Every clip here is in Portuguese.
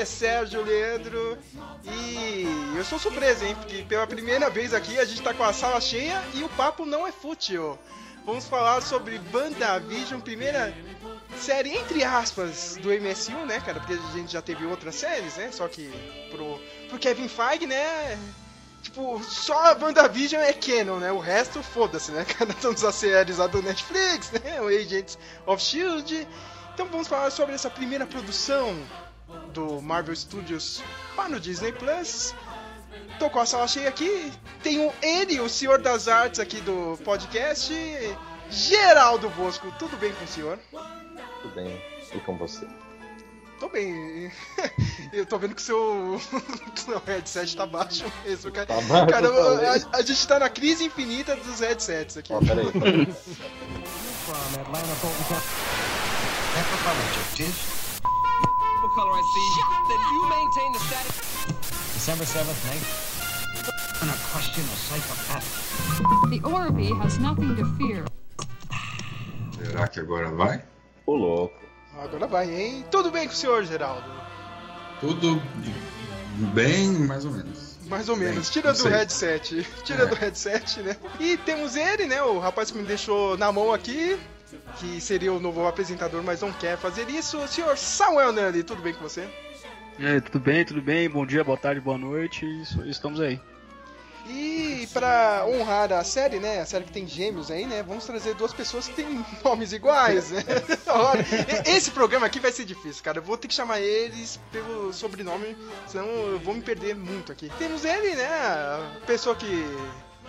é Sérgio Leandro e eu sou surpreso, hein? Porque pela primeira vez aqui a gente tá com a sala cheia e o papo não é fútil. Vamos falar sobre WandaVision, primeira série, entre aspas, do MSU, né, cara? Porque a gente já teve outras séries, né? Só que pro, pro Kevin Feige, né? Tipo, só a WandaVision é canon, né? O resto, foda-se, né? Cada todas as séries lá do Netflix, né? O Agents of S.H.I.E.L.D. Então vamos falar sobre essa primeira produção do Marvel Studios para o Disney Plus. Tô com a sala cheia aqui. Tenho ele, o senhor das artes aqui do podcast, Geraldo Bosco. Tudo bem com o senhor? Tudo bem. E com você? Tô bem. Eu tô vendo que o seu seu headset tá baixo mesmo, cara. Tá baixo, Cara, falei. a, a gente tá na crise infinita dos headsets aqui. Ó, peraí. peraí. What color I see? Then you maintain the status. December 7th, Nate. gonna question a psychopath. The Orby has nothing to fear. Será que agora vai? Ô louco. Agora vai, hein? Tudo bem com o senhor, Geraldo? Tudo bem, mais ou menos. Mais ou menos. Bem, Tira do sei. headset. Tira É. do headset, né? E temos ele, né? O rapaz que me deixou na mão aqui. Que seria o novo apresentador, mas não quer fazer isso. O senhor Samuel Nani, tudo bem com você? Aí, tudo bem, tudo bem? Bom dia, boa tarde, boa noite. Isso, estamos aí. E pra honrar a série, né? A série que tem gêmeos aí, né? Vamos trazer duas pessoas que têm nomes iguais, né? Olha, esse programa aqui vai ser difícil, cara. Eu vou ter que chamar eles pelo sobrenome, senão eu vou me perder muito aqui. Temos ele, né? A pessoa que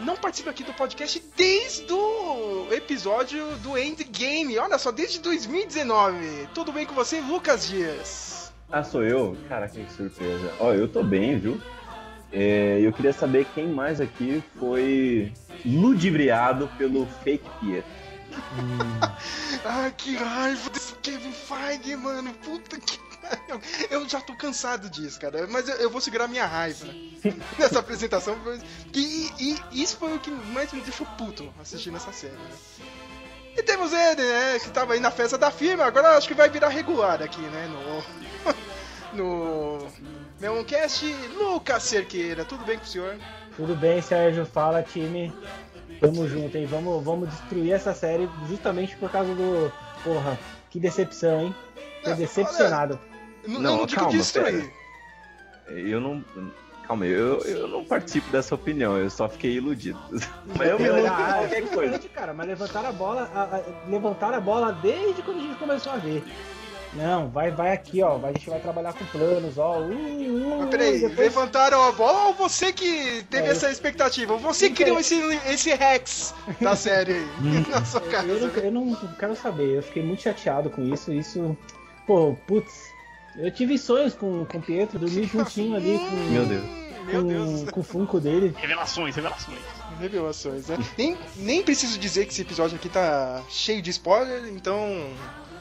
não participa aqui do podcast desde o episódio do Endgame. Olha só, desde 2019. Tudo bem com você, Lucas Dias? Ah, sou eu? Caraca, que surpresa. Ó, eu tô bem, viu? É, eu queria saber quem mais aqui foi ludibriado pelo fake Pietro. Ai, que raiva desse Kevin Feige, mano. Puta que pariu. Eu já tô cansado disso, cara. Mas eu, eu vou segurar minha raiva nessa apresentação. E, e- isso foi o que mais me deixou puto assistindo essa série, né? E temos ele, né? Que tava aí na festa da firma. Agora acho que vai virar regular aqui, né? No. No. Meloncast, Lucas Cerqueira. Tudo bem com o senhor? Tudo bem, Sérgio? Fala, time. Tamo junto, hein? Vamos, vamos destruir essa série justamente por causa do. Porra, que decepção, hein? Tô decepcionado. N- Não, eu não digo calma, destruir. Eu não. Calma aí, eu, eu não participo dessa opinião, eu só fiquei iludido. Mas eu me iludo com Ah, qualquer coisa. cara, mas levantaram a bola, a- a- levantaram a bola desde quando a gente começou a ver. Não, vai, vai aqui, ó. A gente vai trabalhar com planos, ó. Uh, uh, Mas peraí, depois- levantaram a bola ou você que teve É, eu- essa expectativa? Você Então- criou esse, esse Rex da série aí, na sua casa. Eu não, eu não quero saber, eu fiquei muito chateado com isso. Isso, pô, putz, eu tive sonhos com, com o Pietro, dormi juntinho ali com, Meu Deus. Meu Deus, com, com o Funko dele. Revelações, revelações. revelações, né? Nem, nem preciso dizer que esse episódio aqui tá cheio de spoiler, então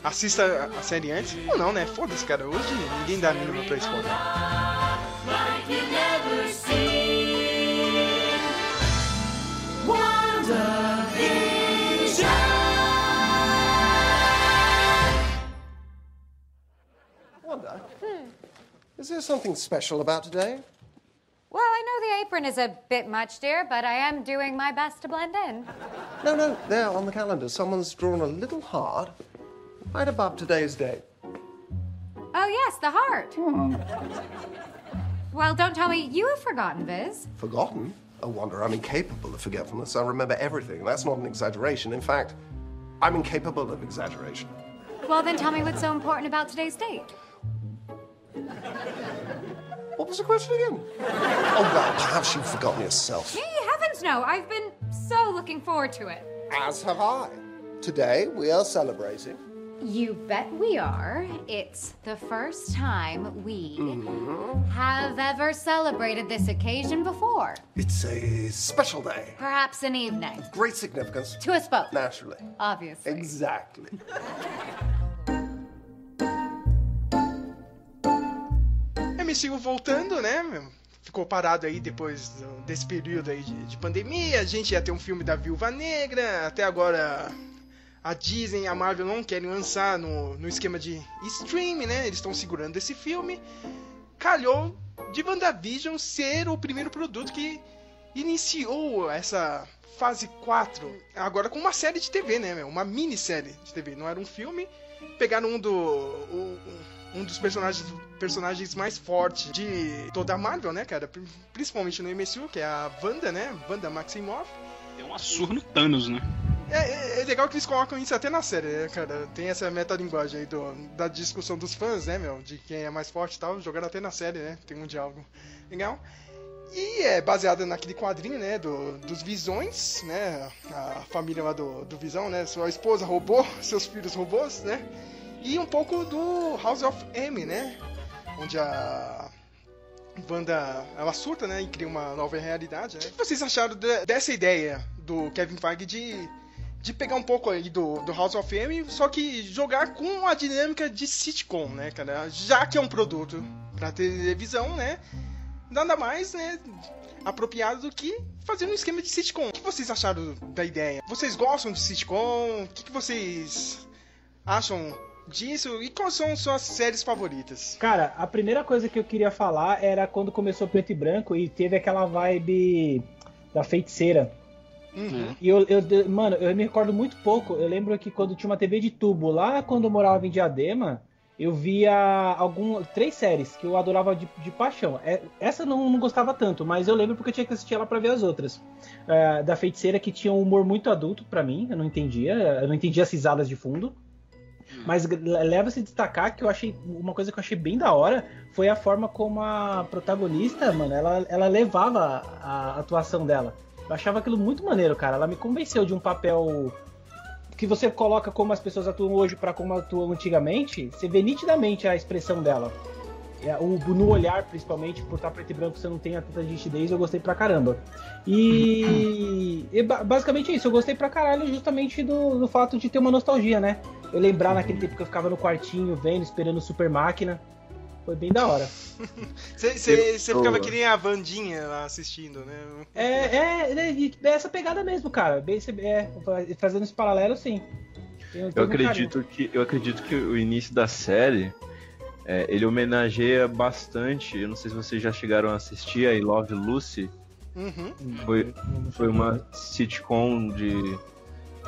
assista a- série antes. Ou não, né? Foda-se, cara. Hoje ninguém dá a mínima pra spoiler. Like Wanda, is there something special about today? Well, I know the apron is a bit much, dear, but I am doing my best to blend in. No, no, there on the calendar, someone's drawn a little heart right above today's date. Oh, yes, the heart. Hmm. Well, don't tell me you have forgotten, Viz. Forgotten? Oh, Wanda, I'm incapable of forgetfulness. I remember everything. That's not an exaggeration. In fact, I'm incapable of exaggeration. Well, then tell me what's so important about today's date. What was the question again? oh, well, perhaps you've forgotten yourself. Me, heavens no. I've been so looking forward to it. As have I. Today, we are celebrating You bet we are. It's the first time we mm-hmm. have ever celebrated this occasion before. It's a special day. Perhaps an evening. Great significance. To us both. Naturally. Obviously. Exactly. MCU voltando, né? Ficou parado aí depois desse período aí de, de pandemia. A gente ia ter um filme da Viúva Negra. Até agora a Disney e a Marvel não querem lançar no, no esquema de stream, né? Eles estão segurando esse filme. Calhou de WandaVision ser o primeiro produto que iniciou essa fase 4. Agora com uma série de TV, né? Uma minissérie de TV. Não era um filme. Pegaram um do. o- um dos personagens, personagens mais fortes de toda a Marvel, né, cara? Pri- Principalmente no MCU, que é a Wanda, né? Wanda Maximoff. Deu uma surra no Thanos, né? É, é- é legal que eles colocam isso até na série, né, cara? Tem essa metalinguagem aí do, da discussão dos fãs, né, meu? De quem é mais forte e tal. Jogaram até na série, né? Tem um diálogo legal. E é baseada naquele quadrinho, né? Do, dos Visões, né? A família lá do, do Visão, né? Sua esposa roubou, seus filhos robôs, né? E um pouco do House of M, né? Onde a Wanda, ela surta, né? E cria uma nova realidade, né? O que vocês acharam de- dessa ideia do Kevin Feige de, de pegar um pouco aí do, do House of M, só que jogar com a dinâmica de sitcom, né, cara? Já que é um produto pra televisão, né? Nada mais, né? Apropriado do que fazer um esquema de sitcom. O que vocês acharam da ideia? Vocês gostam de sitcom? O que, que vocês acham disso? E quais são suas séries favoritas? Cara, a primeira coisa que eu queria falar era quando começou preto e branco e teve aquela vibe da feiticeira. Uhum. E eu, eu- mano, eu me recordo muito pouco. Eu lembro que quando tinha uma TV de tubo lá, quando eu morava em Diadema, eu via algum, três séries que eu adorava de, de paixão. É, essa eu não, não gostava tanto, mas eu lembro porque eu tinha que assistir ela pra ver as outras. É, da feiticeira que tinha um humor muito adulto pra mim, eu não entendia, eu não entendia as risadas de fundo. Mas le- leva-se a destacar que eu achei uma coisa que eu achei bem da hora foi a forma como a protagonista, mano, ela, ela levava a atuação dela. Eu achava aquilo muito maneiro, cara. Ela me convenceu de um papel que você coloca como as pessoas atuam hoje pra como atuam antigamente, você vê nitidamente a expressão dela. É, o- no olhar, principalmente, por estar preto e branco, você não tem a tanta nitidez, eu gostei pra caramba. E, e ba- basicamente é isso, eu gostei pra caralho justamente do, do fato de ter uma nostalgia, né? Eu lembrar naquele tempo que eu ficava no quartinho vendo, esperando o Super Máquina. Foi bem da hora. Você Eu- ficava que nem a Vandinha lá assistindo, né? É, é, é, e é essa pegada mesmo, cara. Bem, é, fazendo esse paralelo, sim. Eu carinho. acredito que eu acredito que o início da série é, ele homenageia bastante. Eu não sei se vocês já chegaram a assistir a I Love Lucy. Uhum. Foi, foi uma sitcom de,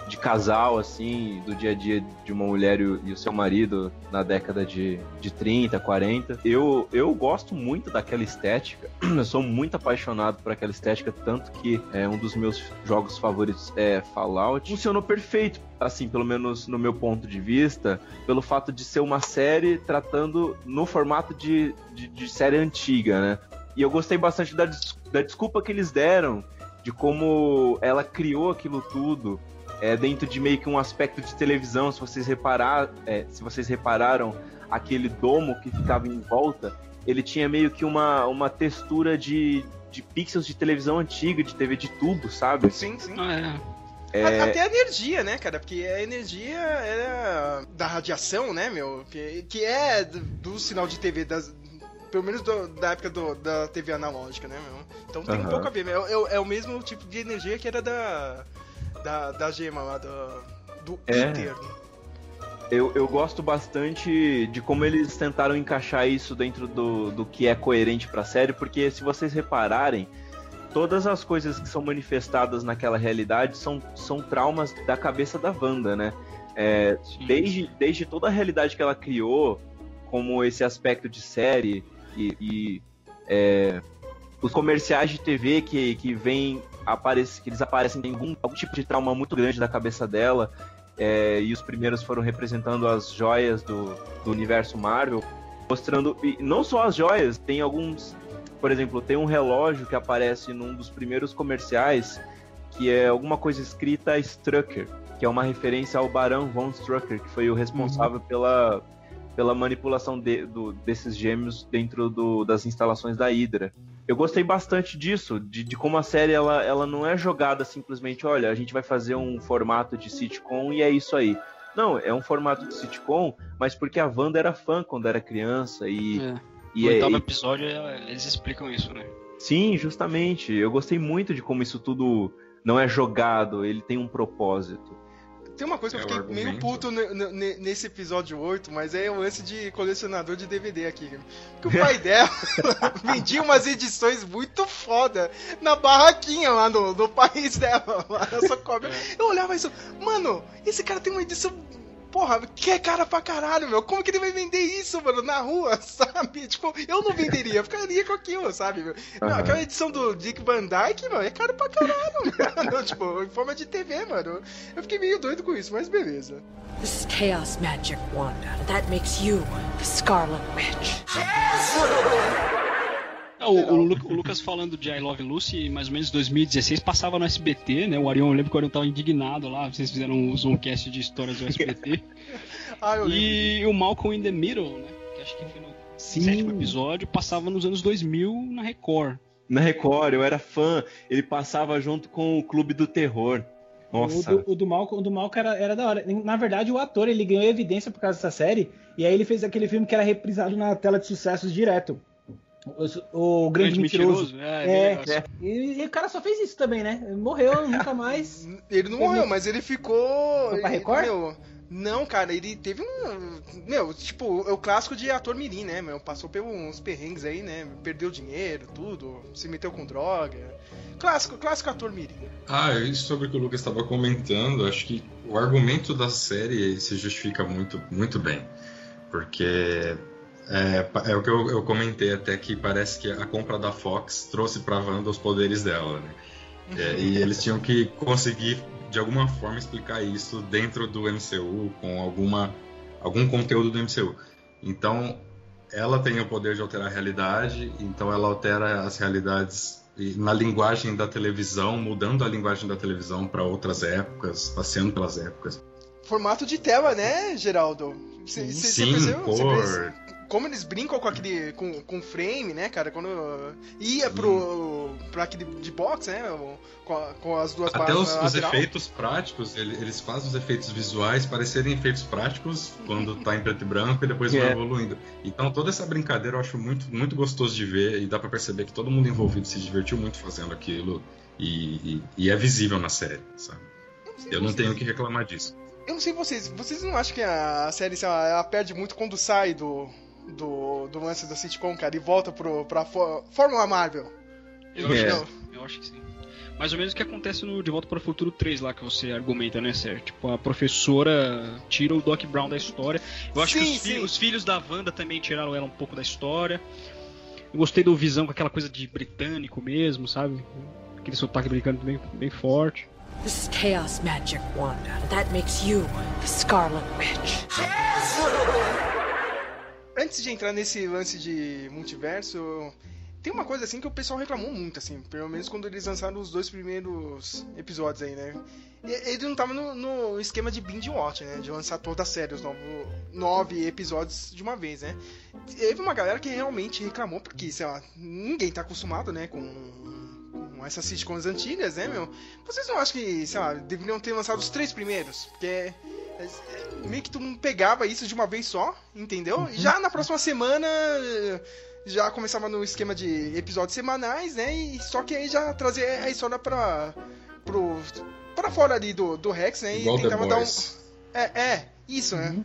de casal, assim, do dia a dia de uma mulher e o, e o seu marido na década de, de 30, 40. Eu, eu gosto muito daquela estética. Eu sou muito apaixonado por aquela estética, tanto que é um dos meus jogos favoritos é Fallout. Funcionou perfeito, assim, pelo menos no meu ponto de vista, pelo fato de ser uma série tratando no formato de, de, de série antiga, né? E eu gostei bastante da, da desculpa que eles deram de como ela criou aquilo tudo é, dentro de meio que um aspecto de televisão. Se vocês reparar, é, se vocês repararam aquele domo que ficava em volta, ele tinha meio que uma, uma textura de, de pixels de televisão antiga, de TV de tubo, sabe? Sim, sim. Ah, é. É, A- Até a energia, né, cara? Porque a energia era da radiação, né, meu? Que, que é do, do sinal de TV das. Pelo menos do- da época do- da TV analógica, né, meu? Então tem um Aham. pouco a ver. É, é- é o mesmo tipo de energia que era da. Da, da gema lá, do, do É. Ether. eu, eu gosto bastante de como eles tentaram encaixar isso dentro do, do que é coerente pra série, porque se vocês repararem, todas as coisas que são manifestadas naquela realidade são, são traumas da cabeça da Wanda, né? É, desde, desde toda a realidade que ela criou, como esse aspecto de série e, e, é, os comerciais de TV que, que vem aparece, que eles aparecem tem algum, algum tipo de trauma muito grande da cabeça dela. é, e os primeiros foram representando as joias do, do universo Marvel, mostrando e não só as joias, tem alguns, por exemplo, tem um relógio que aparece num dos primeiros comerciais que é alguma coisa escrita Strucker, que é uma referência ao Barão von Strucker, que foi o responsável pela, pela manipulação de- do- desses gêmeos dentro do- das instalações da Hydra. Eu gostei bastante disso, de, de como a série ela, ela não é jogada simplesmente, olha, a gente vai fazer um formato de sitcom e é isso aí. Não, é um formato de sitcom, mas porque a Wanda era fã quando era criança e É. E no é- oitavo e- episódio é- eles explicam isso, né? Sim, justamente. Eu gostei muito de como isso tudo não é jogado, ele tem um propósito. Tem uma coisa que eu É, fiquei meio puto ne- ne- nesse episódio 8, mas é o lance de colecionador de DVD aqui. Porque o pai dela vendia umas edições muito foda na barraquinha lá no, no país dela, lá na Socobre. Eu olhava isso, mano, esse cara tem uma edição. Porra, que é cara pra caralho, meu. Como que ele vai vender isso, mano, na rua, sabe? Tipo, eu não venderia, eu ficaria com aquilo, sabe? Meu? Não, aquela edição do Dick Van Dyke, mano, é caro pra caralho, mano. tipo, em forma de TV, mano. Eu fiquei meio doido com isso, mas beleza. This is chaos magic, Wanda. and That makes you the Scarlet Witch. O, o Lu- o Lucas falando de I Love Lucy, mais ou menos 2016, passava no SBT, né? O Arion, eu lembro que o Arion tava indignado lá, vocês fizeram um zoomcast de histórias do SBT. ah, eu e o Malcolm in the Middle, né? Que acho que foi no sétimo episódio, passava nos anos 2000 na Record. Na Record, eu era fã. Ele passava junto com o Clube do Terror. Nossa. O do, o do Malcolm, o do Malcolm era, era da hora. Na verdade, o ator ele ganhou evidência por causa dessa série. E aí ele fez aquele filme que era reprisado na tela de sucessos direto. O, o Grande, Grande Mentiroso. Mentiroso, é, bem legal. E, e o cara só fez isso também, né? Ele morreu, nunca mais. Ele não morreu, mas ele ficou. Foi pra ele- Record? Meu, não, cara, ele teve um. Meu, tipo, é o clássico de ator mirim, né, meu? Passou por uns perrengues aí, né? Perdeu dinheiro, tudo, se meteu com droga. Clássico, clássico ator mirim. Ah, isso sobre o que o Lucas estava comentando, acho que o argumento da série se justifica muito, muito bem. Porque é, é o que eu, eu comentei até que parece que a compra da Fox trouxe pra Wanda os poderes dela, né? É, e eles tinham que conseguir, de alguma forma, explicar isso dentro do MCU, com alguma, algum conteúdo do MCU. Então, ela tem o poder de alterar a realidade, então ela altera as realidades na linguagem da televisão, mudando a linguagem da televisão para outras épocas, passeando pelas épocas. Formato de tela, né, Geraldo? Cê, cê- cê Sim, percebeu? Cê cor. Como eles brincam com aquele. com, com frame, né, cara? Quando ia pro. pra aquele de box, né? Com, a- com as duas Até os, os efeitos práticos, ele- eles fazem os efeitos visuais parecerem efeitos práticos quando tá em preto e branco e depois vai É. evoluindo. Então toda essa brincadeira eu acho muito, muito gostoso de ver e dá pra perceber que todo mundo envolvido se divertiu muito fazendo aquilo e, e- e é visível na série, sabe? Eu não tenho o que reclamar disso. Eu não sei vocês, vocês não acham que a série lá, ela perde muito quando sai do, do, do lance da sitcom, cara, e volta pro, pra fó- Fórmula Marvel? Eu, É. acho, que- eu acho que sim. Mais ou menos o que acontece no De Volta para o Futuro 3 lá que você argumenta, né, Sérgio? Tipo, a professora tira o Doc Brown da história. Eu acho Sim, que os, fi- os filhos da Wanda também tiraram ela um pouco da história. Eu gostei do Visão com aquela coisa de britânico mesmo, sabe? Aquele sotaque britânico bem, bem forte. This is chaos magic, Wanda. and That makes you the Scarlet Witch. Antes de entrar nesse lance de multiverso, tem uma coisa assim que o pessoal reclamou muito, assim, pelo menos quando eles lançaram os dois primeiros episódios aí, né? Ele não tava no, no esquema de binge watch, né? De lançar toda a série, os nove episódios de uma vez, né? Teve uma galera que realmente reclamou, porque, sei lá, ninguém tá acostumado, né, com, com essas sitcoms antigas, né, meu? Vocês não acham que, sei lá, deveriam ter lançado os três primeiros? Porque é- é- meio que todo mundo pegava isso de uma vez só, entendeu? E já na próxima semana já começava no esquema de episódios semanais, né? E só que aí já trazia a história pra. pro. pra fora ali do, do Rex, né? Igual e The tentava dar um. É, é, isso, né?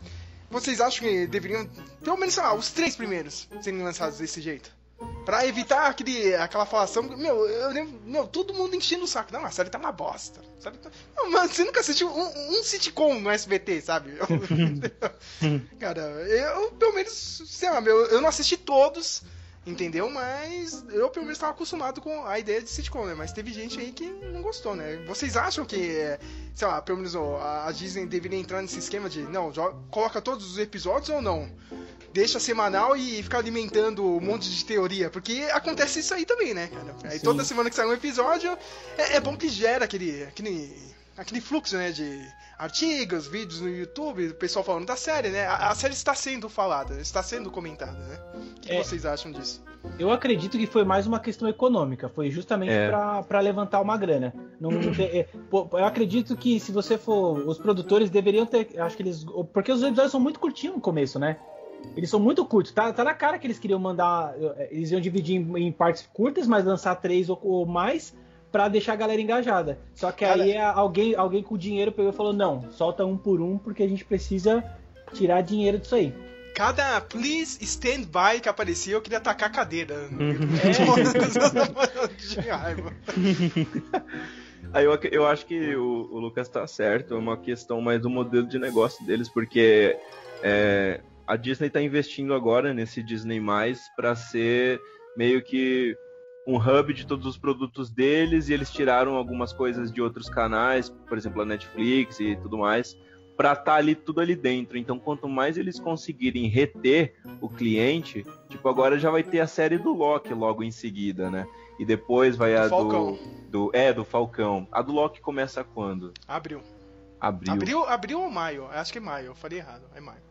Vocês acham que deveriam, pelo menos, sei lá, os três primeiros serem lançados desse jeito? Pra evitar aquele, aquela falação. Meu, eu lembro. Meu, todo mundo enchendo o saco. Não, a série tá uma bosta. Tá... Não, mano, você nunca assistiu um, um sitcom no SBT, sabe? Cara, eu, pelo menos, sei lá, meu, eu não assisti todos, entendeu? Mas eu, pelo menos, tava acostumado com a ideia de sitcom, né? Mas teve gente aí que não gostou, né? Vocês acham que, sei lá, pelo menos a Disney deveria entrar nesse esquema de, não, coloca todos os episódios ou não? Deixa semanal e fica alimentando um monte de teoria, porque acontece isso aí também, né, cara? Aí Sim. toda semana que sai um episódio, é, é bom que gera aquele, aquele, aquele fluxo, né, de artigos, vídeos no YouTube, o pessoal falando da série, né? A, a série está sendo falada, está sendo comentada, né? O que, que É. vocês acham disso? Eu acredito que foi mais uma questão econômica, foi justamente É. pra para levantar uma grana. Não, não é, pô, eu acredito que se você for, os produtores deveriam ter, acho que eles, porque os episódios são muito curtinhos no começo, né? Eles são muito curtos. Tá, tá na cara que eles queriam mandar. Eles iam dividir em, em partes curtas, mas lançar três ou, ou mais para deixar a galera engajada. Só que Cara- aí é alguém, alguém com dinheiro pegou e falou: não, solta um por um, porque a gente precisa tirar dinheiro disso aí. Cada please stand by que aparecia, eu queria atacar a cadeira. De raiva. Aí eu, eu acho que o, o Lucas tá certo, é uma questão mais do modelo de negócio deles, porque é, a Disney tá investindo agora nesse Disney para ser meio que um hub de todos os produtos deles e eles tiraram algumas coisas de outros canais, por exemplo, a Netflix e tudo mais, para estar ali tudo ali dentro. Então, quanto mais eles conseguirem reter o cliente, tipo agora já vai ter a série do Loki logo em seguida, né? E depois vai a Falcão. do, do é do Falcão. A do Loki começa quando? Abril. Abril. Abril, abril ou maio? Acho que é maio, eu falei errado. É maio.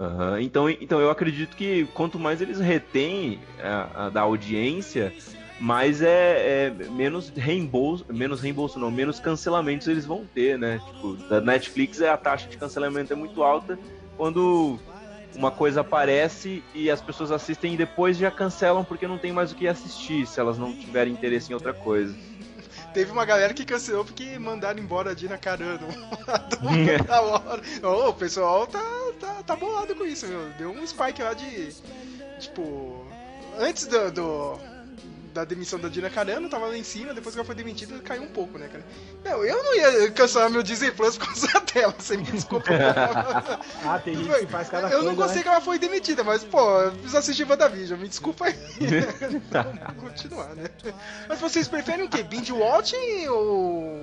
Aham, Então, então eu acredito que quanto mais eles retêm a, a da audiência, mais é, é menos reembolso, menos reembolso não, menos cancelamentos eles vão ter, né? Tipo, da Netflix é a taxa de cancelamento é muito alta quando uma coisa aparece e as pessoas assistem e depois já cancelam porque não tem mais o que assistir, se elas não tiverem interesse em outra coisa. Teve uma galera que cancelou porque mandaram embora a Dina Carano. da hora. Ô, o pessoal tá, tá, tá bolado com isso, meu. Deu um spike lá de. Tipo. Antes do. do- da demissão da Dina Carano, tava lá em cima, depois que ela foi demitida, caiu um pouco, né, cara? Não, eu não ia cancelar meu Disney Plus por causa dela, você me desculpa. Ah, tem gente que faz cada eu não gostei né? que ela foi demitida, mas, pô, eu preciso assistir WandaVision, me desculpa aí. Vamos continuar, né? Mas vocês preferem o quê? Binge watching ou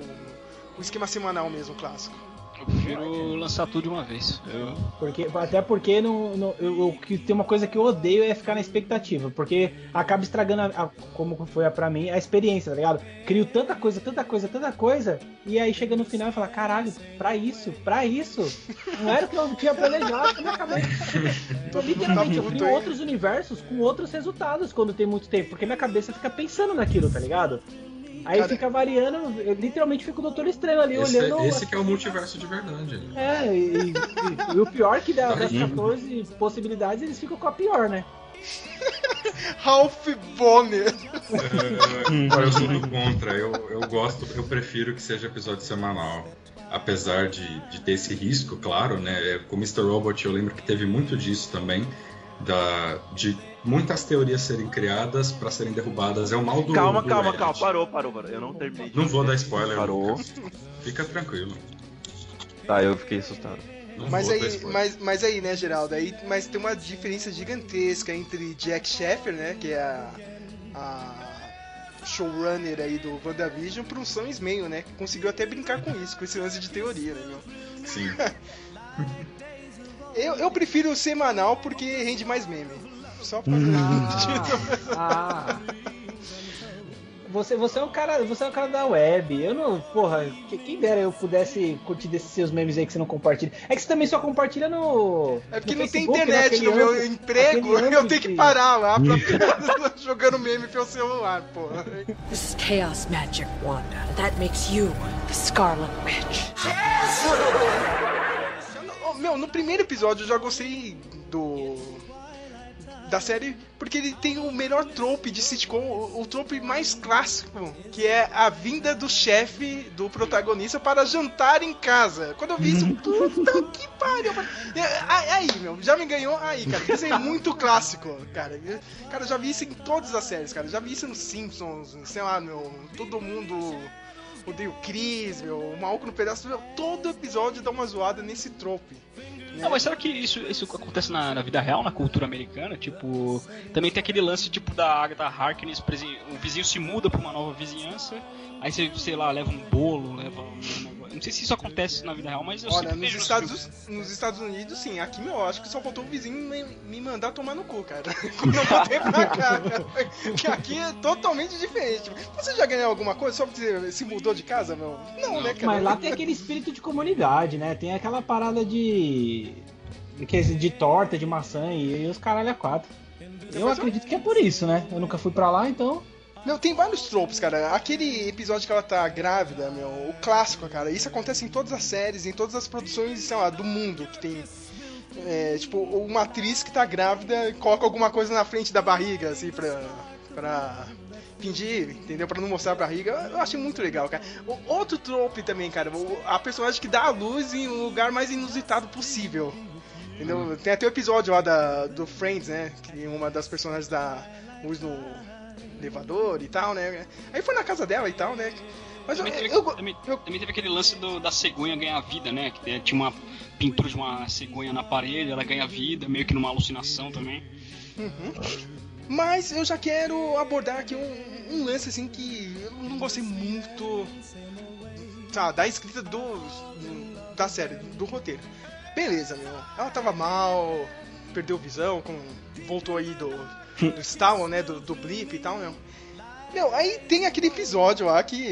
o esquema semanal mesmo, clássico? Eu prefiro lançar tudo de uma vez. Eu... Porque, até porque não, eu, eu- tem uma coisa que eu odeio é ficar na expectativa. Porque acaba estragando, a, a- como foi a- pra mim, a experiência, tá ligado? Crio tanta coisa, tanta coisa, tanta coisa. E aí chega no final e fala: caralho, pra isso, pra isso. Não era o que eu tinha planejado minha cabeça. Então, literalmente, eu crio outros universos com outros resultados quando tem muito tempo. Porque minha cabeça fica pensando naquilo, tá ligado? Aí Cara- fica variando, eu literalmente fico o Doutor Estranho ali Esse, olhando. esse que é o multiverso de verdade. É, e, e- e o pior que da- das Uhum. 14 possibilidades, eles ficam com a pior, né? Ralph Bonner. É, Olha, eu sou do contra. Eu, eu gosto, eu prefiro que seja episódio semanal. Apesar de, de ter esse risco, claro, né? Com Mr. Robot eu lembro que teve muito disso também. Da, de muitas teorias serem criadas para serem derrubadas. É o mal do. calma, do calma, Reddit. calma, parou, parou, parou. Eu não terminei. Não vou dar spoiler, Parou. Lucas. Fica tranquilo. Tá, eu fiquei assustado. Não Mas aí, mas, mas aí, né, Geraldo? Aí, mas tem uma diferença gigantesca entre Jack Sheffer, né, que é a, a showrunner aí do WandaVision, pro Sam Ismail, né, que conseguiu até brincar com isso, com esse lance de teoria, né, meu? Sim. Eu, eu prefiro o semanal porque rende mais meme. Só pra... Ah. Você, você é um cara, você é um cara da web. Eu não, porra, que- quem dera eu pudesse curtir desses seus memes aí que você não compartilha. É que você também só compartilha no É porque no não tem Facebook, internet no meu âmbito- emprego, eu tenho que parar lá pra ficar jogando meme pelo celular, porra. This is chaos magic, Wanda. That makes you the Scarlet Witch. Oh, Meu, no primeiro episódio eu já gostei do. Da série, porque ele tem o melhor trope de sitcom, o, o trope mais clássico, que é a vinda do chefe do protagonista para jantar em casa. Quando eu vi isso, puta que pariu! Aí, meu, já me ganhou aí, cara. Isso é muito clássico, cara. Cara, eu já vi isso em todas as séries, cara. Já vi isso nos Simpsons, sei lá, meu, todo mundo odeia o Chris, meu, o maluco no pedaço, meu, todo episódio dá uma zoada nesse trope. Não, mas será que isso, isso acontece na, na vida real, na cultura americana? Tipo, também tem aquele lance tipo da Agatha Harkness, o vizinho se muda pra uma nova vizinhança, aí você, sei lá, leva um bolo, leva um. Não sei se isso acontece na vida real, mas eu Olha, nos nos Estados, filmes. nos Estados Unidos, sim. Aqui, meu, acho que só faltou o vizinho me, me mandar tomar no cu, cara. Quando eu voltei pra cá, cara. Que aqui é totalmente diferente. Você já ganhou alguma coisa só porque você se mudou de casa, meu? Não, né, cara? Mas lá tem aquele espírito de comunidade, né? Tem aquela parada de. que é de torta, de maçã e, e os caralho a quatro. Eu acredito que é por isso, né? Eu nunca fui pra lá, então. Não, tem vários tropos, cara. Aquele episódio que ela tá grávida, meu, o clássico, cara. Isso acontece em todas as séries, em todas as produções, sei lá, do mundo que tem é, tipo, uma atriz que tá grávida coloca alguma coisa na frente da barriga, assim, pra. pra fingir, entendeu? Pra não mostrar a barriga. Eu achei muito legal, cara. O, outro trope também, cara. a personagem que dá a luz em um lugar mais inusitado possível. Entendeu? Tem até o episódio lá da, do Friends, né? Que uma das personagens dá luz no elevador e tal, né? Aí foi na casa dela e tal, né? Mas eu, Também teve, eu, também- também teve aquele lance do- da cegonha ganhar vida, né? Que tinha uma pintura de uma cegonha na parede, ela ganha vida, meio que numa alucinação também. Uhum. Mas eu já quero abordar aqui um, um lance assim que eu não gostei muito tá, da escrita do, do- da série, do, do roteiro. Beleza, meu. Ela tava mal, perdeu visão, com, voltou aí do, do Stallone, né? Do, do Blip e tal, meu. Meu, aí tem aquele episódio lá que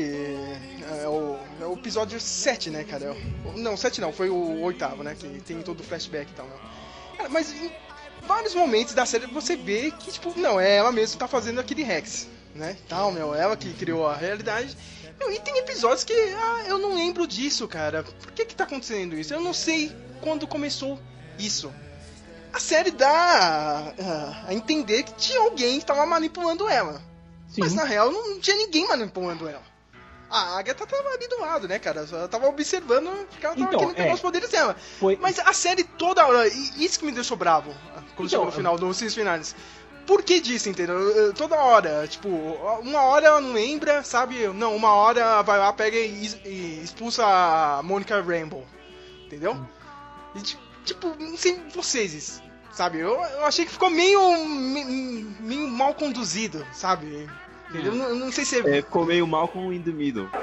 é o, é o episódio 7, né, cara? Não, 7 não, foi o oitavo, né? Que tem todo o flashback e tal, né? Cara, mas em vários momentos da série você vê que, tipo, não, é ela mesma que tá fazendo aquele Rex, né? Tal, meu, ela que criou a realidade. Meu, e tem episódios que, ah, eu não lembro disso, cara. Por que que tá acontecendo isso? Eu não sei quando começou isso. A série dá ah, a entender que tinha alguém que tava manipulando ela. Mas na real não tinha ninguém manipulando ela. A Agatha tava ali do lado, né, cara? Ela tava observando porque ela tava Então, querendo pegar é. os poderes dela. Foi- Mas a série toda hora, e isso que me deixou bravo quando Então, chegou no final dos seis finais. Por que disso, entendeu? Eu- Toda hora, tipo, uma hora ela não lembra, sabe? Não, uma hora ela vai lá, pega e, e expulsa a Monica Rambeau, entendeu? E, ti- tipo, não sei vocês, sabe? Eu, eu achei que ficou meio, me- meio mal conduzido, sabe? Entendeu? Não, não sei se É, ficou meio mal com o In The Middle.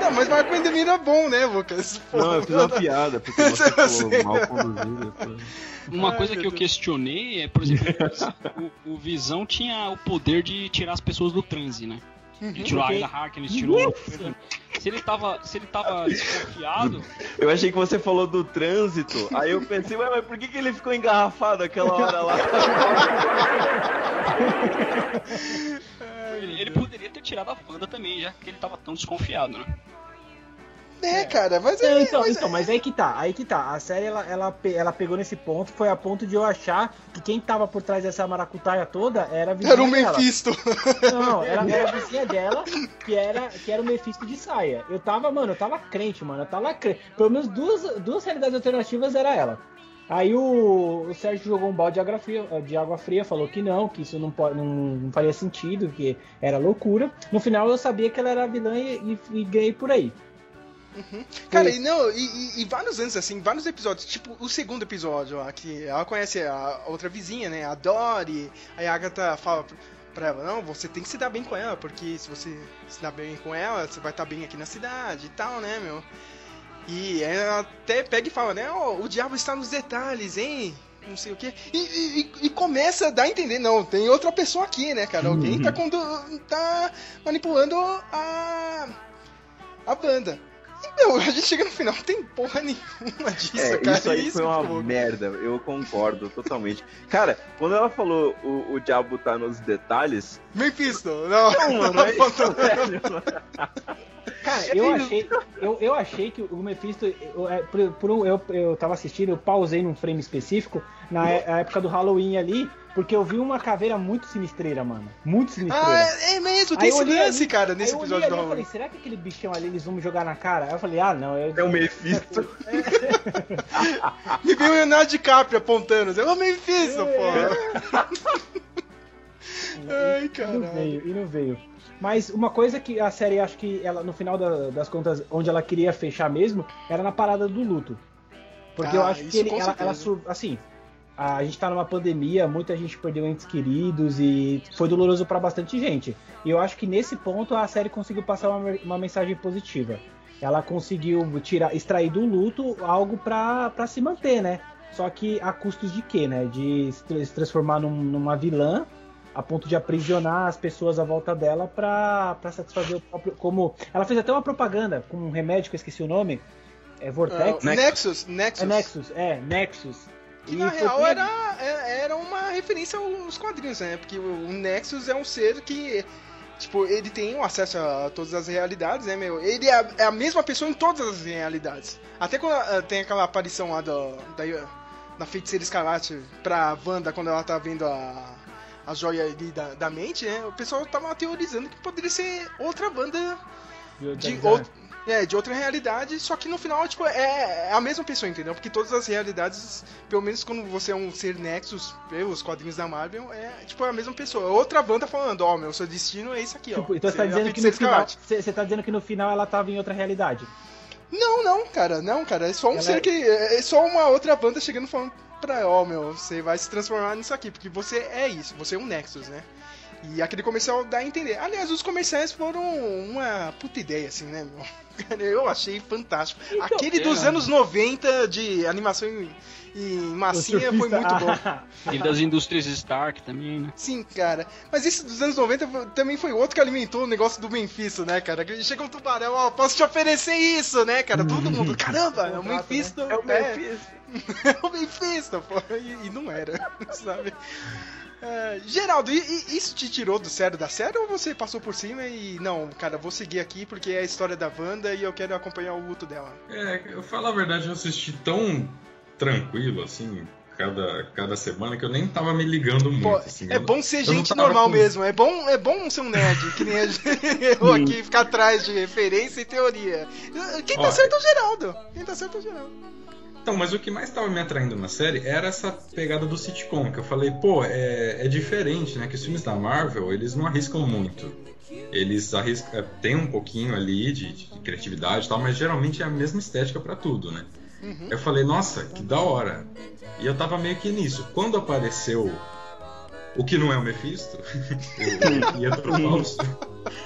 Não, mas Marco Endemir é bom, né, Lucas? Pô, Não, eu fiz uma piada, porque você sei. mal conduzido. pô. Uma Ai, coisa que eu questionei é, por exemplo, o, o Visão tinha o poder de tirar as pessoas do transe, né? Ele tirou a Ok. Aida Harkness, tirou. Se ele tava, se ele tava desconfiado, Eu achei que você falou do trânsito, aí eu pensei, ué, mas por que, que ele ficou engarrafado aquela hora lá? ele, ele poderia ter tirado a Wanda também, já que ele tava tão desconfiado, né? É, cara, mas Não, é. então, mas então, mas aí que tá, aí que tá. A série ela, ela, ela pegou nesse ponto, foi a ponto de eu achar que quem tava por trás dessa maracutaia toda era a vizinha Era o dela. Mephisto. Não, era, era a vizinha dela, que era, que era o Mephisto de saia. Eu tava, mano, eu tava crente, mano. Eu tava crente. Pelo menos duas, duas realidades alternativas era ela. Aí o, o Sérgio jogou um balde de água, fria, de água fria, falou que não, que isso não, pode, não, não faria sentido, que era loucura. No final eu sabia que ela era vilã e, e, e ganhei por aí. Cara, e não, e, e- e vários anos assim, vários episódios, tipo o segundo episódio, ó, que ela conhece a outra vizinha, né, a Dory, aí a Agatha fala pra- ela, não, você tem que se dar bem com ela, porque se você se dar bem com ela, você vai estar bem aqui na cidade e tal, né, meu. E ela até pega e fala, né, ó, o diabo está nos detalhes, hein? Não sei o que. E, e- começa a dar a entender, não, tem outra pessoa aqui, né, cara? Alguém tá, condu- tá manipulando a. a banda. E, meu, a gente chega no final, não tem porra nenhuma disso, É, cara. isso aí que foi uma merda, eu concordo totalmente. Cara, quando ela falou o, o diabo tá nos detalhes. Mephisto, não. Não, mano, é isso, velho. Cara, eu achei, eu, eu achei que o Mephisto, eu, é, por, um- eu, eu tava assistindo, eu pausei num frame específico, na é- época do Halloween ali, porque eu vi uma caveira muito sinistreira, mano. Muito sinistreira. Ah, é mesmo, tem eu esse lance, cara, nesse eu episódio do e Halloween. falei, será que aquele bichão ali eles vão me jogar na cara? Aí eu falei, ah, não. Eu, É o Mephisto. Me veio o Leonardo DiCaprio apontando, assim, ô Mephisto, É. porra. Ai, E não caralho. veio, e não veio. Mas uma coisa que a série, acho que ela, no final da- das contas, onde ela queria fechar mesmo, era na parada do luto. Porque eu Ah, acho que ele, ela, ela assim, a gente tá numa pandemia, muita gente perdeu entes queridos e foi doloroso pra bastante gente. E eu acho que nesse ponto a série conseguiu passar uma, uma mensagem positiva. Ela conseguiu tirar, extrair do luto algo pra, pra se manter, né? Só que a custos de quê, né? De se transformar num- numa vilã a ponto de aprisionar as pessoas à volta dela pra, pra satisfazer o próprio. Como. Ela fez até uma propaganda com um remédio que eu esqueci o nome. É Vortex? Ah, Nexus, Nexus. É Nexus, é, Nexus. Que na real bem- era, é- era uma referência aos quadrinhos, né? Porque o Nexus é um ser que Tipo, ele tem o acesso a todas as realidades, né, meu? Ele é a, é a mesma pessoa em todas as realidades. Até quando ah, tem aquela aparição lá do, da, da feiticeira escarlate pra Wanda quando ela tá vendo a, a joia ali da, da mente, né? O pessoal tava teorizando que poderia ser outra Wanda de, ou- é, de outra realidade, só que no final, tipo, é, é a mesma pessoa, entendeu? Porque todas as realidades, pelo menos quando você é um ser Nexus, pelos quadrinhos da Marvel, é tipo a mesma pessoa. Outra Wanda falando, ó, meu, seu destino é isso aqui, ó. Tipo, então você tá é dizendo que no final. Você tá dizendo que no final ela tava em outra realidade. Não, não, cara, não, cara. É só um Ela ser é- que. É só uma outra banda chegando falando pra, ó, meu, você vai se transformar nisso aqui, porque você é isso, você é um Nexus, né? E aquele comercial dá a entender. Aliás, os comerciais foram uma puta ideia, assim, né, meu? Eu achei fantástico. Aquele dos é. anos 90 de animação em, em massinha foi muito bom. E das indústrias Stark também, né? Sim, cara. Mas esse dos anos 90 foi- também foi outro que alimentou o negócio do Mephisto, né, cara? Que Chega um tubarão, ó, posso te oferecer isso, né, cara? Todo mundo, caramba, é o Mephisto. É o Mephisto. É o Mephisto, pô. E, e não era, sabe? É, Geraldo, e, e isso te tirou do sério da série ou você passou por cima e não, cara, vou seguir aqui porque é a história da Wanda e eu quero acompanhar o luto dela? É, eu falo a verdade, eu assisti tão tranquilo, assim, cada, cada semana, que eu nem tava me ligando muito, Pô, assim. é Eu- bom ser gente normal com- mesmo, é bom, é bom ser um nerd, que nem a gente eu aqui ficar atrás de referência e teoria. Quem tá Ó, certo é o Geraldo. Quem tá certo é o Geraldo. Então, mas o que mais tava me atraindo na série era essa pegada do sitcom, que eu falei, pô, é, é diferente, né? Que os filmes da Marvel, eles não arriscam muito. Eles arriscam, é, tem um pouquinho ali de, de criatividade e tal, mas geralmente é a mesma estética pra tudo, né? Uhum. Eu falei, nossa, que da hora. E eu tava meio que nisso. Quando apareceu o que não é o Mephisto, o Pietro Fausto,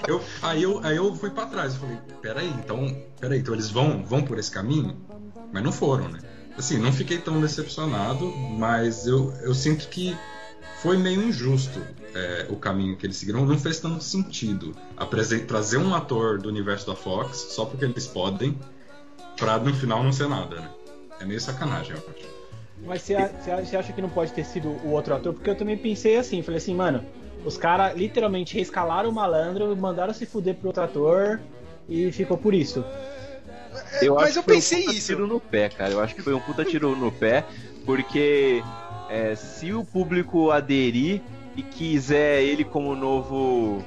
eu, aí, eu, aí eu fui pra trás. Eu falei, peraí, então, peraí, então eles vão, vão por esse caminho? Mas não foram, né? Assim, não fiquei tão decepcionado, mas eu, eu sinto que foi meio injusto é, o caminho que eles seguiram. Não fez tanto sentido trazer um ator do universo da Fox só porque eles podem, pra no final não ser nada, né? É meio sacanagem, eu acho. Mas você- você acha que não pode ter sido o outro ator? Porque eu também pensei assim, falei assim, mano, os caras literalmente reescalaram o malandro, mandaram se fuder pro outro ator e ficou por isso. Eu Mas acho eu pensei um puta isso. tiro no pé, cara. Eu acho que foi um puta tiro no pé, porque é, se o público aderir e quiser ele como novo.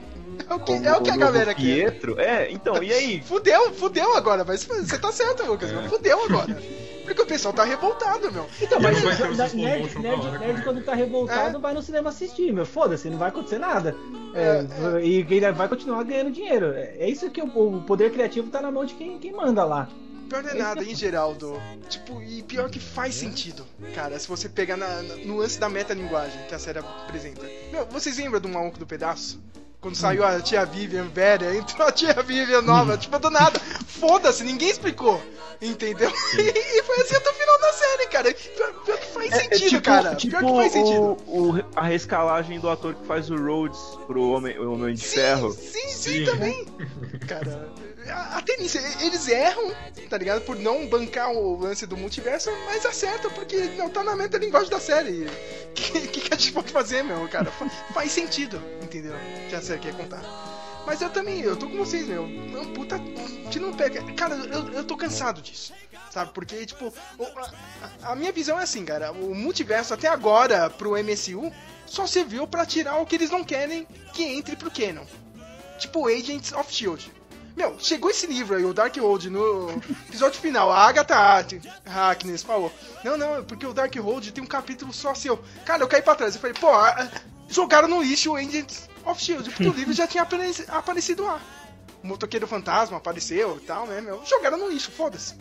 É o que, como é o que a galera quer. Pietro, é, então, e aí? Fudeu, fudeu agora, mas você tá certo, Lucas, É. fudeu agora. Porque o pessoal tá revoltado, meu. Então, mas vai ter nerd, nerd, nerd, nerd quando tá revoltado É. vai no cinema assistir, meu. Foda-se, não vai acontecer nada. É, E ele vai continuar ganhando dinheiro. É é isso que o, o poder criativo tá na mão de quem, quem manda lá. Pior não é nada, hein, Geraldo? Tipo, e pior que faz sentido, cara, se você pegar na, na- no lance da metalinguagem que a série apresenta. Meu, vocês lembram do Maluco do Pedaço? Quando saiu a tia Vivian velha, entrou a tia Vivian nova, tipo, do nada. Foda-se, ninguém explicou. Entendeu? E, foi assim até o final da série, cara. Pior, pior que faz É, é sentido, tipo, cara. tipo pior que faz sentido. o, o- a rescalagem do ator que faz o Rhodes pro Homem, o Homem de Sim, Ferro. Sim, sim, Sim. também. Cara, até nisso, eles erram, tá ligado? Por não bancar o lance do multiverso, mas acertam, porque não tá na metalinguagem da série. O que, que, a gente pode fazer, meu, cara? Fa- Faz sentido, entendeu? Que a série quer contar. Mas eu também, eu tô com vocês, meu. Não, puta, tira um pé. Cara, eu, eu tô cansado disso. Sabe? Porque, tipo, a, a- minha visão é assim, cara. O multiverso até agora pro MCU só serviu pra tirar o que eles não querem que entre pro Canon. Tipo Agents of Shield. Meu, chegou esse livro aí, o Darkhold, no episódio final. A Agatha Harkness falou: Não, não, porque o Darkhold tem um capítulo só seu. Cara, eu caí pra trás. Eu falei: Pô, jogaram no lixo o Agents of Shield, porque o livro já tinha apareci- aparecido lá. O motoqueiro fantasma apareceu e tal, né, meu? Jogaram no lixo, foda-se.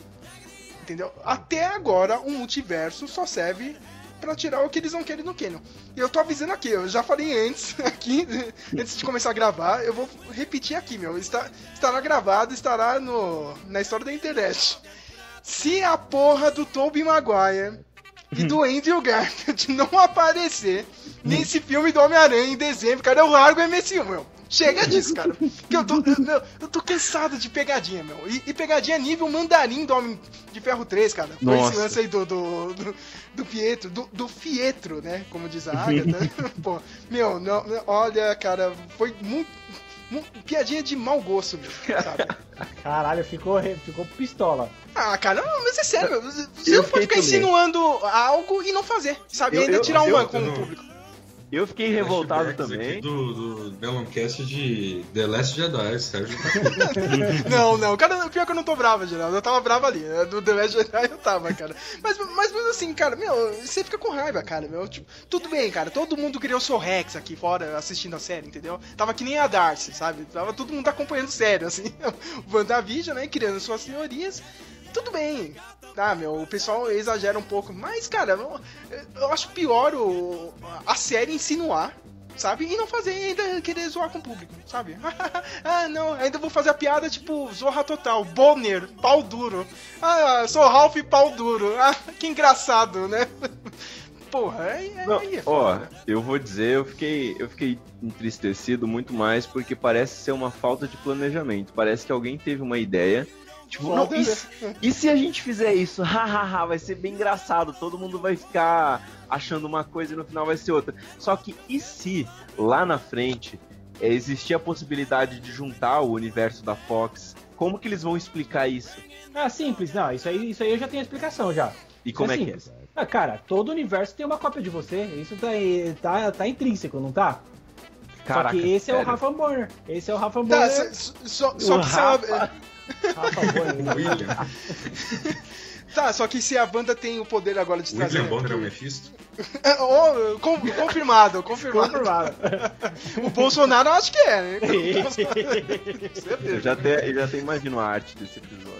Entendeu? Até agora, o multiverso só serve pra tirar o que eles não querem no Canon. E eu tô avisando aqui, eu já falei antes, aqui, antes de começar a gravar, eu vou repetir aqui, meu. Está, estará gravado, estará no, na história da internet. Se a porra do Tobey Maguire e do Andrew Garfield não aparecer nesse filme do Homem-Aranha em dezembro, cara, eu largo o MSU, meu. Chega disso, cara. Que eu tô, eu, meu, eu tô cansado de pegadinha, meu. E, e pegadinha nível mandarim do Homem de Ferro 3, cara. Foi esse Nossa. lance aí do, do, do, do Pietro, do, do Fietro, né? Como diz a Agatha. Pô, meu, não, olha, cara, foi muito. mu- piadinha de mau gosto, meu, sabe? Caralho, ficou, ficou pistola. Ah, cara, não, mas é sério, meu. Você Eu não pode ficar insinuando algo e não fazer, sabe? E Eu- ainda eu- tirar uma eu- com eu o público. Eu fiquei revoltado Flashbacks também. aqui Do, do Meloncast de The Last Jedi, Sérgio. Não, não, cara, pior que eu não tô bravo, Geraldo. Eu tava bravo ali. né? Do The Last Jedi eu tava, cara. Mas, mas mesmo assim, cara, meu, você fica com raiva, cara, meu. Tipo, tudo bem, cara. Todo mundo criou seu Rex aqui fora assistindo a série, entendeu? Tava que nem a Darcy, sabe? Tava todo mundo acompanhando sério, assim. O WandaVision, né? Criando suas teorias. Tudo bem, tá, meu? O pessoal exagera um pouco. Mas, cara, eu, eu acho pior o, a série insinuar sabe? E não fazer ainda querer zoar com o público, sabe? ah, não, ainda vou fazer a piada tipo Zorra Total, Bonner, pau duro. Ah, sou Ralph pau duro. Ah, que engraçado, né? Porra, aí, Não, aí é ó, eu vou dizer, eu fiquei, eu fiquei entristecido muito mais porque parece ser uma falta de planejamento. Parece que alguém teve uma ideia. Tipo, não, e, né? se, e se a gente fizer isso? Hahaha, vai ser bem engraçado. Todo mundo vai ficar achando uma coisa e no final vai ser outra. Só que e se lá na frente é, existir a possibilidade de juntar o universo da Fox? Como que eles vão explicar isso? Ah, simples, não, isso aí, isso aí eu já tenho explicação já. E como é que é? Ah, cara, todo universo tem uma cópia de você. Isso tá, tá, tá intrínseco, não tá? Caraca, só que esse é o sério? Rafa Bonner. Esse é o Rafa Tá, Bonner. só, só, só O que se a, Rafa-. William. tá, só que se a banda tem o poder agora de trazer. William Bonner é o Mephisto? Oh, com- confirmado, confirmado. Confirmado. O Bolsonaro eu acho que é, né? Eu já até, eu já até imagino a arte desse episódio.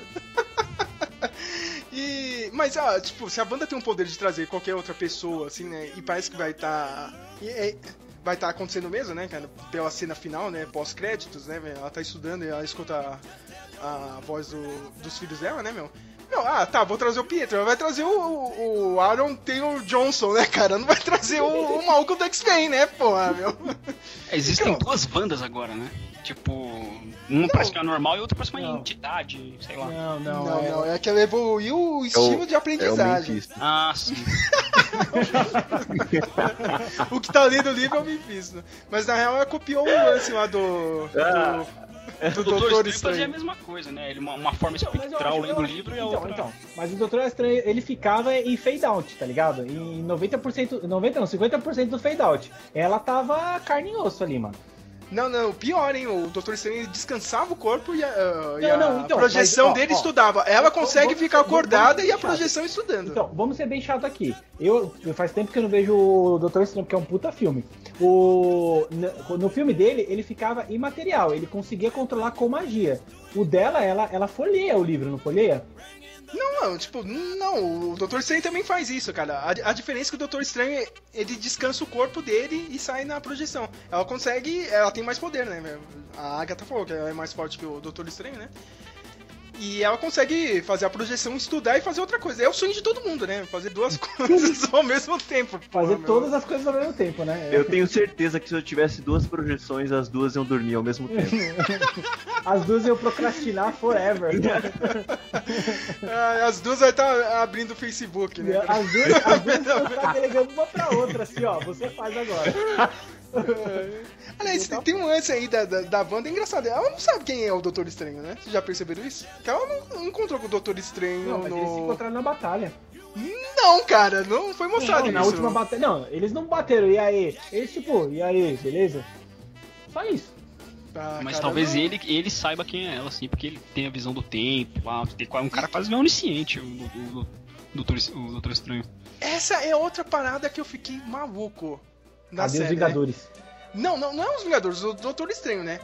E, mas, ah, tipo, se a banda tem um poder de trazer qualquer outra pessoa, assim, né? E parece que vai estar. vai estar acontecendo mesmo, né, cara? Pela cena final, né? Pós-créditos, né? Ela tá estudando e ela escuta a, a voz do- dos filhos dela, né, meu? Meu, ah, tá, vou trazer o Pietro. Ela vai trazer o, o Aaron Taylor Johnson, né, cara? Não vai trazer o, o maluco do X-Men, né, porra, meu? É, Existem Então. duas bandas agora, né? Tipo, uma parece que é normal e outra parece uma Não. entidade, sei lá. Não, não, Não, é- não, é que ela evoluiu o estilo de É o aprendizagem. Mephisto. Ah, sim. o que tá lendo o livro é o Mephisto. Mas na real ela copiou o lance lá do. Ah. do, do Doutor Doutor Estranho fazia a Estranho. mesma coisa, né? Ele, uma, uma forma Então, espectral lendo o livro e a então, outra... então, mas o Doutor Estranho, ele ficava em fade out, tá ligado? Em 90%, 90 não, 50% do fade out. Ela tava carne e osso ali, mano. Não, não, pior, hein? O Estranho ele descansava o corpo e a, ah, e Não, a não, então, projeção mas, ó, dele ó. estudava. Ela Vamos- consegue vamos- ficar acordada e a projeção estudando. Então, vamos ser bem chato aqui. Eu, faz tempo que eu não vejo o Doutor Estranho, porque é um puta filme. O, no, no filme dele, ele ficava imaterial, ele conseguia controlar com magia. O dela, ela, ela folheia o livro, não folheia? Não, não, tipo, não, o Doutor Estranho também faz isso, cara. A, a diferença é que o Doutor Estranho, ele descansa o corpo dele e sai na projeção. Ela consegue, ela tem mais poder, né? A Agatha falou que ela é mais forte que o Doutor Estranho, né? E ela consegue fazer a projeção, estudar e fazer outra coisa. É o sonho de todo mundo, né? Fazer duas coisas ao mesmo tempo. Fazer meu. todas as coisas ao mesmo tempo, né? Eu tenho certeza que se eu tivesse duas projeções, as duas iam dormir ao mesmo tempo. As duas eu procrastinar forever. Ah, as duas vai estar abrindo o Facebook, né? As duas, as duas vão ficar delegando uma pra outra, assim, ó. Você faz agora. Aliás, tem, tem um lance aí da, da, da Wanda, é engraçado. Ela não sabe quem é o Doutor Estranho, né? Vocês já perceberam isso? Que ela não, não encontrou com o Doutor Estranho Não, mas eles se no. encontraram na batalha. Não, cara, não foi mostrado Não, na isso. última batalha. Não, eles não bateram, e aí? Eles, tipo, e aí, beleza? Só isso. Ah, Mas cara, talvez não- ele, ele saiba quem é ela, assim, porque ele tem a visão do tempo lá. Tem um cara quase meio onisciente, o, o, o, Doutor, o Doutor Estranho. Essa é outra parada que eu fiquei maluco. Cadê série, os Vingadores? Né? Não, não, não é os Vingadores, o Doutor Estranho, né?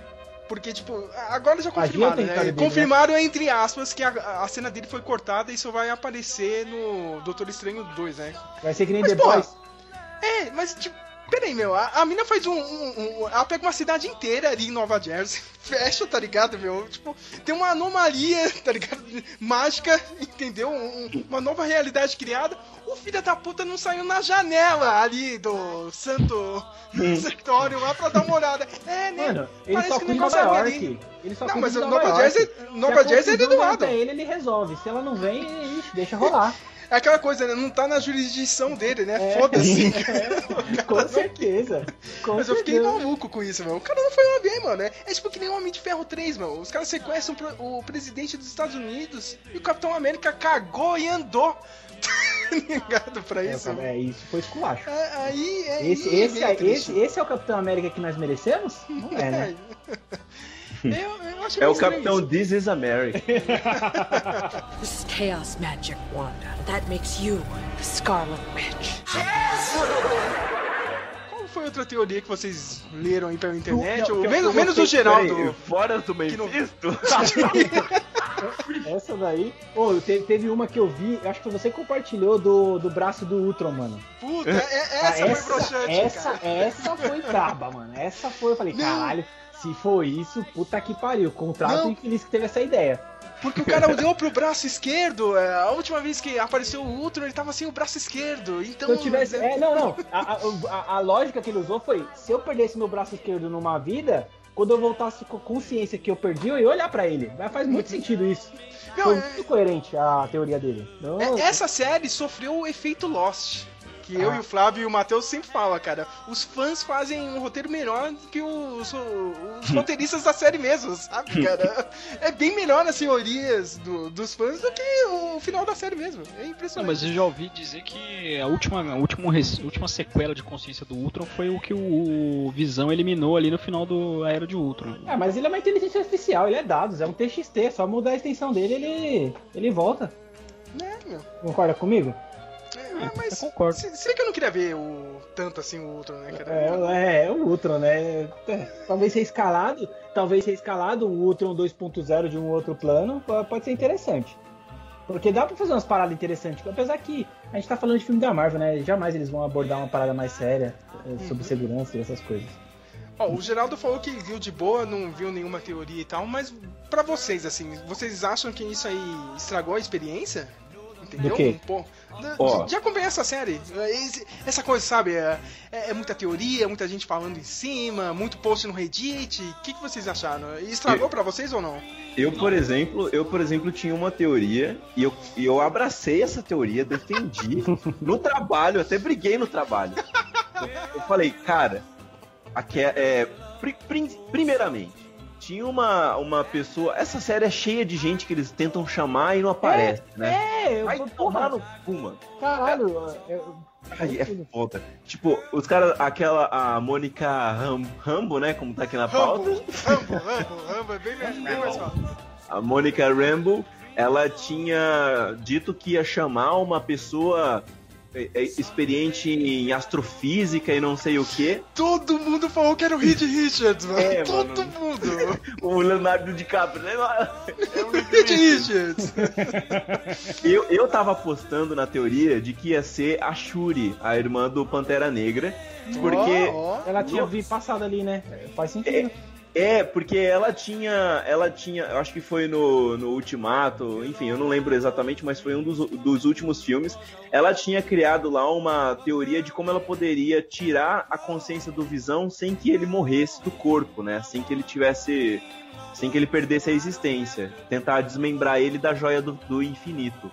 Porque, tipo, agora já confirmaram, né? dele, confirmaram, entre aspas, que a, a cena dele foi cortada e isso vai aparecer no Doutor Estranho 2, né? Vai ser que nem Mas, The. É, mas tipo, peraí, meu, a, a mina faz um, um- um- Ela pega uma cidade inteira ali em Nova Jersey, fecha, tá ligado, meu? Tipo, tem uma anomalia, tá ligado? Mágica, entendeu? Um- um- uma nova realidade criada. O filho da puta não saiu na janela ali do santo sanctuário lá pra dar uma olhada. É, né? Mano, ele Parece só que não consegue ali. Ele só Não, mas o Nova. Jersey- Se Nova Jersey é do lado. ele, ele resolve. Se ela não vem, deixa rolar. É aquela coisa, né? Não tá na jurisdição dele, né? É. Foda-se. Com certeza. Com Mas eu fiquei certeza. maluco com isso, mano. O cara não foi lá bem, mano. É, é tipo que nem o Homem de Ferro 3, mano. Os caras sequestram o presidente dos Estados Unidos e o Capitão América cagou e andou. Tá ligado pra É, isso? cara, é, isso foi esculacho. É, Aí é. Esse, aí é esse, esse, esse é o Capitão América que nós merecemos? Não é, né? Eu, eu achei É o Capitão isso. This is America. This is chaos magic, Wanda. That makes you the Scarlet Witch. Qual foi outra teoria que vocês leram aí pela internet? Não, Ou eu- menos, eu menos o Geraldo. Peraí, Fora do Que não- Mephisto? Essa daí. Ô, teve, teve uma que eu vi, acho que você compartilhou do, do braço do Ultron, mano. Puta, é- é- Ah, essa, foi broxante, essa, cara. essa foi braba, mano. Essa foi, eu falei, Não. caralho, se for isso, puta que pariu. Contrato Não. infeliz que teve essa ideia. Porque o cara olhou pro braço esquerdo. é, A última vez que apareceu o Ultron, ele tava sem o braço esquerdo. Então. Se eu tivesse. É, não, não. A, a- a- lógica que ele usou foi: se eu perdesse meu braço esquerdo numa vida, quando eu voltasse com consciência que eu perdi, eu ia olhar pra ele. Mas faz muito sentido isso. Não, Foi é- muito coerente a teoria dele. Não, É, essa série sofreu o efeito Lost. Que eu Ah. e o Flávio e o Matheus sempre falam, cara. Os fãs fazem um roteiro melhor que os, os roteiristas da série mesmo, sabe, cara? É bem melhor nas teorias do- dos fãs do que o final da série mesmo. É Não, impressionante. mas eu já ouvi dizer que a última, a última, res- última sequela de consciência do Ultron foi o que o Visão eliminou ali no final do Era de Ultron. É, mas ele é uma inteligência artificial, ele é dados, é um TXT, só mudar a extensão dele ele, ele volta. É, meu. Concorda comigo? É, mas eu concordo. Se, se bem que eu não queria ver o tanto assim o Ultron, né, cara? É, é, o Ultron, né? É, Talvez ser escalado, talvez ser escalado um Ultron 2.0 de um outro plano, po- pode ser interessante. Porque dá pra fazer umas paradas interessantes, apesar que a gente tá falando de filme da Marvel, né? Jamais eles vão abordar uma parada mais séria eh, sobre segurança e essas coisas. Ó, o Geraldo falou que viu de boa, não viu nenhuma teoria e tal, mas pra vocês, assim, vocês acham que isso aí estragou a experiência? Entendeu? Do quê? Um pouco. De acompanhar essa série. Esse- Essa coisa, sabe? É, é- é muita teoria, muita gente falando em cima, muito post no Reddit. O que, que vocês acharam? Estragou pra vocês ou não? Eu, por exemplo, eu, por exemplo, tinha uma teoria e eu, e eu abracei essa teoria, defendi no trabalho, até briguei no trabalho. Eu, eu falei, cara, aqui é, é, pri- prim- primeiramente, tinha uma, uma pessoa. Essa série é cheia de gente que eles tentam chamar e não aparece, né? É, eu Vai tomar no cu, mano. Caralho, eu, Ai, é foda. Tipo, os caras, aquela, a Mônica Ram, Rambo, né? Como tá aqui na pauta. Rambo, Rambo, Rambo, é bem, mais- bem mais fácil. A Mônica Rambo, ela tinha dito que ia chamar uma pessoa é, é, experiente em astrofísica e não sei o que. Todo mundo falou que era o Reed Richards, mano. É, Todo mano. mundo. O Leonardo DiCaprio, né? Reed Richards. Eu, eu tava apostando na teoria de que ia ser a Shuri, a irmã do Pantera Negra. Porque. Ó, ó. ela tinha vi passado ali, né? Faz sentido. É, porque ela tinha. Ela tinha. Eu acho que foi no, no Ultimato, enfim, eu não lembro exatamente, mas foi um dos, dos últimos filmes. Ela tinha criado lá uma teoria de como ela poderia tirar a consciência do visão sem que ele morresse do corpo, né? Sem que ele tivesse. Sem que ele perdesse a existência. Tentar desmembrar ele da joia do, do infinito.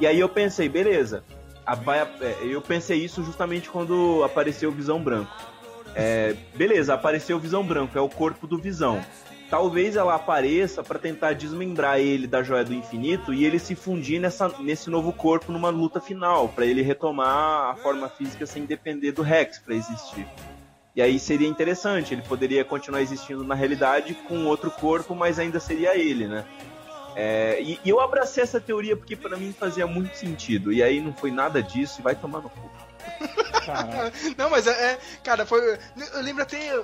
E aí eu pensei, beleza. a é, eu pensei isso justamente quando apareceu o Visão Branco. É, beleza, apareceu o Visão Branco, é o corpo do Visão. Talvez ela apareça para tentar desmembrar ele da Joia do Infinito e ele se fundir nessa, nesse novo corpo numa luta final, para ele retomar a forma física sem depender do Rex para existir. E aí seria interessante, ele poderia continuar existindo na realidade com outro corpo, mas ainda seria ele, né? É, e, e eu abracei essa teoria porque para mim fazia muito sentido. E aí não foi nada disso e vai tomar no cu. Caralho. Não, mas é, é, Cara, foi. Eu lembro até.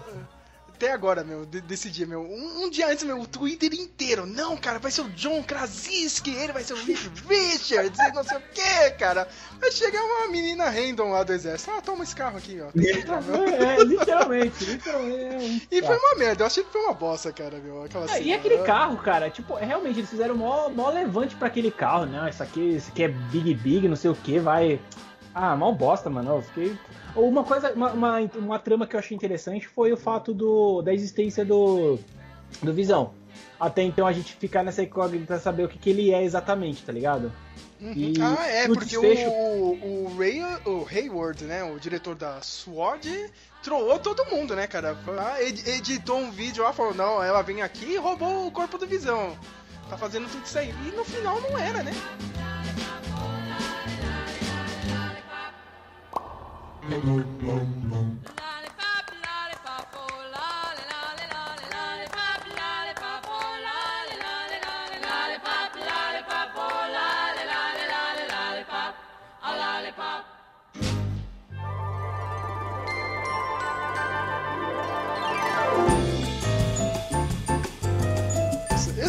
Até agora, meu, de- desse dia, meu. Um, um dia antes, meu, o Twitter inteiro. Não, cara, vai ser o John Krasinski, ele vai ser o Richards, e não sei o que, cara. Aí chega uma menina random lá do exército. Ah, toma esse carro aqui, ó. Meu. É, literalmente, literalmente. é E foi uma merda, eu achei que foi uma bosta, cara, meu. Aquela É, cena. e aquele carro, cara, tipo, é, realmente eles fizeram mó, mó levante pra aquele carro, né? Isso aqui, isso aqui é big big, não sei o que, vai. Ah, mal bosta, mano. Eu fiquei. Uma coisa, uma, uma, uma trama que eu achei interessante foi o fato do, da existência do, do Visão. até então a gente ficar nessa incógnita saber o que, que ele é exatamente, tá ligado? E ah, é, porque desfecho- o, o, Ray, o Hayward, né, o diretor da SWORD, trollou todo mundo, né, cara? Ed- editou um vídeo lá, falou, não, ela vem aqui e roubou o corpo do Visão. Tá fazendo tudo isso aí. E no final não era, né? Eu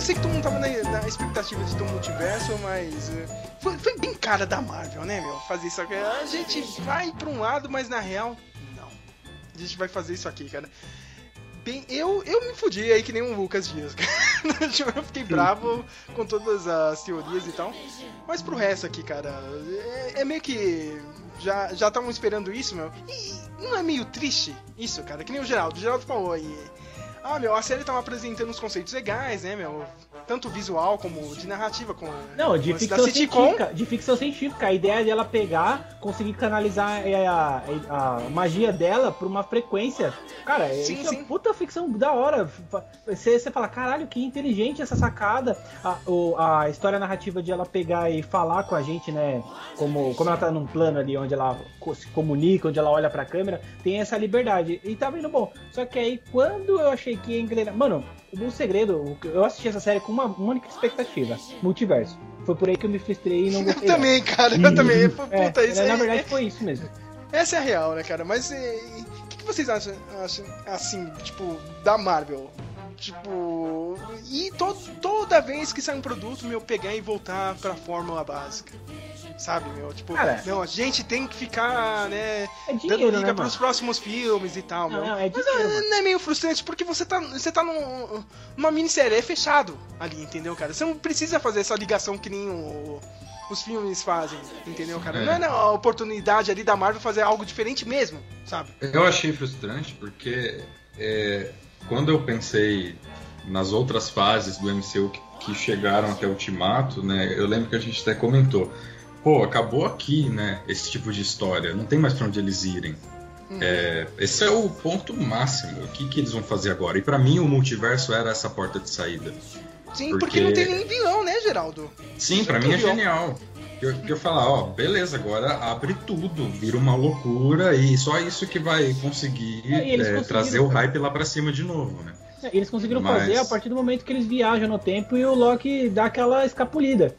sei que todo mundo tava na, na expectativa de ter um multiverso, mas eh, foi, foi bem cara da Marvel, né, meu? Fazer isso aqui. A gente vai pra um lado, mas na real, não. A gente vai fazer isso aqui, cara. Bem, eu, eu me fudi aí que nem um Lucas Dias, cara. Eu fiquei bravo com todas as teorias e tal. Mas pro resto aqui, cara, é, é meio que. Já já estavam esperando isso, meu. E não é meio triste isso, cara? Que nem o Geraldo. O Geraldo falou aí. Ah, meu, a série tava apresentando uns conceitos legais, né, meu? Tanto visual como de narrativa, com Não, de ficção científica. De ficção científica. A ideia dela pegar, conseguir canalizar é, a, a magia dela pra uma frequência. Cara, Sim, isso sim. é puta ficção da hora. Você, você fala, caralho, que inteligente essa sacada. A, o- a história narrativa de ela pegar e falar com a gente, né? Como, como ela tá num plano ali onde ela se comunica, onde ela olha pra câmera, tem essa liberdade. E tá vindo bom. Só que aí, quando eu achei que ia engrenar. Mano, o segredo, eu assisti essa série com uma única expectativa: multiverso. Foi por aí que eu me frustrei e não Eu gostei. não. também, cara, eu também. Puta, É, isso na aí- verdade foi isso mesmo. Essa é a real, né, cara? Mas o que, que vocês acham, acham, assim, tipo, da Marvel? Tipo, e to toda vez que sai um produto, meu, pegar e voltar pra fórmula básica. Sabe, meu? Tipo, Cara, não, a gente tem que ficar, né, É dando dinheiro, liga né, pros próximos filmes e tal, Não, meu. não, é Mas dinheiro, ah, mano. não é meio frustrante porque você tá, você tá num, numa minissérie, é fechado ali, entendeu, cara? Você não precisa fazer essa ligação que nem o- os filmes fazem, entendeu, cara? É. Não é não, a oportunidade ali da Marvel fazer algo diferente mesmo, sabe? Eu achei frustrante porque é, quando eu pensei nas outras fases do MCU que, que chegaram até o Ultimato, né? Eu lembro que a gente até comentou, pô, acabou aqui, né? Esse tipo de história, não tem mais pra onde eles irem. É, esse é o ponto máximo. O que, que eles vão fazer agora? E pra mim o multiverso era essa porta de saída. Sim, porque, Porque- não tem nem vilão, né, Geraldo? Sim, pra Isso mim é que eu genial. Eu, falar, ó, beleza, agora abre tudo, vira uma loucura e só isso que vai conseguir É, é, trazer o hype lá pra cima de novo, né? É, Eles conseguiram Mas- fazer a partir do momento que eles viajam no tempo e o Loki dá aquela escapulida.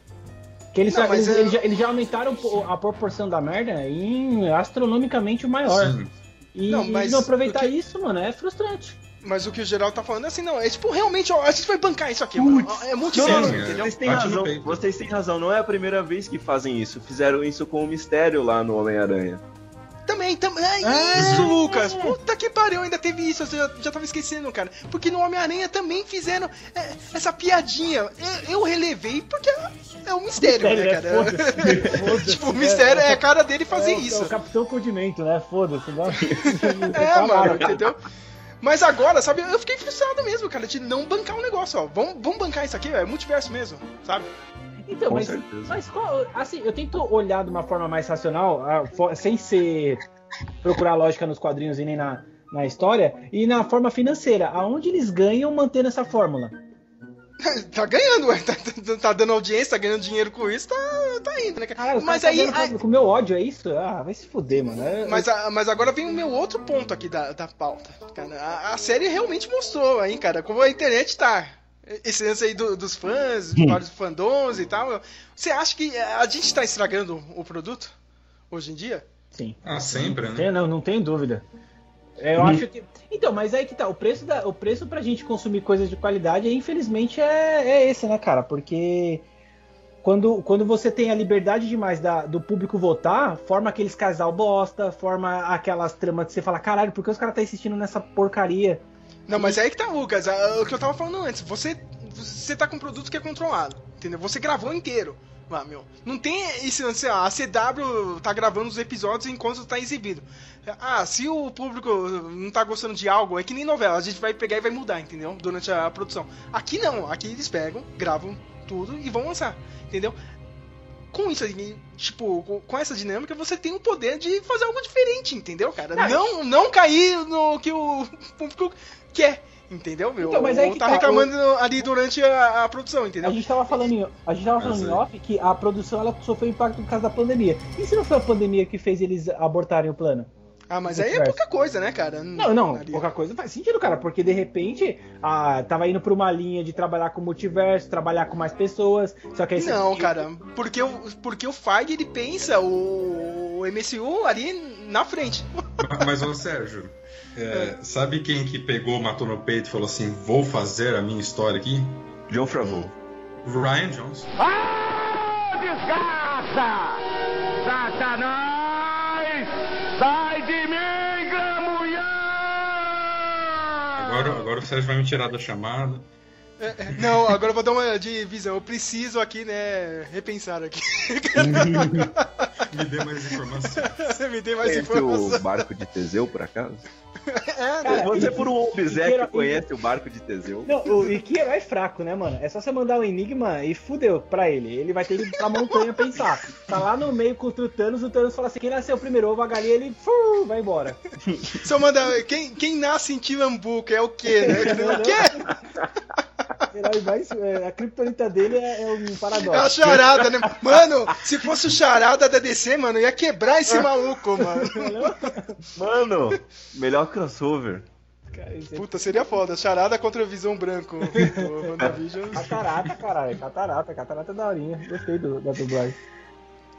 Que eles, Não, eles, eu- eles já, eles já aumentaram a proporção da merda em astronomicamente maior. Sim. E, Não, mas não aproveitar o que- isso, mano, é frustrante. Mas o que o Geraldo tá falando é assim, não, é tipo, realmente, ó, a gente vai bancar isso aqui, mano. É multiverso, Sim, é. entendeu? Vocês têm Bate razão, vocês têm razão, não é a primeira vez que fazem isso. Fizeram isso com o mistério lá no Homem-Aranha. Também, também. É Ah, isso, Lucas! Puta que pariu, ainda teve isso, eu já, já tava esquecendo, cara. Porque no Homem-Aranha também fizeram é, essa piadinha. Eu, eu relevei porque é, é um mistério, Mistério, né, né? cara? Foda-se, foda-se. tipo, o mistério é, É, a cara dele fazer é, isso. É o Capitão Condimento, né? Foda-se. não- É, mano, entendeu? Mas agora, sabe, eu fiquei frustrado mesmo, cara, de não bancar um negócio, ó. Vamos, vamos bancar isso aqui, é multiverso mesmo, sabe? Então, Com mas, certeza. mas qual, assim, eu tento olhar de uma forma mais racional, ah, sem ser procurar lógica nos quadrinhos e nem na, na história, e na forma financeira. Aonde eles ganham mantendo essa fórmula? tá ganhando, ué. Tá, tá- tá dando audiência, tá ganhando dinheiro com isso, tá, tá indo, né, cara? Mas aí. tá vendo com- meu ódio, é isso? Ah, vai se fuder, mano. É- Mas, a- mas agora vem o meu outro ponto aqui da, da pauta. Cara, a, a série realmente mostrou aí, cara, como a internet tá. Esse lance aí do- dos fãs, Hum. vários fandoms e tal. Você acha que a gente tá estragando o produto hoje em dia? Sim. Ah, sempre, né? Tem- não, não tem dúvida. É, Eu acho que. Então, mas aí que tá. O preço, da, o preço pra gente consumir coisas de qualidade, infelizmente, é, é esse, né, cara? Porque quando, quando você tem a liberdade demais da, do público votar, forma aqueles casal bosta, forma aquelas tramas que você fala, caralho, por que os caras tá insistindo nessa porcaria? Não, mas é aí que tá, Lucas. a- O que eu tava falando antes. Você, você tá com um produto que é controlado, entendeu? Você gravou inteiro. Ah, meu, não tem esse lance, ah, a CW tá gravando os episódios enquanto tá exibido. Ah, se o público não tá gostando de algo, é que nem novela, a gente vai pegar e vai mudar, entendeu? Durante a produção. Aqui não, aqui eles pegam, gravam tudo e vão lançar, entendeu? Com isso, tipo, com- essa dinâmica, você tem o poder de fazer algo diferente, entendeu, cara? Não, não cair no que o público quer, entendeu, meu? Então, mas aí Ou que tá tá, reclamando ali durante a, a produção, entendeu? A gente tava falando em, a gente tava falando em é. off que a produção ela sofreu impacto por causa da pandemia. E se não foi a pandemia que fez eles abortarem o plano? Ah, mas aí é pouca coisa, né, cara? Não, não, pouca coisa faz sentido, cara, porque de repente ah, tava indo pra uma linha de trabalhar com multiverso, trabalhar com mais pessoas, só que aí você- Não, cara, porque o, porque o Feige ele pensa o, o MCU ali na frente. Ma- Mas, ô Sérgio, é, sabe quem que pegou, matou no peito e falou assim: vou fazer a minha história aqui? John Favreau. Ryan Johnson. Ah, desgraça! Satanás! Sai de mim, gramulhão! Agora, agora o Sérgio vai me tirar da chamada. É, é, Não, agora eu vou dar uma de visão. Eu preciso aqui, né, repensar aqui. Me dê mais informações. Me dê mais informações. o barco de Teseu, por acaso? É, Cara, Você e- por um obséquio queira- conhece o barco de Teseu? Não, o, e que herói fraco, né, mano? É só você mandar o Enigma e fudeu pra ele. Ele vai ter que ir pra montanha pensar. Tá lá no meio contra o Thanos, o Thanos fala assim: quem nasceu primeiro, ovo a galinha, ele fu, vai embora. Se eu mandar. Quem, quem nasce em Tilambuco é o quê, né? O quê? Herói mais, é, a criptonita dele é, é um É a paradoxo. charada, né? Mano, se fosse o charada da DC, mano, ia quebrar esse maluco, mano. Mano, melhor crossover. Cara, é Puta, seria foda. Charada contra o Visão Branco. O. Catarata, caralho. Catarata, catarata é daorinha. Gostei do, da dublagem.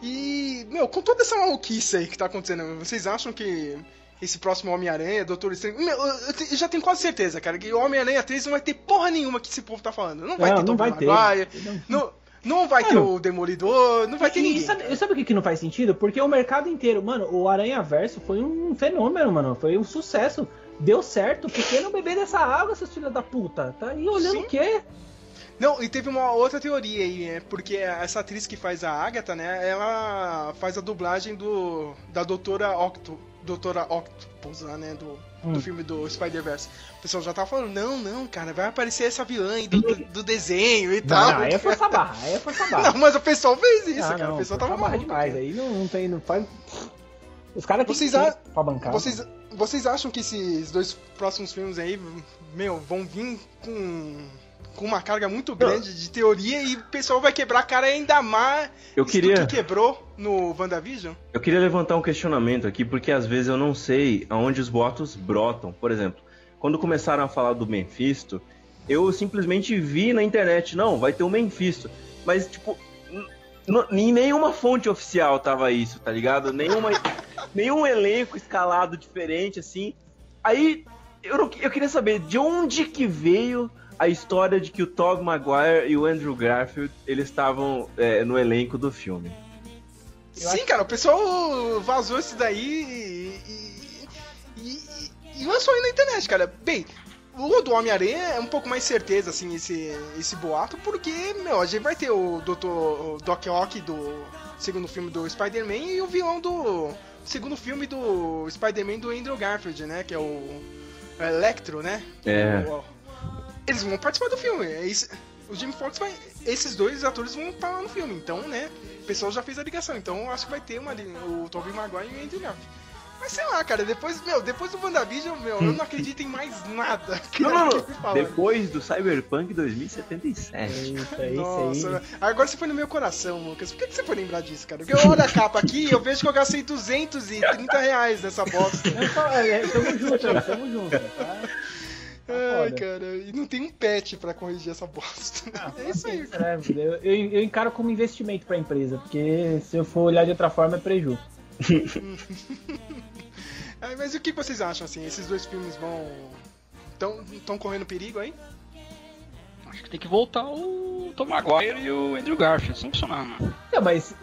E, meu, com toda essa maluquice aí que tá acontecendo, vocês acham que esse próximo Homem-Aranha, Doutor Estranho. Meu, eu, te- eu já tenho quase certeza, cara, que o Homem-Aranha 3 não vai ter porra nenhuma que esse povo tá falando. Não vai Não, ter não Tobey vai ter. Maguire, Não. Não, não vai ter Mano. o Demolidor, não vai ter E ninguém. sabe, sabe o que, que não faz sentido? Porque o mercado inteiro, mano, o Aranha Verso foi um fenômeno, mano. Foi um sucesso. Deu certo. Por que não beber dessa água, seus filhos da puta? Tá aí olhando Sim. o quê? Não, e teve uma outra teoria aí, né? Porque essa atriz que faz a Agatha, né? Ela faz a dublagem do da Doutora Octo, Doutora Octopus lá, né? Do, Hum. do filme do Spider-Verse. O pessoal já tá falando, não, não, cara, vai aparecer essa vilã aí do, do, do desenho e Não, tal. não, aí é força barra, aí é força barra. Não, mas o pessoal fez isso, Ah, cara. não, o pessoal tava barra maluco. demais. Aí não, não tem, não faz. Os caras têm Vocês, que a- pra bancar. vocês, vocês acham que esses dois próximos filmes aí, meu, vão vir com, com uma carga muito grande de teoria e o pessoal vai quebrar a cara ainda mais Eu do queria, que quebrou no WandaVision? eu queria levantar um questionamento aqui, porque às vezes eu não sei aonde os boatos brotam. Por exemplo, quando começaram a falar do Mephisto, eu simplesmente vi na internet, não, vai ter o Mephisto. Mas, tipo, em nenhuma fonte oficial tava isso, tá ligado? Nenhuma, nenhum elenco escalado diferente, assim. Aí, eu, não- eu queria saber de onde que veio a história de que o Tobey Maguire e o Andrew Garfield, eles estavam é, no elenco do filme. Sim, cara, o pessoal vazou isso daí e, e, e- e lançou aí na internet, cara. Bem, o do Homem-Aranha é um pouco mais certeza, assim, esse, esse boato, porque, meu, a gente vai ter o Dr. o Doc Ock do segundo filme do Spider-Man e o vilão do segundo filme do Spider-Man do Andrew Garfield, né, que é o Electro, né? É. O- eles vão participar do filme. É isso. O Jimmy Fox vai. Esses dois atores vão estar lá no filme. Então, né? O pessoal já fez a ligação. Então, eu acho que vai ter uma, o Tobey Maguire e o Andrew Garfield. Mas sei lá, cara, depois, meu, depois do WandaVision, meu, eu não acredito em mais nada. que Não. Depois do Cyberpunk 2077. Isso aí, Nossa, isso aí. agora você foi no meu coração, Lucas. Por que, que você foi lembrar disso, cara? Porque eu olho a capa aqui e eu vejo que eu gastei 230 reais nessa bosta. É só- é, é, tamo junto tamo junto. Tá? Ai, foda. cara, e não tem um patch pra corrigir essa bosta. é isso aí. É, eu, eu, eu encaro como investimento pra empresa, porque se eu for olhar de outra forma é prejuízo. Ah, mas e o que vocês acham, assim? Esses dois filmes vão. Tão, tão correndo perigo aí? Acho que tem que voltar o Tom Maguire e o Andrew Garfield, sem funcionar, mano. Não, mas.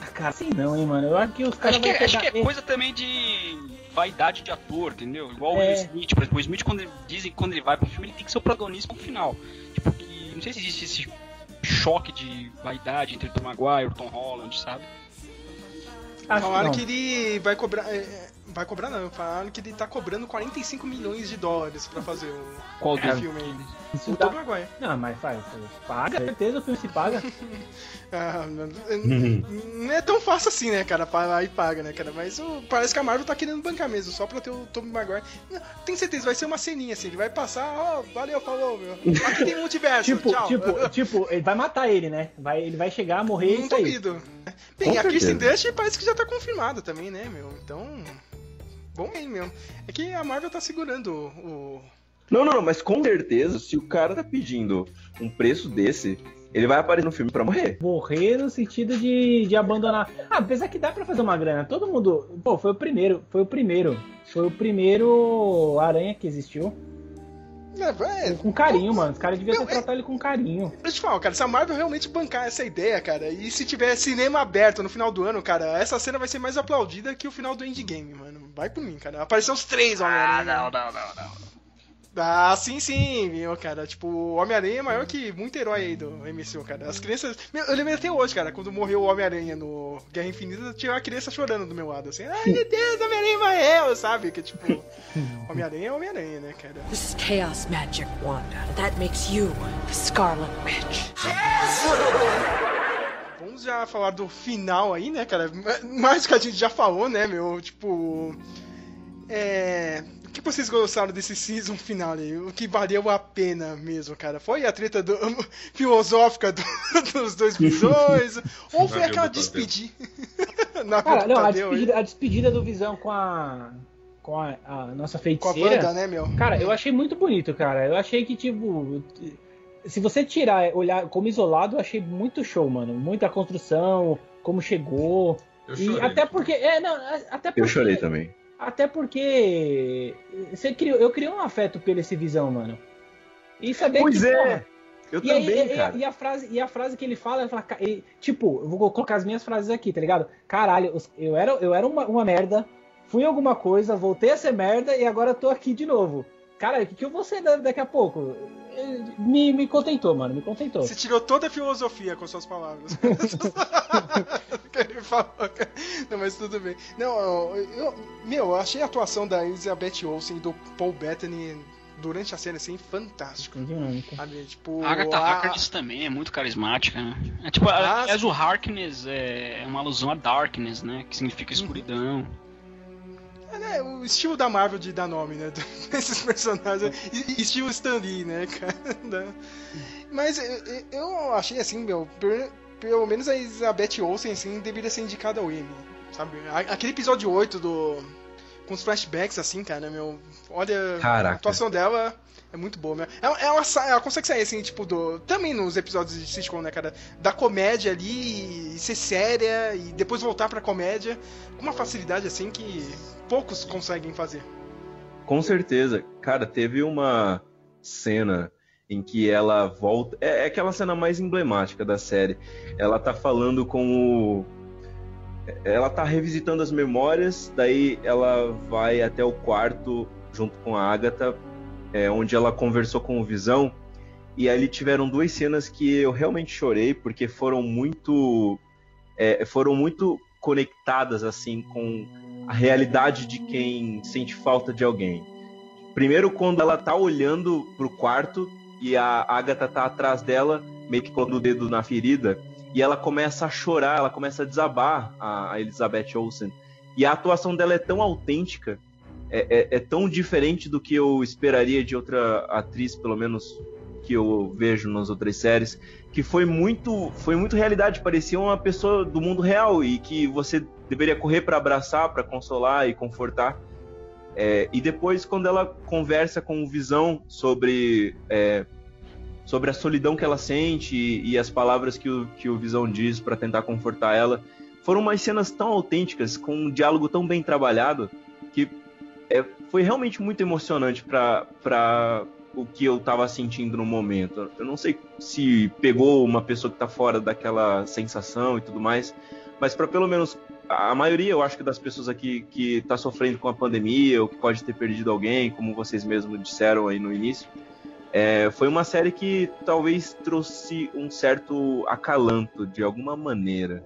ah, Cara, assim não, hein, mano. Eu acho que os caras Acho que, vão é- acho que é coisa também de vaidade de ator, entendeu? Igual o É. Will Smith, por exemplo. O Smith, quando ele, dizem que quando ele vai pro filme, ele tem que ser o protagonista no final. Tipo, que, não sei se existe esse choque de vaidade entre Tom Maguire e Tom Holland, sabe? Acho Falaram não. que ele vai cobrar. é, é, vai cobrar não, falaram que ele tá cobrando 45 milhões de dólares pra fazer o, Qual o deles? filme. Isso O dá- Tom Maguire. Não, mas faz. Paga, com certeza o filme se paga. Ah, não, não é tão fácil assim, né, cara? Pagar e paga, né, cara? Mas o- parece que a Marvel tá querendo bancar mesmo, só pra ter o Tobey Maguire. Não, Tenho certeza, vai ser uma ceninha assim, ele vai passar, ó, valeu, falou, meu. Aqui tem multiverso, tipo, tchau. tipo, tipo, ele vai matar ele, né? Vai, ele vai chegar, morrer e Não duvido. Bem, Com a Kirsten certeza. Dunst parece que já tá confirmada também, né, meu? Então, bom bem mesmo. É que a Marvel tá segurando o... Não, não, não, mas com certeza, se o cara tá pedindo um preço desse, ele vai aparecer no filme pra morrer. Morrer no sentido de, de abandonar. Ah, apesar que dá pra fazer uma grana. Todo mundo. Pô, foi o primeiro. Foi o primeiro. Foi o primeiro aranha que existiu. É, é, Com carinho, mano. Os caras deviam ter tratado ele com carinho. Deixa eu te falar, cara, se a Marvel realmente bancar essa ideia, cara, e se tiver cinema aberto no final do ano, cara, essa cena vai ser mais aplaudida que o final do Endgame, mano. Vai por mim, cara. Apareceu os três Homem-Aranha. Ah, não, não, não, não. Ah, sim, sim, meu, cara. Tipo, o Homem-Aranha é maior que muito herói aí do MCU, cara. As crianças. Meu, eu lembro até hoje, cara, quando morreu o Homem-Aranha no Guerra Infinita, tinha uma criança chorando do meu lado, assim. Ai, meu Deus, Homem-Aranha morreu, sabe? Que tipo, Homem-Aranha é Homem-Aranha, né, cara? This is chaos magic, Wanda. That makes you the Scarlet Witch. Vamos já falar do final aí, né, cara? Mais do que a gente já falou, né, meu? Tipo. É. O que vocês gostaram desse season final aí? O que valeu a pena mesmo, cara? Foi a treta do- filosófica do- dos dois visões? ou foi aquela despedida? Na Cara, não, a despedida, a despedida do Visão com a. Com a, a nossa Com a feiticeira. Wanda, né, meu? Cara, eu achei muito bonito, cara. Eu achei que, tipo. Se você tirar, olhar como isolado, eu achei muito show, mano. Muita construção, como chegou. Eu E chorei. até porque. É, não, até porque. Eu chorei também. Até porque. Você criou, eu criei um afeto pelo esse visão, mano. E saber Pois que. é, porra, Eu e, aí, também, e- cara. e a frase, e a frase que ele fala, ele fala, e, tipo, eu vou colocar as minhas frases aqui, tá ligado? Caralho, eu era, eu era uma, uma merda, fui alguma coisa, voltei a ser merda e agora tô aqui de novo. Caralho, o que, que eu vou ser da- daqui a pouco? Me, me contentou, mano, me contentou. Você tirou toda a filosofia com suas palavras. Que ele falou, cara. Não, mas tudo bem. Não, eu, eu- meu, eu achei a atuação da Elizabeth Olsen e do Paul Bettany durante a cena assim fantástica. Dinâmica. Sabe? Tipo, A Agatha a- Harkness também é muito carismática, né? É tipo, Ah, aliás, o Harkness é é uma alusão a Darkness, né? Que significa escuridão. É, o estilo da Marvel de dar nome, né? Desses personagens. Estilo Stan Lee, né, cara? Mas eu, achei assim, meu, pelo menos a Elizabeth Olsen, assim, deveria ser indicada ao Emmy, sabe? Aquele episódio 8 do... Com os flashbacks, assim, cara, meu... Olha, Caraca. a atuação dela é muito boa, meu. Ela, ela, ela consegue sair, assim, tipo, do... Também nos episódios de sitcom, né, cara? Da comédia ali, e ser séria, e depois voltar pra comédia, com uma facilidade, assim, que poucos conseguem fazer. Com certeza. Cara, teve uma cena em que ela volta. É, é aquela cena mais emblemática da série. Ela tá falando com o. Ela tá revisitando as memórias, daí ela vai até o quarto junto com a Agatha, é, onde ela conversou com o Visão. E ali tiveram duas cenas que eu realmente chorei, porque foram muito. é, foram muito conectadas assim com a realidade de quem sente falta de alguém. Primeiro, quando ela tá olhando pro quarto e a Agatha tá atrás dela, meio que pondo o dedo na ferida, e ela começa a chorar, ela começa a desabar, a Elizabeth Olsen. E a atuação dela é tão autêntica, é, é- é tão diferente do que eu esperaria de outra atriz, pelo menos que eu vejo nas outras séries, que foi muito, foi muito realidade, parecia uma pessoa do mundo real e que você deveria correr para abraçar, para consolar e confortar. É, e depois, quando ela conversa com o Visão sobre, é, sobre a solidão que ela sente e, e as palavras que o, que o Visão diz para tentar confortar ela, foram umas cenas tão autênticas, com um diálogo tão bem trabalhado, que é, foi realmente muito emocionante para o que eu tava sentindo no momento. Eu não sei se pegou uma pessoa que tá fora daquela sensação e tudo mais, mas para pelo menos a maioria, eu acho que das pessoas aqui que tá sofrendo com a pandemia ou que pode ter perdido alguém, como vocês mesmos disseram aí no início, É, foi uma série que talvez trouxe um certo acalanto de alguma maneira.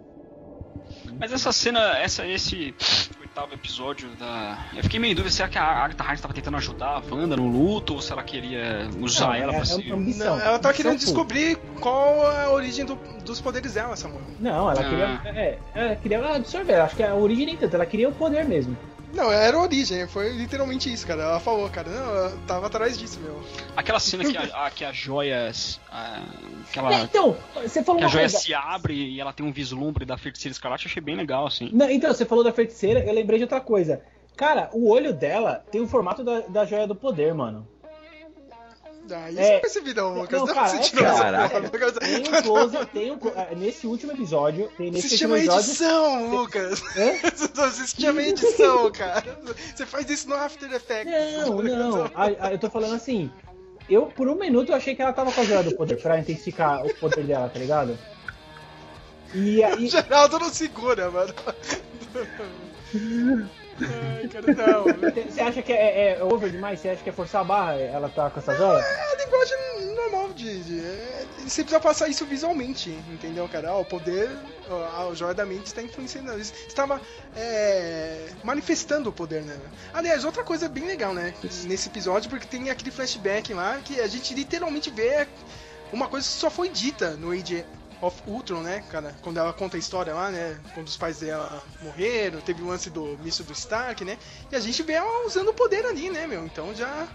Mas essa cena, essa, esse oitavo episódio da. Eu fiquei meio em dúvida, será que a Agatha Harkness estava tentando ajudar a Wanda no luto ou se ela queria usar Não, ela é- pra é ser. ambição. Não, ela tava querendo Ambição descobrir qual é a origem do- dos poderes dela, Samuel. Não, ela Ah. queria. É, ela queria absorver. Acho que a origem nem tanto, ela queria o poder mesmo. Não, era a origem, foi literalmente isso, cara. Ela falou, cara, não, eu tava atrás disso, meu. Aquela cena que a, a- que as joias. a- que, ela- Então, você falou que a joia coisa. se abre e ela tem um vislumbre da feiticeira escarlate, eu achei bem legal, assim. Não, então, você falou da feiticeira, eu lembrei de outra coisa. Cara, o olho dela tem o formato da, da joia do poder, mano. Ah, isso É. eu não percebi não, Lucas. Não, Não, cara, é Lucas. Tem um close, tem um, ah, nesse último episódio, tem nesse Você último chama episódio. edição, Lucas. Hã? Você se chama edição, cara. Você faz isso no After Effects. Não, não. A- a- eu tô falando assim. Eu, por um minuto, eu achei que ela tava com a joia do poder pra intensificar o poder dela, tá ligado? E aí. Geraldo não segura, mano. Ai, cara, não. Você acha que é, é over demais? Você acha que é forçar a barra ela tá com essa joia? É a linguagem normal de. de é, você precisa passar isso visualmente, entendeu, cara? O poder, a, a joia da mente está influenciando. Você estava é, manifestando o poder, né? Aliás, outra coisa bem legal, né? Nesse episódio, porque tem aquele flashback lá que a gente literalmente vê uma coisa que só foi dita no Age of Ultron, né, cara? Quando ela conta a história lá, né? Quando os pais dela morreram, teve o lance do míssil do Stark, né? E a gente vê ela usando o poder ali, né, meu? Então já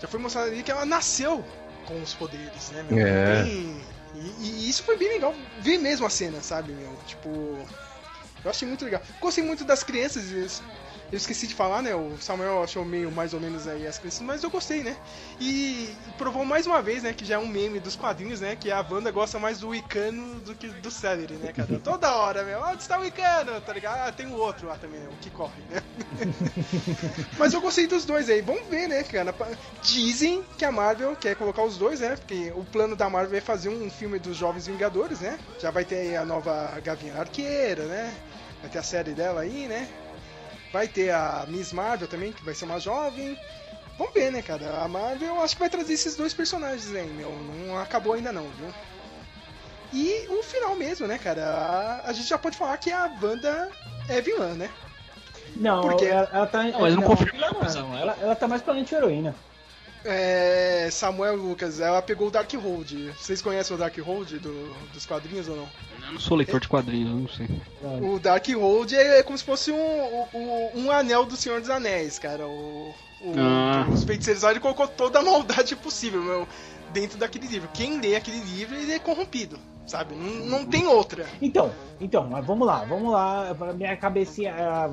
já foi mostrado ali que ela nasceu com os poderes, né, meu? É. Bem- E, e isso foi bem legal, ver mesmo a cena, sabe, meu? Tipo, eu achei muito legal. Gostei muito das crianças, eu esqueci de falar, né? O Samuel achou meio mais ou menos aí as crianças, mas eu gostei, né? E provou mais uma vez, né, que já é um meme dos quadrinhos, né? Que a Wanda gosta mais do Wicano do que do Celery, né, cara? Toda hora, meu. Onde está o Wicano? Tá ligado? Ah, tem o outro lá também, né? O que corre, né? Mas eu gostei dos dois aí. Vamos ver, né, cara? Dizem que a Marvel quer colocar os dois, né? Porque o plano da Marvel é fazer um filme dos Jovens Vingadores, né? Já vai ter aí a nova Gavinha Arqueira, né? Vai ter a série dela aí, né? Vai ter a Miss Marvel também, que vai ser uma jovem. Vamos ver, né, cara? A Marvel eu acho que vai trazer esses dois personagens aí, meu. Não acabou ainda não, viu? E o final mesmo, né, cara? A, a gente já pode falar que a Wanda é vilã, né? Não, Por quê? ela, ela tá. Não, mas não confirma não, a coisa não, dela. ela, ela tá mais pra anti-heroína. É, Samuel Lucas, ela pegou o Darkhold. Vocês conhecem o Darkhold do, dos quadrinhos ou não? Eu não sou leitor de quadrinhos, eu não sei. O Darkhold é como se fosse um, um, um anel do Senhor dos Anéis, cara. O, o- Ah. Os feiticeiros lá, ele colocou toda a maldade possível, meu, dentro daquele livro. Quem lê aquele livro, ele é corrompido, sabe? Não, não tem outra. Então, então, mas vamos lá, vamos lá, minha cabecinha, ah,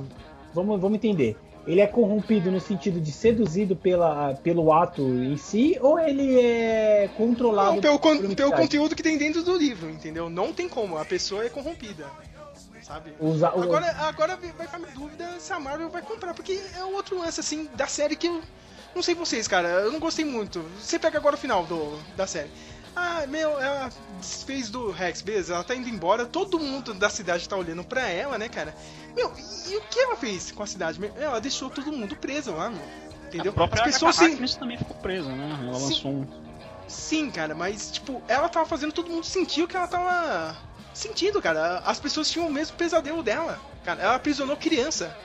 vamos, vamos entender. Ele é corrompido no sentido de seduzido pela, pelo ato em si, ou ele é controlado Não, pelo, con- pelo conteúdo que tem dentro do livro, entendeu? Não tem como, a pessoa é corrompida. Sabe? Usa- Agora, agora vai ficar minha dúvida se a Marvel vai comprar, porque é um outro lance assim da série que eu não sei vocês, cara, eu não gostei muito. Você pega agora o final do, da série. Ah, meu, ela desfez do Rex, beleza, ela tá indo embora, todo mundo da cidade tá olhando pra ela, né, cara? Meu, e, o que ela fez com a cidade? Ela deixou todo mundo preso lá, meu. Entendeu? A própria As pessoas Agatha sim. Harkness também ficou presa, né? Ela Sim. lançou um. Sim, cara, mas, tipo, ela tava fazendo todo mundo sentir o que ela tava sentindo, cara. As pessoas tinham o mesmo pesadelo dela. Cara, ela aprisionou criança.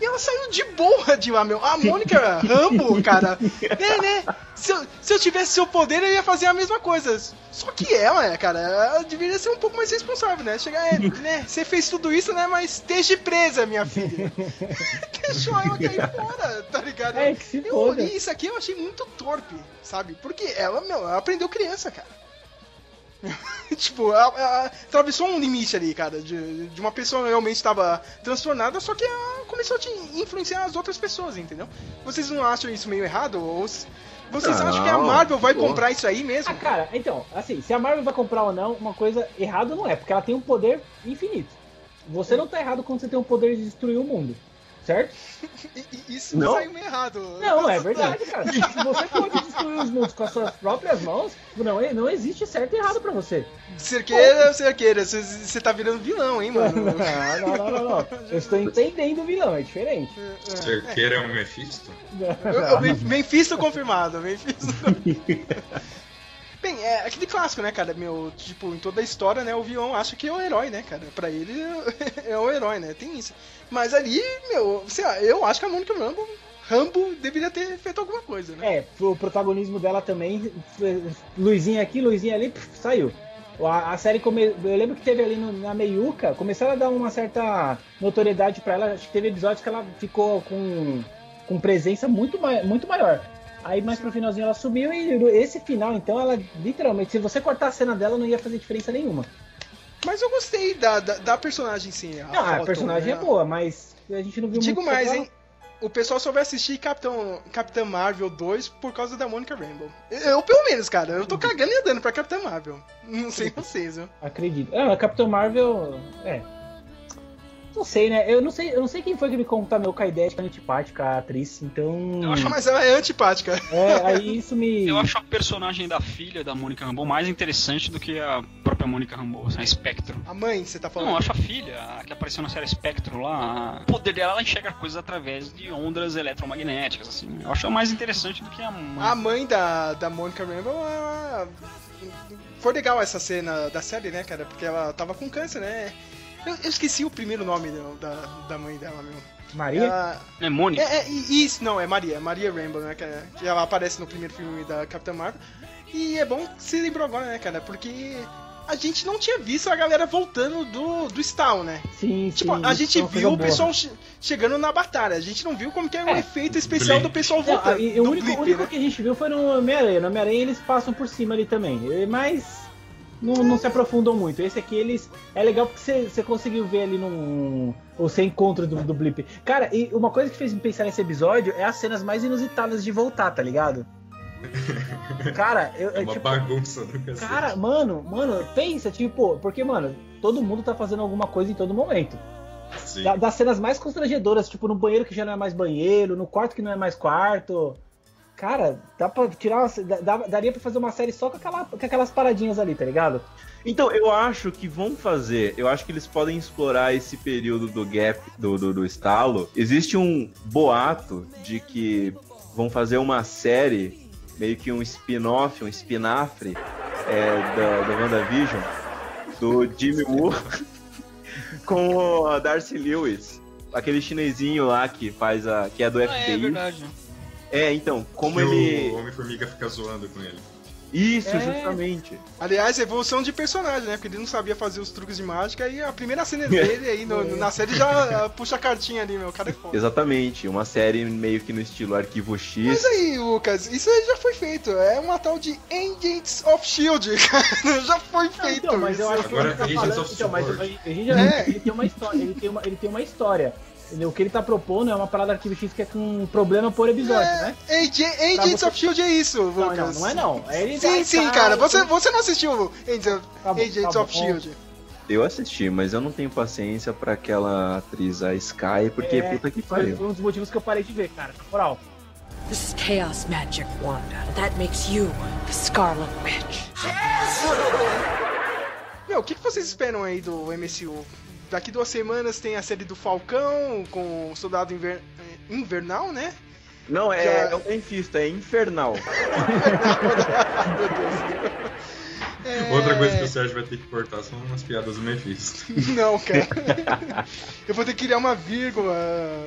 E ela saiu de boa de lá, meu. A Mônica Rambo, cara. Né, né? Se eu, se eu tivesse seu poder, eu ia fazer a mesma coisa. Só que ela, cara, ela deveria ser um pouco mais responsável, né? Chegar, é, né? Você fez tudo isso, né? Mas esteja presa, minha filha. Deixou ela cair fora, tá ligado? É, que se eu olhei isso aqui eu achei muito torpe, sabe? Porque ela, meu, ela aprendeu criança, cara. tipo, ela, ela atravessou um limite ali, cara, de, de uma pessoa que realmente estava transtornada, só que ela começou a te influenciar as outras pessoas, entendeu? Vocês não acham isso meio errado? Ou vocês Não, acham que a Marvel vai pô. comprar isso aí mesmo? Ah, cara, então, assim, se a Marvel vai comprar ou não, uma coisa errada não é, porque ela tem um poder infinito. Você não tá errado quando você tem o poder de destruir o mundo. Certo? Isso Não? saiu meio errado. Não, é verdade, cara. Se você pode destruir os mundos com as suas próprias mãos, não, não existe certo e errado pra você. Cerqueira, cerqueira, você- tá virando vilão, hein, mano? Não, não, não, não, não. Eu estou entendendo o vilão, é diferente. Cerqueira é um Mephisto? Mephisto confirmado, Mephisto Bem, é aquele clássico, né, cara? Meu, tipo, em toda a história, né, o vilão acha que é o herói, né, cara? Pra ele é o herói, né? Tem isso. Mas ali, meu, sei lá, eu acho que a Mônica Rambo, Rambo deveria ter feito alguma coisa, né? É, o protagonismo dela também, Luizinha aqui, Luizinha ali, pff, saiu. A, a série, come... eu lembro que teve ali no- na meiuca, começaram a dar uma certa notoriedade pra ela, acho que teve episódios que ela ficou com, com presença muito, mai- muito maior. Aí mais pro finalzinho ela sumiu e esse final, então, ela literalmente, se você cortar a cena dela, não ia fazer diferença nenhuma. Mas eu gostei da, da, da personagem, sim. A, Não, a Photon, personagem né? é boa, mas a gente não viu Digo muito mais, sobre hein? O pessoal só vai assistir Capitão, Capitã Marvel 2 por causa da Mônica Rambeau. Eu, pelo menos, cara, eu tô cagando e andando pra Capitã Marvel. Não sei vocês, viu? Acredito. Ah, a Capitão Marvel. É. Não sei, né? Eu não sei, eu não sei quem foi que me contaminou com a ideia de que é antipática a atriz, então. Eu acho Mas ela é antipática. É, aí isso me. Eu acho a personagem da filha da Mônica Rambeau mais interessante do que a própria Mônica Rambeau, a Spectro. A mãe, você tá falando? Não, eu acho a filha, a que apareceu na série Spectro lá. O poder dela, ela enxerga coisas através de ondas eletromagnéticas, assim. Eu acho ela mais interessante do que a mãe. A mãe da, da Mônica Rambeau, ela... Foi legal essa cena da série, né, cara? Porque ela tava com câncer, né? Eu, eu esqueci o primeiro nome da, da, da mãe dela, meu. Maria? Ela- É Mônica? É, é, isso, não, é Maria, é Maria Rambo, né? Que, é- que ela aparece no primeiro filme da Capitã Marvel. E é bom que se lembrou agora, né, cara? Porque a gente não tinha visto a galera voltando do, do stall, né? Sim, Tipo, sim, a gente é viu o pessoal che- chegando na batalha. A gente não viu como que é o É. efeito especial do pessoal voltando. e o único, blip, o único né? que a gente viu foi no Homem-Aranha. No Homem-Aranha eles passam por cima ali também. Mas não, não se aprofundam muito. Esse aqui eles. É legal porque você, você conseguiu ver ali num. Você encontro do, do Blip. Cara, e uma coisa que fez me pensar nesse episódio é as cenas mais inusitadas de voltar, tá ligado? Cara, eu. É uma tipo, bagunça do cacete. Cara, mano, mano, pensa, tipo, porque, mano, todo mundo tá fazendo alguma coisa em todo momento. Sim. Da- das cenas mais constrangedoras, tipo, no banheiro que já não é mais banheiro, no quarto que não é mais quarto. Cara, dá pra tirar. Uma, dá- daria pra fazer uma série só com, aquela, com aquelas paradinhas ali, tá ligado? Então, eu acho que vão fazer. Eu acho que eles podem explorar esse período do gap, do, do, do estalo. Existe um boato de que vão fazer uma série, meio que um spin-off, um espinafre é, da, da WandaVision, do Jimmy Woo com a Darcy Lewis. Aquele chinesinho lá que faz a. que é do Ah, é FBI. verdade. É, então, como Que ele. O Homem-Formiga fica zoando com ele. Isso, É. justamente. Aliás, evolução de personagem, né? Porque ele não sabia fazer os truques de mágica e a primeira cena dele aí no- no- na série já ah, puxa a cartinha ali, meu. O cara é foda. Exatamente, uma série meio que no estilo Arquivo X. Mas aí, Lucas, isso aí já foi feito. É uma tal de Agents of Shield, cara. Já foi feito. então, mas eu acho que Agora, ele tá Agents falando, of então, mas Support. a gente já É. ele tem uma história, ele tem uma, ele tem uma história. Entendeu? O que ele tá propondo é uma parada Arquivo X que é com um problema por episódio, né? É, Ag- Agents você- of Shield é isso, Não, Lucas. não, não é não. É ele Sim, vai- sim, tá- cara. Você, você não assistiu Agents of, Tá bom, Agents tá of bom. Shield? Eu assisti, mas eu não tenho paciência pra aquela atriz, a Sky, porque É, puta que Foi pariu. um dos motivos que eu parei de ver, cara. Na moral. This is chaos magic, Wanda. That makes you the Scarlet Witch. Meu, o que, que vocês esperam aí do MCU? Daqui duas semanas tem a série do Falcão com o Soldado Inver- eh, Invernal, né? Não, é, Já- é o Mephisto, é infernal. Meu Deus. É, Outra coisa que o Sérgio vai ter que cortar são umas piadas do Mephisto. Não, cara. Eu vou ter que criar uma vírgula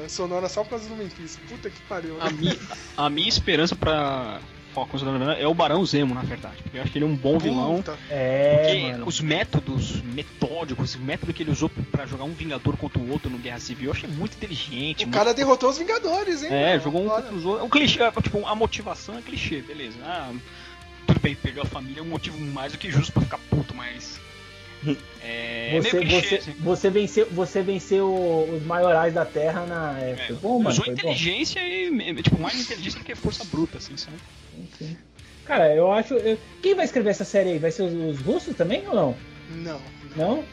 sonora só por causa do Memphis. Puta que pariu. A, mi, a minha esperança pra É o Barão Zemo, na verdade. Porque eu acho que ele é um bom vilão. Puta. É, Porque mano. os métodos metódicos, o método que ele usou pra jogar um Vingador contra o outro no Guerra Civil, eu achei muito inteligente. O muito- cara derrotou os Vingadores, hein? É, mano? jogou um contra os outros. É um clichê, é, tipo, a motivação é clichê, beleza. Ah, tudo bem, perdeu a família é um motivo mais do que justo pra ficar puto, mas. É, Você, clichê, você, assim. você venceu, você venceu os maiorais da Terra na. É, foi bom, mano. Usou Foi bom. inteligência e, tipo, mais inteligência do que força bruta, assim, sabe? Sim. Cara, eu acho. eu- Quem vai escrever essa série aí? Vai ser os, os russos também ou não? Não. Não?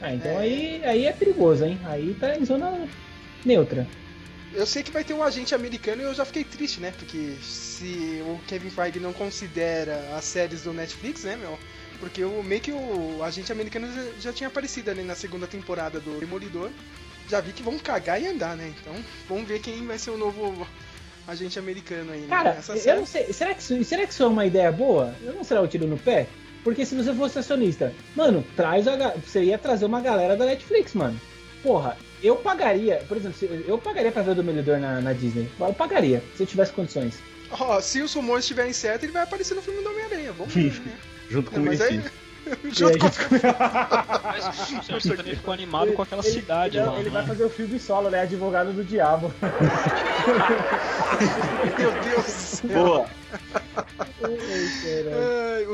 Ah, então É. aí, aí é perigoso, hein? Aí tá em zona neutra. eu sei que vai ter um agente americano e eu já fiquei triste, né? Porque se o Kevin Feige não considera as séries do Netflix, né, meu? Porque o, meio que o agente americano já, já tinha aparecido ali na segunda temporada do Demolidor. Já vi que vão cagar e andar, né? Então, vamos ver quem vai ser o novo agente americano aí, né? Cara, eu não sei. Será que, isso, será que isso é uma ideia boa? Eu não será o tiro no pé? Porque se você fosse acionista, mano, traz a, você ia trazer uma galera da Netflix, mano. Porra, eu pagaria, por exemplo, eu pagaria pra ver o Demolidor na, na Disney. Eu pagaria, se eu tivesse condições. Ó, se os rumores estiverem certos, ele vai aparecer no filme do Homem-Aranha. Vamos ver, né? Junto com Não, o Will aí-. Junto com Mas você também ficou animado com aquela Ele- cidade ele, lá. ele né? vai fazer o filme solo, né? Advogado do diabo. Meu Deus do céu. Boa.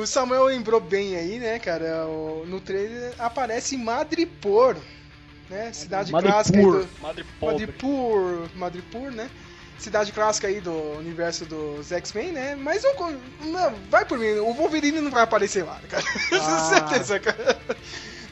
O Samuel lembrou bem aí, né, cara? O- no trailer aparece Madripoor, né? Cidade clássica aí Madripoor. do. Madre pobre. Madripoor, Madripoor, né? Cidade clássica aí do universo dos X-Men, né? Mas não, não, vai por mim, o Wolverine não vai aparecer lá, cara. Ah. Certeza, cara.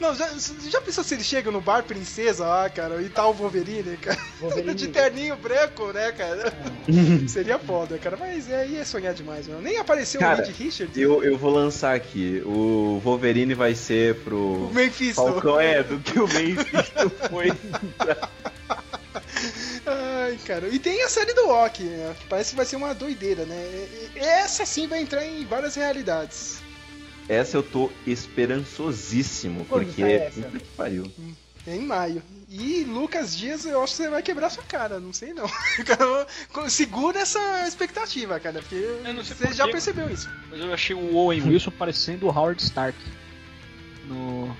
Não, já, já pensou se ele chega no bar Princesa lá, cara, e tá o Wolverine, cara? Wolverine. De terninho branco, né, cara? Seria foda, cara. Mas é, ia sonhar demais, mano. Nem apareceu o Cara, Reed Richards. Eu, eu vou lançar aqui. O Wolverine vai ser pro. O Mephisto. Falcão é, do que o Mephisto foi. Ai, cara. E tem a série do Loki, né? Que parece que vai ser uma doideira, né? Essa sim vai entrar em várias realidades. Essa eu tô esperançosíssimo, Quando porque. essa? Puta que pariu. É em maio. E Lucas Dias, eu acho que você vai quebrar sua cara, não sei não. Cara, Segura essa expectativa, cara, porque Eu não sei você por já percebeu isso. Mas eu achei o Owen Wilson parecendo o Howard Stark. No...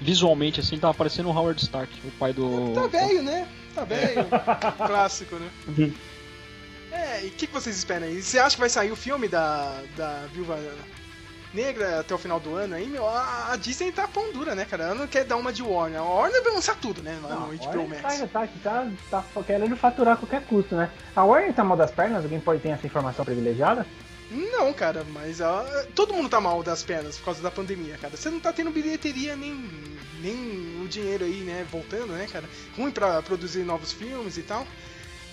Visualmente, assim, tava parecendo o Howard Stark, o pai do. Tá velho, né? Tá velho. Clássico, né? Uhum. É, e o que, que vocês esperam aí? Você acha que vai sair o filme da, da Viúva Negra até o final do ano aí? Meu, a, a Disney tá pão dura, né, cara? Ela não quer dar uma de Warner. A Warner vai lançar tudo, né? Lá no HBO Warner Max. tá, tá, tá, tá querendo faturar a qualquer custo, né? A Warner tá mal das pernas? Alguém pode ter essa informação privilegiada? Não, cara, mas a- todo mundo tá mal das pernas por causa da pandemia, cara. Você não tá tendo bilheteria nem, nem o dinheiro aí, né, voltando, né, cara? Ruim pra produzir novos filmes e tal.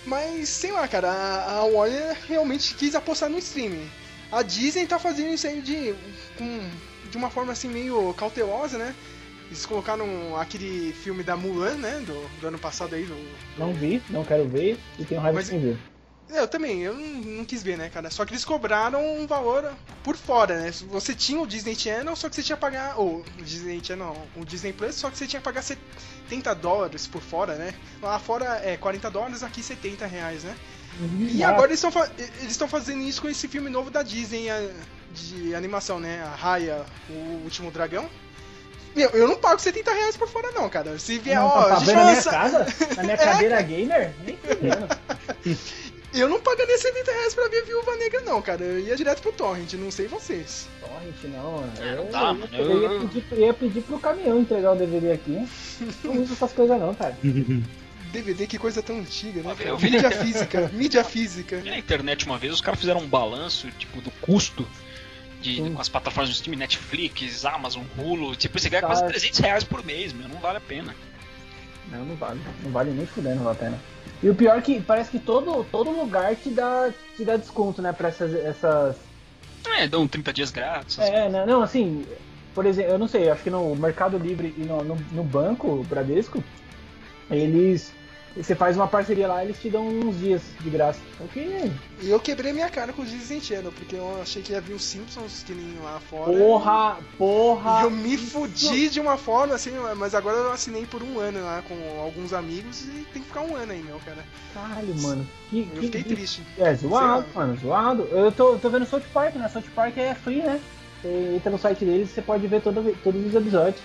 Mas, sei lá, cara, a, Warner realmente quis apostar no streaming. A Disney tá fazendo isso aí de, com, de uma forma assim meio cautelosa, né? Eles colocaram aquele filme da Mulan, né, do, do ano passado aí, do, Não vi, não quero ver e tenho raiva Mas- de. É, Eu também, eu não, não quis ver, né, cara? Só que eles cobraram um valor por fora, né? Você tinha o Disney Channel, só que você tinha que pagar. Ou o Disney Channel, não, o Disney Plus, só que você tinha que pagar 70 dólares por fora, né? Lá fora é 40 dólares, aqui 70 reais, né? E Ah, agora eles estão eles fazendo isso com esse filme novo da Disney de animação, né? A Raya, o Último Dragão. Meu, eu não pago 70 reais por fora, não, cara. Se vier, não, ó, tá a gente na minha casa? Na minha É, cadeira gamer? Nem fudendo. Eu não pagaria 70 reais pra ver Viúva Negra, não, cara. Eu ia direto pro Torrent, não sei vocês. Torrent não, eu, não dá, eu, mano. eu Eu- ia, pedir, eu ia pedir pro caminhão entregar o DVD aqui. Não uso essas coisas não, cara. DVD, que coisa tão antiga, né? Eu vi- Mídia física, mídia física. Na internet uma vez, os caras fizeram um balanço, tipo, do custo de, com as plataformas de streaming, Netflix, Amazon, Hulu. Tipo, você ganha Tá. quase 300 reais por mês, meu. Não vale a pena. Não, não vale. Não vale nem fudendo, não a pena. E o pior é que parece que todo, todo lugar te dá, te dá desconto, né, pra essas, essas É, dão 30 dias grátis. É, né, não, assim, por exemplo, eu não sei, acho que no Mercado Livre e no, no, no banco, Bradesco, eles. Você faz uma parceria lá eles te dão uns dias de graça. O que. E eu quebrei minha cara com o Disney Channel, porque eu achei que ia vir os Simpsons que nem lá fora. Porra! Porra! E eu me isso- fudi de uma forma, assim, mas agora eu assinei por um ano lá com alguns amigos e tem que ficar um ano aí, meu, cara. Caralho, mano. Que, Eu que- fiquei que- triste. É, zoado, mano, zoado. Eu tô, tô vendo South Park, né? South Park é free, né? Você entra no site deles e você pode ver todo, todos os episódios.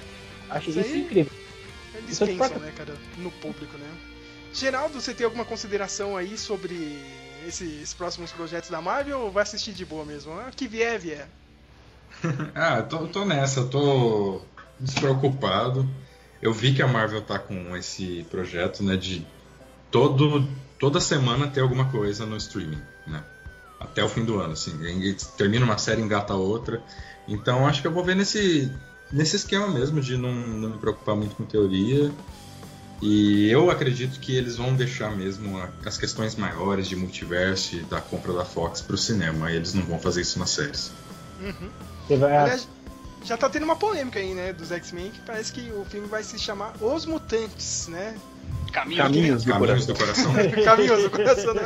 Achei Isso isso, aí- incrível. Eles South pensam, Park- né, cara, no público, né? Geraldo, você tem alguma consideração aí sobre esses próximos projetos da Marvel ou vai assistir de boa mesmo? Ah, que vier, vier. Ah, tô, tô nessa, tô despreocupado. Eu vi que a Marvel tá com esse projeto, né, de todo, toda semana ter alguma coisa no streaming, né? Até o fim do ano, assim. Termina uma série, engata outra. Então acho que eu vou ver nesse, nesse esquema mesmo, de não, não me preocupar muito com teoria. E eu acredito que eles vão deixar mesmo as questões maiores de multiverso e da compra da Fox pro cinema. E eles não vão fazer isso nas séries. Uhum. Aliás, já tá tendo uma polêmica aí, né, dos X-Men, que parece que o filme vai se chamar Os Mutantes, né? Caminho Caminhos do Caminhos coração. do coração. Caminhos do coração, né?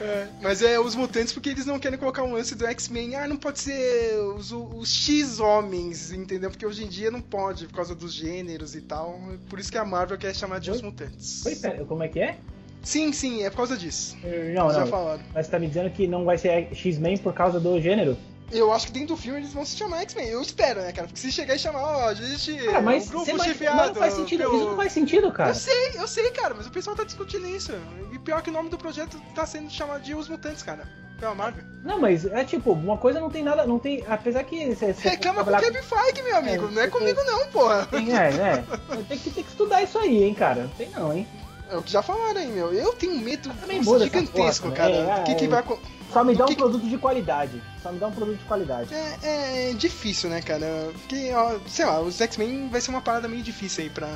É, mas é os mutantes porque eles não querem colocar um lance do X-Men. Ah, não pode ser os, os X-Homens, entendeu? Porque hoje em dia não pode, por causa dos gêneros e tal. Por isso que a Marvel quer chamar de Os Mutantes. Oi, pera, como é que é? Sim, sim, é por causa disso. Não, Já não. falaram. Mas você tá me dizendo que não vai ser X-Men por causa do gênero? Eu acho que dentro do filme eles vão se chamar X-Men. Eu espero, né, cara? Porque se chegar e chamar, ó, a gente. Cara, mas, o grupo você mas, mas não faz sentido. Isso não faz sentido, cara. Eu sei, eu sei, cara, mas o pessoal tá discutindo isso. E pior que o nome do projeto tá sendo chamado de Os Mutantes, cara. Pela Marvel. Não, mas é tipo, uma coisa não tem nada, não tem, apesar que você você Reclama com o Kevin Feige, meu amigo. É, não é porque- comigo, não, porra. Tem, é, né? Tem que, tem que estudar isso aí, hein, cara. Não tem não, hein? É o que já falaram aí, meu. Eu tenho um medo nossa, gigantesco, porra, cara. né? O que, É, que é. vai Só me dá um que produto de qualidade. Só me dá um produto de qualidade. É, é difícil, né, cara? Porque, ó, sei lá, os X-Men vai ser uma parada meio difícil aí pra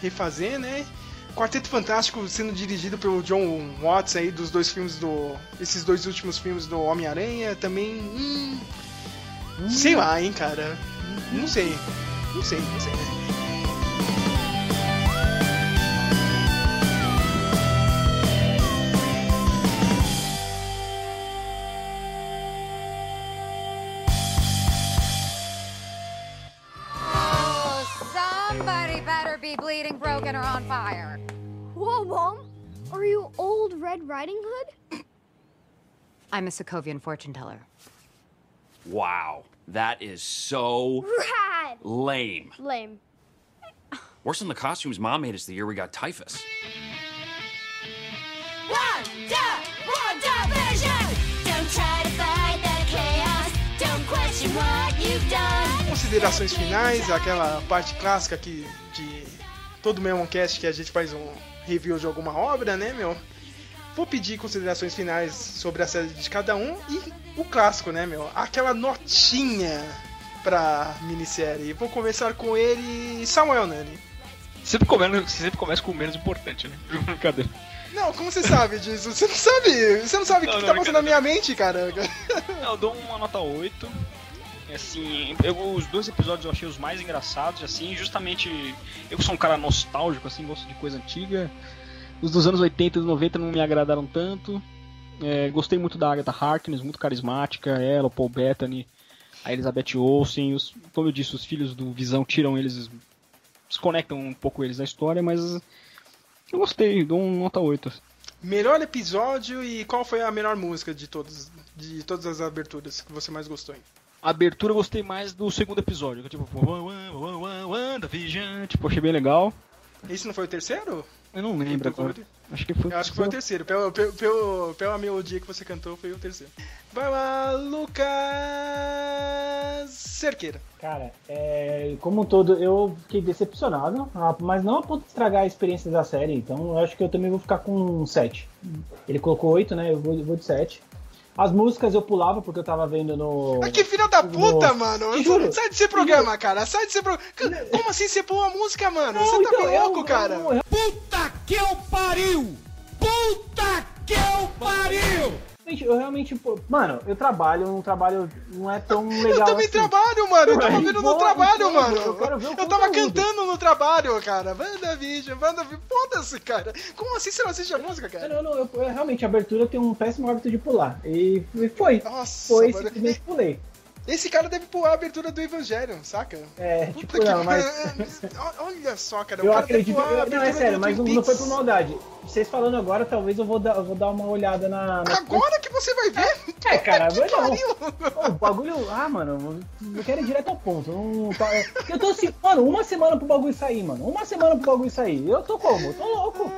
refazer, né? Quarteto Fantástico sendo dirigido pelo John Watts aí dos dois filmes do. Esses dois últimos filmes do Homem-Aranha também. Hum, Sei lá, hein, cara. Não sei. Não sei, não sei, be bleeding, broken, or on fire. Whoa, Mom! Are you old Red Riding Hood? I'm a Sokovian fortune teller. Wow, that is so Rad! lame. Lame. Worse than the costumes mom made us the year we got typhus. Wanda! Wanda Vision! Don't try to fight the chaos. Don't question what you've done. Considerações finais, aquela parte clássica aqui de todo Memoncast que a gente faz um review de alguma obra, né, meu? Vou pedir considerações finais sobre a série de cada um e o clássico, né, meu? Aquela notinha pra minissérie. Vou começar com ele, Samuel Nani. Sempre, comendo, sempre começa com o menos importante, né? Brincadeira. Não, como você sabe disso? Você não sabe, você não sabe o que, Não, que não, tá passando na minha mente, cara. Eu dou uma nota 8. Assim, eu, os dois episódios eu achei os mais engraçados, assim, justamente eu sou um cara nostálgico, assim, gosto de coisa antiga. Os dos anos 80 e 90 não me agradaram tanto. É, gostei muito da Agatha Harkness, muito carismática, ela, o Paul Bettany, a Elizabeth Olsen, os, como eu disse, os filhos do Visão tiram eles, desconectam um pouco eles da história, mas eu gostei, dou um nota 8. Melhor episódio e qual foi a melhor música de todos, de todas as aberturas que você mais gostou? hein? A abertura eu gostei mais do segundo episódio, que é tipo, WandaVision, tipo, achei bem legal. Esse não foi o terceiro? Eu não lembro agora. Acho que foi Eu acho que foi o terceiro. Pela, pela, pela, melodia que você cantou, foi o terceiro. Vai lá, Lucas Cerqueira. Cara, é, como um todo, eu fiquei decepcionado, ah, mas não a ponto de estragar a experiência da série, então eu acho que eu também vou ficar com um 7. Ele colocou 8, né? Eu vou, eu vou de 7. As músicas eu pulava porque eu tava vendo no. Que filha da puta, no- mano! Juro. Sai desse programa, cara! Sai desse programa! Como assim você pulou a música, mano? Não, você tá então, eu- louco, eu- cara! eu- Puta que eu pariu! Puta que eu pariu! Eu realmente, pô, mano, eu trabalho, um trabalho não é tão legal. Eu também assim. trabalho, mano! Eu tava vendo no trabalho, entendo, mano! eu quero ver o Eu tava cantando no trabalho, cara! WandaVision, WandaVision, foda-se, cara! Como assim você não assiste a música, cara? Não, não, eu, eu- realmente, a abertura tenho um péssimo hábito de pular. E e foi. Nossa, foi, mano. simplesmente pulei. Esse cara deve pular a abertura do Evangelion, saca? É, Puta tipo, que não, mas. Olha só, cara. o Eu acredito. eu- não, é sério, mas não, não foi por maldade. Vocês falando agora, talvez eu vou dar, eu vou dar uma olhada na. na... Agora que você vai ver? É, cara, Que eu não. o bagulho. Ah, mano, eu quero ir direto ao ponto. Não, tá- é, eu tô assim, mano, uma semana pro bagulho sair, mano. Uma semana pro bagulho sair. Eu tô como? Eu tô louco.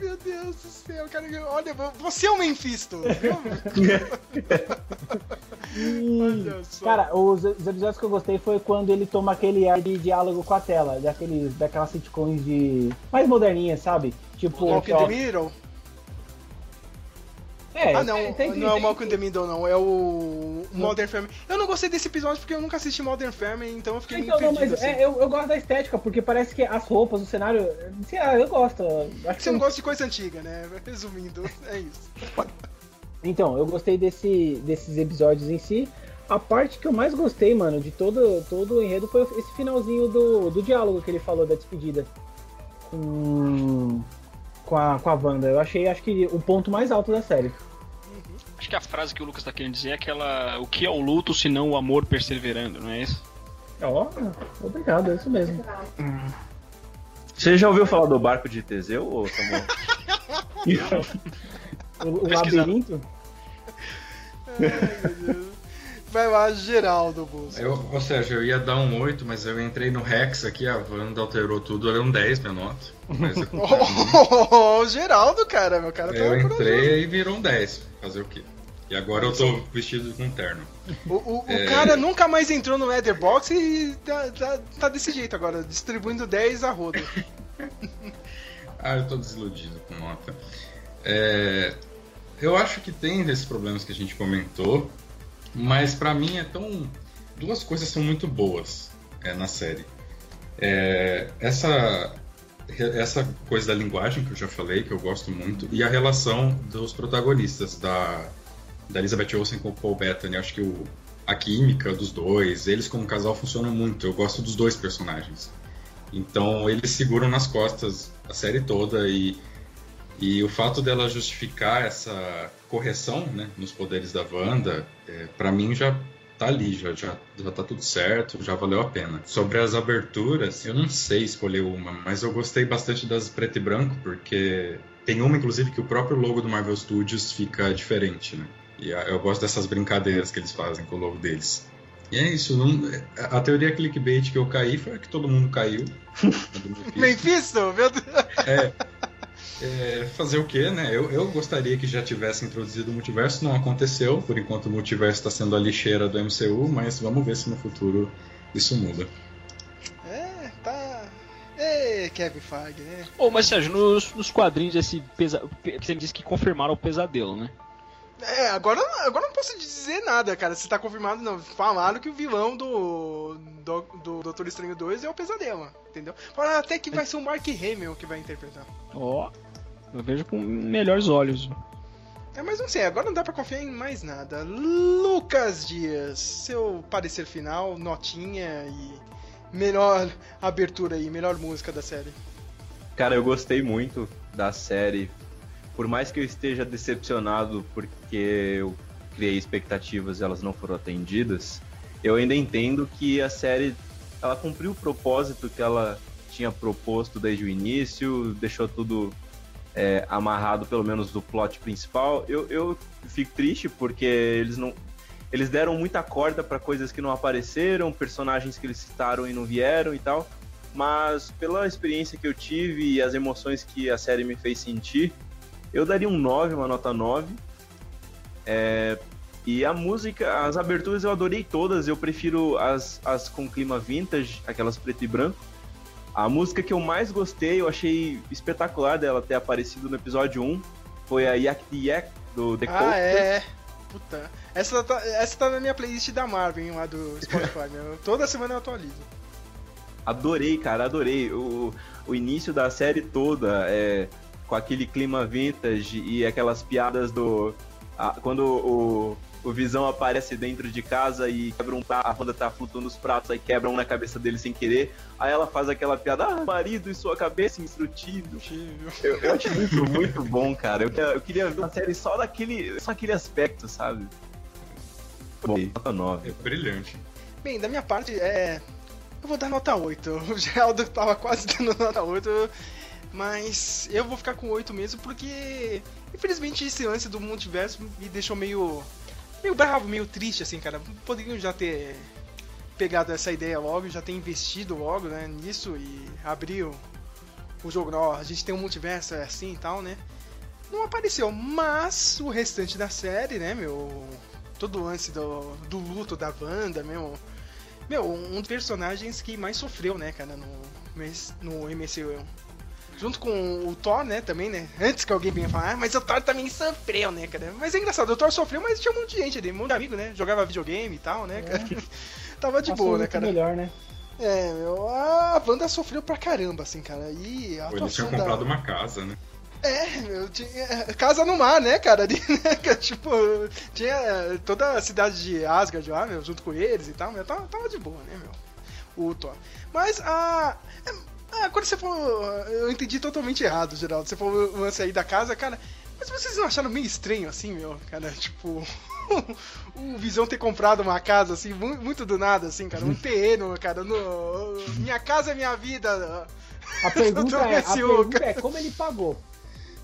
Meu Deus do céu, cara. Olha, você é um Mephisto. Olha só. Cara, os, os episódios que eu gostei foi quando ele toma aquele ar de diálogo com a tela, daqueles, daquelas sitcoms de. mais moderninhas, sabe? Tipo. Walk in the Middle. É, ah, não, tem- tem- não é o Malcolm in the Middle, não. É o Modern Family. Eu não gostei desse episódio porque eu nunca assisti Modern Family, então eu fiquei Então, meio não, perdido. mas assim. é, eu, eu gosto da estética, porque parece que as roupas, o cenário. Sei lá, eu gosto. Acho que Você não gosta de coisa antiga, né? Resumindo, é isso. Então, eu gostei desse, desses episódios em si. A parte que eu mais gostei, mano, de todo, todo o enredo foi esse finalzinho do, do diálogo que ele falou da despedida com, com, a, com a Wanda. Eu achei, acho que, o ponto mais alto da série. Acho que a frase que o Lucas tá querendo dizer é aquela. O que é o luto se não o amor perseverando, não é isso? Ó, obrigado, é isso mesmo. Você já ouviu falar do barco de Teseu, ô Samuel? O, o labirinto? Vai lá, Geraldo Bolsa. Eu, ou seja, eu ia dar um 8, mas eu entrei no Rex aqui, a Wanda alterou tudo, dei um 10 minha nota. Mas eu, Oh, Geraldo, cara, meu cara tá eu entrei e virou um 10. Fazer o quê? E agora eu tô vestido com terno. O, o, o É. cara nunca mais entrou no Etherbox e tá, tá, tá desse jeito agora, distribuindo 10 a rodo. Ah, eu tô desiludido com nota. É, eu acho que tem esses problemas que a gente comentou, mas pra mim é tão. Duas coisas são muito boas é, na série. É, essa, essa coisa da linguagem que eu já falei, que eu gosto muito, e a relação dos protagonistas, da, da Elizabeth Olsen com o Paul Bettany. Acho que o, a química dos dois, eles como casal funcionam muito. Eu gosto dos dois personagens. Então eles seguram nas costas a série toda e, e o fato dela justificar essa correção né, nos poderes da Wanda, é, para mim já tá ali, já, já, já tá tudo certo, já valeu a pena. Sobre as aberturas, eu não sei escolher uma, mas eu gostei bastante das preto e branco, porque tem uma, inclusive, que o próprio logo do Marvel Studios fica diferente, né? E eu gosto dessas brincadeiras que eles fazem com o logo deles. E é isso, não, a teoria clickbait que eu caí foi a que todo mundo caiu. Mephisto, meu Deus. É, é, fazer o quê, né? Eu, eu gostaria que já tivesse introduzido o multiverso, não aconteceu. Por enquanto o multiverso está sendo a lixeira do MCU, mas vamos ver se no futuro isso muda. É, tá. Ê, Kevin Feige, né? Ô, mas Sérgio, nos, nos quadrinhos esse pesa... você disse que confirmaram o pesadelo, né? É, agora, agora não posso dizer nada, cara. Se tá confirmado, não. Falaram que o vilão do, do, do Doutor Estranho 2 é o Pesadelo, entendeu? Falaram até que vai ser o Mark Hamill que vai interpretar. Ó, eu vejo com melhores olhos. É, mas não sei, agora não dá pra confiar em mais nada. Lucas Dias, seu parecer final, notinha e melhor abertura aí, melhor música da série. Cara, eu gostei muito da série. Por mais que eu esteja decepcionado porque eu criei expectativas e elas não foram atendidas, eu ainda entendo que a série ela cumpriu o propósito que ela tinha proposto desde o início, deixou tudo é, amarrado, pelo menos do plot principal. Eu, eu fico triste porque eles não. Eles deram muita corda para coisas que não apareceram, personagens que eles citaram e não vieram e tal. Mas pela experiência que eu tive e as emoções que a série me fez sentir, eu daria um 9, uma nota 9. É, e a música, as aberturas eu adorei todas, eu prefiro as, as com clima vintage, aquelas preto e branco. A música que eu mais gostei, eu achei espetacular dela ter aparecido no episódio 1, foi a Yak the Yak do The Ah, Coasters. é. Puta. Essa tá, essa tá na minha playlist da Marvel, hein, lá do Spotify. meu. Toda semana eu atualizo. Adorei, cara, adorei. O, o início da série toda, é, com aquele clima vintage e aquelas piadas do. a- quando o, o Visão aparece dentro de casa e quebra um prato, a Wanda tá flutuando os pratos, aí quebra um na cabeça dele sem querer. Aí ela faz aquela piada, ah, marido e sua cabeça instrutivo. Eu, eu achei muito, muito bom, cara. Eu, eu queria ver uma série só daquele, só aquele aspecto, sabe? Bom, nota 9. É brilhante. Bem, da minha parte, é. Eu vou dar nota 8. O Geraldo tava quase dando nota 8. Mas eu vou ficar com 8 mesmo, porque. Infelizmente esse lance do multiverso me deixou meio. meio bravo, meio triste, assim, cara. Poderiam já ter pegado essa ideia logo, já ter investido logo, né, nisso e abrir o, jogo, ó, a gente tem um multiverso é assim e tal, né? Não apareceu, mas o restante da série, né, meu. Todo o lance do, do luto da Wanda, meu. Meu, um dos personagens que mais sofreu, né, cara, no, no MCU. Junto com o Thor, né, também, né? Antes que alguém venha falar, ah, mas o Thor também sofreu, né, cara? Mas é engraçado, o Thor sofreu, mas tinha um monte de gente ali, um monte de amigo, né? Jogava videogame e tal, né, cara? Tava de Passou boa, né, muito cara? melhor, né? É, meu, a Wanda sofreu pra caramba, assim, cara. E a Pô, Ele tinha atuação da... comprado uma casa, né? É, meu, tinha casa no mar, né, cara? Ali, né, tipo, tinha toda a cidade de Asgard lá, meu, junto com eles e tal, meu, tava, tava de boa, né, meu, o Thor. Mas a... Ah, quando você falou, eu entendi totalmente errado, Geraldo, você falou o lance aí da casa, cara, mas vocês não acharam meio estranho assim, meu, cara, tipo... o Visão ter comprado uma casa, assim, muito, do nada, assim, cara, um terreno, cara, no... Minha casa é minha vida... A pergunta, é, a pergunta é como ele pagou.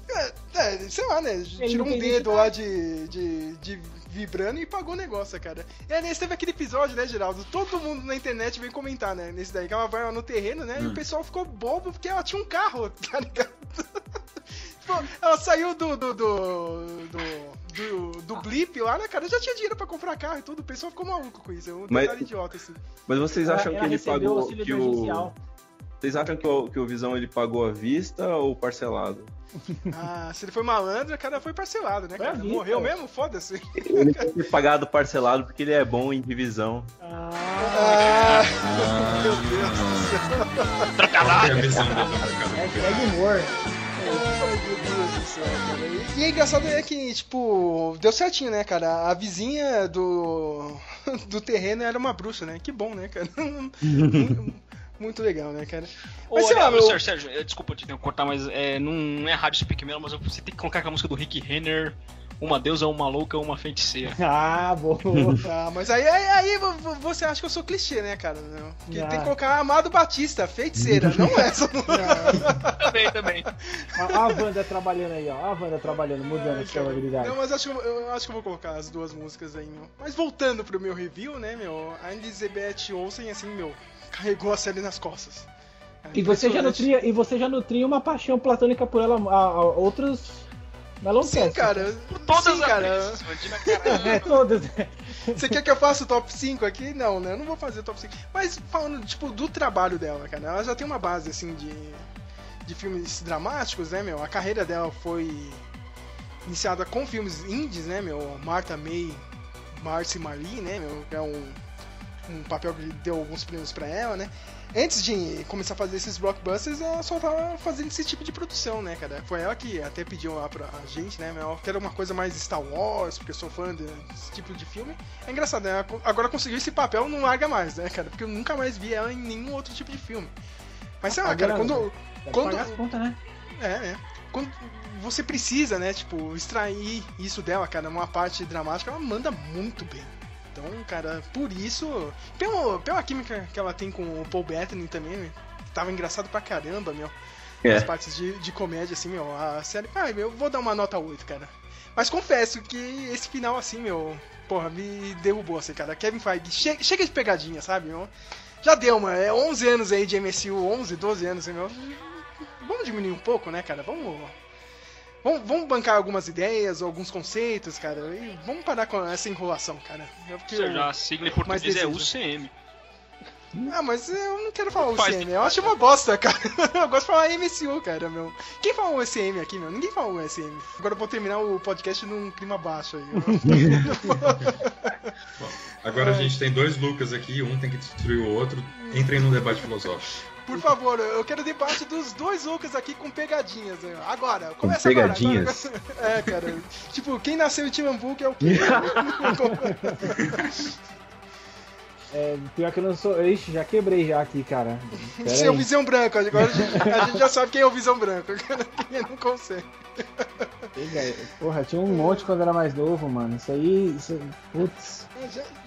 É, é, sei lá, né? Tirou um dedo lá de, de, de vibrando e pagou o negócio, cara. E aliás, teve aquele episódio, né, Geraldo? Todo mundo na internet veio comentar, né? Nesse daí, que ela vai lá no terreno, né? E o pessoal ficou bobo porque ela tinha um carro, tá ligado? Tipo, ela saiu do do, do, do, do, do blip lá, né, cara? Já tinha dinheiro pra comprar carro e tudo. O pessoal ficou maluco com isso. É um Mas- idiota, assim. Mas vocês Ela- acham ela que ele recebeu o pagou. auxílio Que o... Vocês acham que o, que o Visão ele pagou à vista ou parcelado? Ah, se ele foi malandro, cara, foi parcelado, né, cara? vista. Morreu mesmo? Foda-se. Ele tem que ter pagado parcelado porque ele é bom em divisão. Ah, meu Deus do céu. Que é dele do mercado? Hashtag humor. Ai, meu Deus do céu, cara. E, e é engraçado é que, tipo, deu certinho, né, cara? A vizinha do, do terreno era uma bruxa, né? Que bom, né, cara? Muito, legal, né, cara? Ô, Mas sei lá, meu... Sérgio, Sérgio, eh, desculpa te cortar, mas é, não é rádio speak mesmo, mas você tem que colocar aquela música do Rick Renner, uma deusa, uma louca, uma feiticeira. Ah, boa. Ah, mas aí, aí, aí vo- vo- você acha que eu sou clichê, né, cara? Porque Ah. tem que colocar Amado Batista, feiticeira, não essa. também, também. Ó a Wanda trabalhando aí, ó. A Wanda trabalhando, mudando a sua habilidade. Não, mas acho que eu, eu acho que eu vou colocar as duas músicas aí, meu. Mas voltando pro meu review, né, meu? A Elizabeth Olsen, assim, meu, carregou a série nas costas. É E você, já nutria, e você já nutria uma paixão platônica por ela a, a outros Meloncast. Sim, cara. Todas Sim, as cara. É, todas. Você quer que eu faça o top 5 aqui? Não, né? Eu não vou fazer o top 5. Mas falando, tipo, do trabalho dela, cara, ela já tem uma base, assim, de, de filmes dramáticos, né, meu? A carreira dela foi iniciada com filmes indies, né, meu? Martha May, Marcy Marley, né, meu? É um, um papel que deu alguns prêmios pra ela, né? Antes de começar a fazer esses blockbusters, ela só tava fazendo esse tipo de produção, né, cara? Foi ela que até pediu lá pra gente, né? Ela quer uma coisa mais Star Wars, porque eu sou fã desse tipo de filme. É engraçado, né? Ela Agora conseguiu esse papel, não larga mais, né, cara? Porque eu nunca mais vi ela em nenhum outro tipo de filme. Mas sei lá, cara, quando. Quando as contas, né? é, é. Quando você precisa, né, tipo, extrair isso dela, cara, numa parte dramática, ela manda muito bem. Então, cara, por isso, pelo, pela química que ela tem com o Paul Bettany também, tava engraçado pra caramba, meu. É. As partes de, de comédia, assim, meu, a série. Ah, eu vou dar uma nota 8, cara. Mas confesso que esse final, assim, meu, porra, me derrubou, assim, cara. Kevin Feige, che chega de pegadinha, sabe, meu? Já deu, mano. É 11 anos aí de MSU, 11, 12 anos, hein, meu. Vamos diminuir um pouco, né, cara? Vamos. Vamos, vamos bancar algumas ideias, alguns conceitos, cara. E vamos parar com essa enrolação, cara. É porque eu- a sigla em português é. UCM. Ah, mas eu não quero falar Faz, UCM, eu acho uma bosta, cara. Eu gosto de falar MSU, cara, meu. Quem fala UCM aqui, meu? Ninguém fala UCM. Agora eu vou terminar o podcast num clima baixo aí. Agora a gente tem dois Lucas aqui, um tem que destruir o outro. Entrem num debate filosófico. Por favor, eu quero debate dos dois Lucas aqui com pegadinhas. né? Agora, começa pegadinhas? agora. agora. É, cara. Tipo, quem nasceu em Timambuco é o quê? É, pior que eu não sou. Ixi, já quebrei já aqui, cara. Pera Seu aí. Visão Branco. Agora a gente, a gente já sabe quem é o Visão Branco. Quem não consegue. Porra, tinha um monte quando era mais novo, mano. Isso aí. Isso... Putz,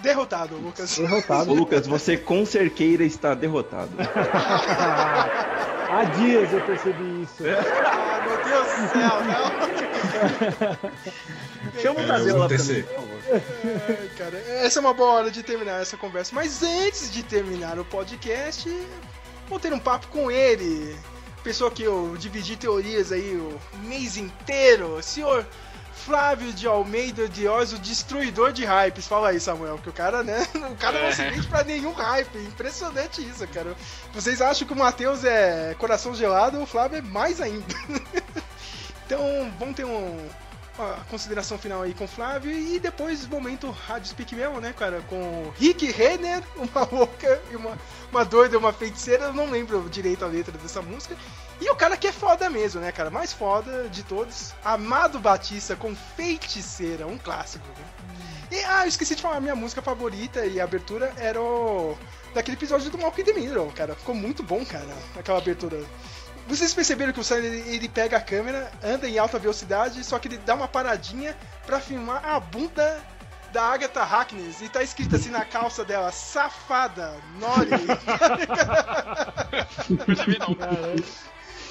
Derrotado, Lucas. derrotado. Ô, Lucas, você com cerqueira está derrotado. Há dias eu percebi isso. Ah, meu Deus do céu, não. Chama o É, Tadeu eu lá vou pra mim, tecer. por favor. Ai, cara, essa é uma boa hora de terminar essa conversa. Mas antes de terminar o podcast, vou ter um papo com ele. Pessoa que eu dividi teorias aí o mês inteiro, senhor Flávio de Almeida de Oz, o destruidor de hypes. Fala aí, Samuel, que o cara, né? O cara não se É. vende pra nenhum hype. Impressionante isso, cara. Vocês acham que o Matheus é coração gelado, o Flávio é mais ainda. então, vamos ter um, uma consideração final aí com o Flávio e depois momento Rádio Speak Mel, né, cara? Com Rick Renner, uma louca e uma, uma doida, uma feiticeira. Eu não lembro direito a letra dessa música. E o cara que é foda mesmo, né, cara? Mais foda de todos. Amado Batista com Feiticeira, um clássico. Né? E, ah, eu esqueci de falar, a minha música favorita e abertura era o... daquele episódio do Malcolm the Middle, cara. Ficou muito bom, cara, aquela abertura. Vocês perceberam que o Sam ele, ele pega a câmera, anda em alta velocidade, só que ele dá uma paradinha pra filmar a bunda da Agatha Harkness e tá escrito assim na calça dela, safada, Nori.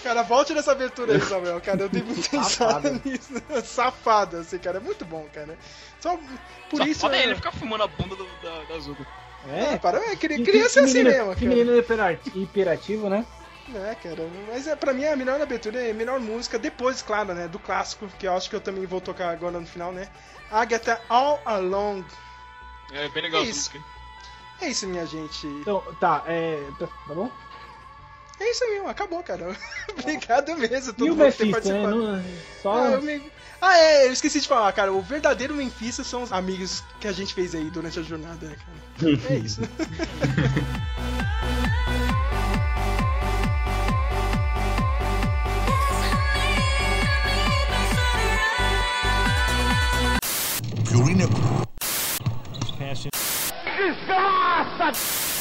Cara, volte nessa abertura aí, Samuel, cara. Eu dei muito pensado Safada. nisso. Safada, assim, cara. É muito bom, cara. Só por Só isso. foda é- ele ficar fumando a bunda do, da, da Zuko. É, para, é, criança é assim menino- mesmo, Que menino hiperativo, né? É, cara, mas é, pra mim a melhor abertura é a melhor música, depois, claro, né, do clássico, que eu acho que eu também vou tocar agora no final, né? Agatha All Along. É bem legal É isso. É isso, minha gente. Então, tá, é. Tá tá bom? É isso mesmo, acabou, cara. Obrigado mesmo, todo E o mundo por ter né? participado. Não- só. Ah, me- ah, é, eu esqueci de falar, cara. O verdadeiro Memphis são os amigos que a gente fez aí durante a jornada, né, cara? É isso.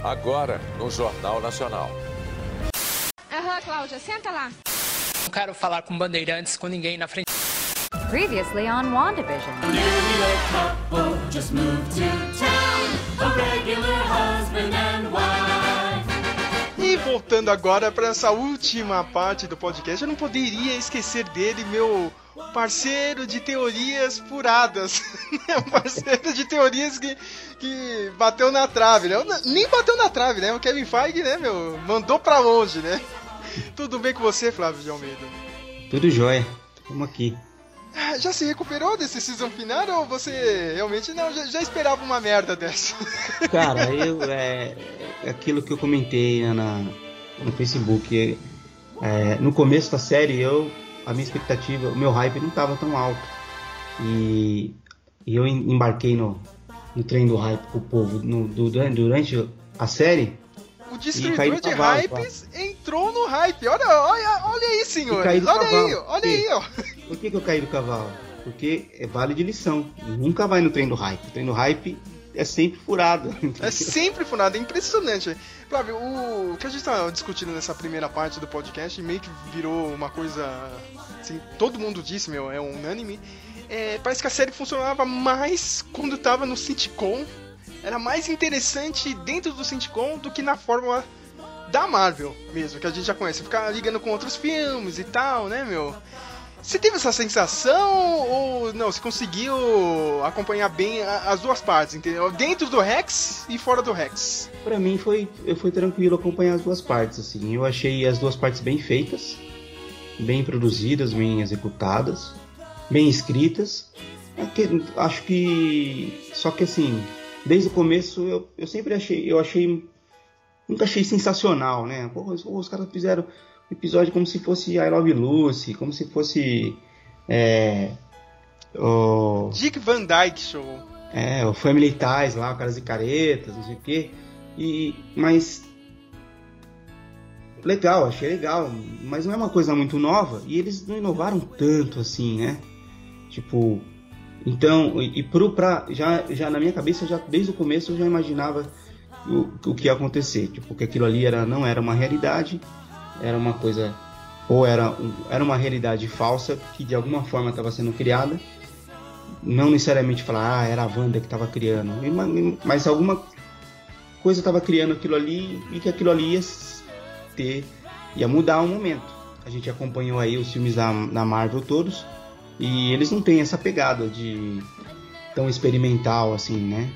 Agora, no Jornal Nacional. Aham, Cláudia, senta lá. Não quero falar com bandeirantes com ninguém na frente. Previously on WandaVision. couple just moved to town. A regular husband and wife. E voltando agora para essa última parte do podcast, eu não poderia esquecer dele, meu parceiro de teorias furadas. um parceiro de teorias que, que bateu na trave, né? Nem bateu na trave, né? O Kevin Feige, né, meu? Mandou pra longe, né? Tudo bem com você, Flávio de Almeida? Tudo jóia. Vamos aqui. Ah, Já se recuperou desse season final ou você realmente não? Já, já esperava uma merda dessa? Cara, eu é, é aquilo que eu comentei né, na, no Facebook. é, no começo da série, eu a minha expectativa, o meu hype não estava tão alto. E, e eu em- embarquei no, no trem do hype com o povo no- do- durante a série. O destruidor de cavalo, hypes entrou no hype. Olha, olha, olha aí, do Olha cavalo. aí, olha Por aí, ó. Por que, que eu caí do cavalo? Porque é vale de lição. Nunca vai no trem do hype. O trem do hype é sempre furado. É sempre funado, é impressionante. Flávio, o que a gente tá discutindo nessa primeira parte do podcast meio que virou uma coisa. Assim, todo mundo disse, meu, é unânime. É, parece que a série funcionava mais quando tava no sitcom. Era mais interessante dentro do sitcom do que na fórmula da Marvel mesmo, que a gente já conhece. Ficar ligando com outros filmes e tal, né, meu? Você teve essa sensação ou não? Você conseguiu acompanhar bem as duas partes, entendeu? Dentro do Rex e fora do Rex. Pra mim foi, foi tranquilo acompanhar as duas partes, assim. Eu achei as duas partes bem feitas, bem produzidas, bem executadas, bem escritas. É acho que só que assim, desde o começo eu, eu sempre achei, eu achei nunca achei sensacional, né? Pô, os, os caras fizeram episódio como se fosse I Love Lucy, como se fosse é, o Dick Van Dyke Show. é, o Family Ties lá, o caras e caretas, não sei o quê. E, mas. Legal, achei legal. Mas não é uma coisa muito nova. E eles não inovaram tanto assim, né? Tipo. Então, e, e pro, pra, já, já na minha cabeça, já desde o começo eu já imaginava o, o que ia acontecer. Tipo, que aquilo ali era, não era uma realidade, era uma coisa. Ou era, era uma realidade falsa que de alguma forma estava sendo criada não necessariamente falar, ah, era a Wanda que estava criando, ma- mas alguma coisa estava criando aquilo ali e que aquilo ali ia ter, ia mudar um momento. A gente acompanhou aí os filmes da, da Marvel todos e eles não têm essa pegada de tão experimental assim, né?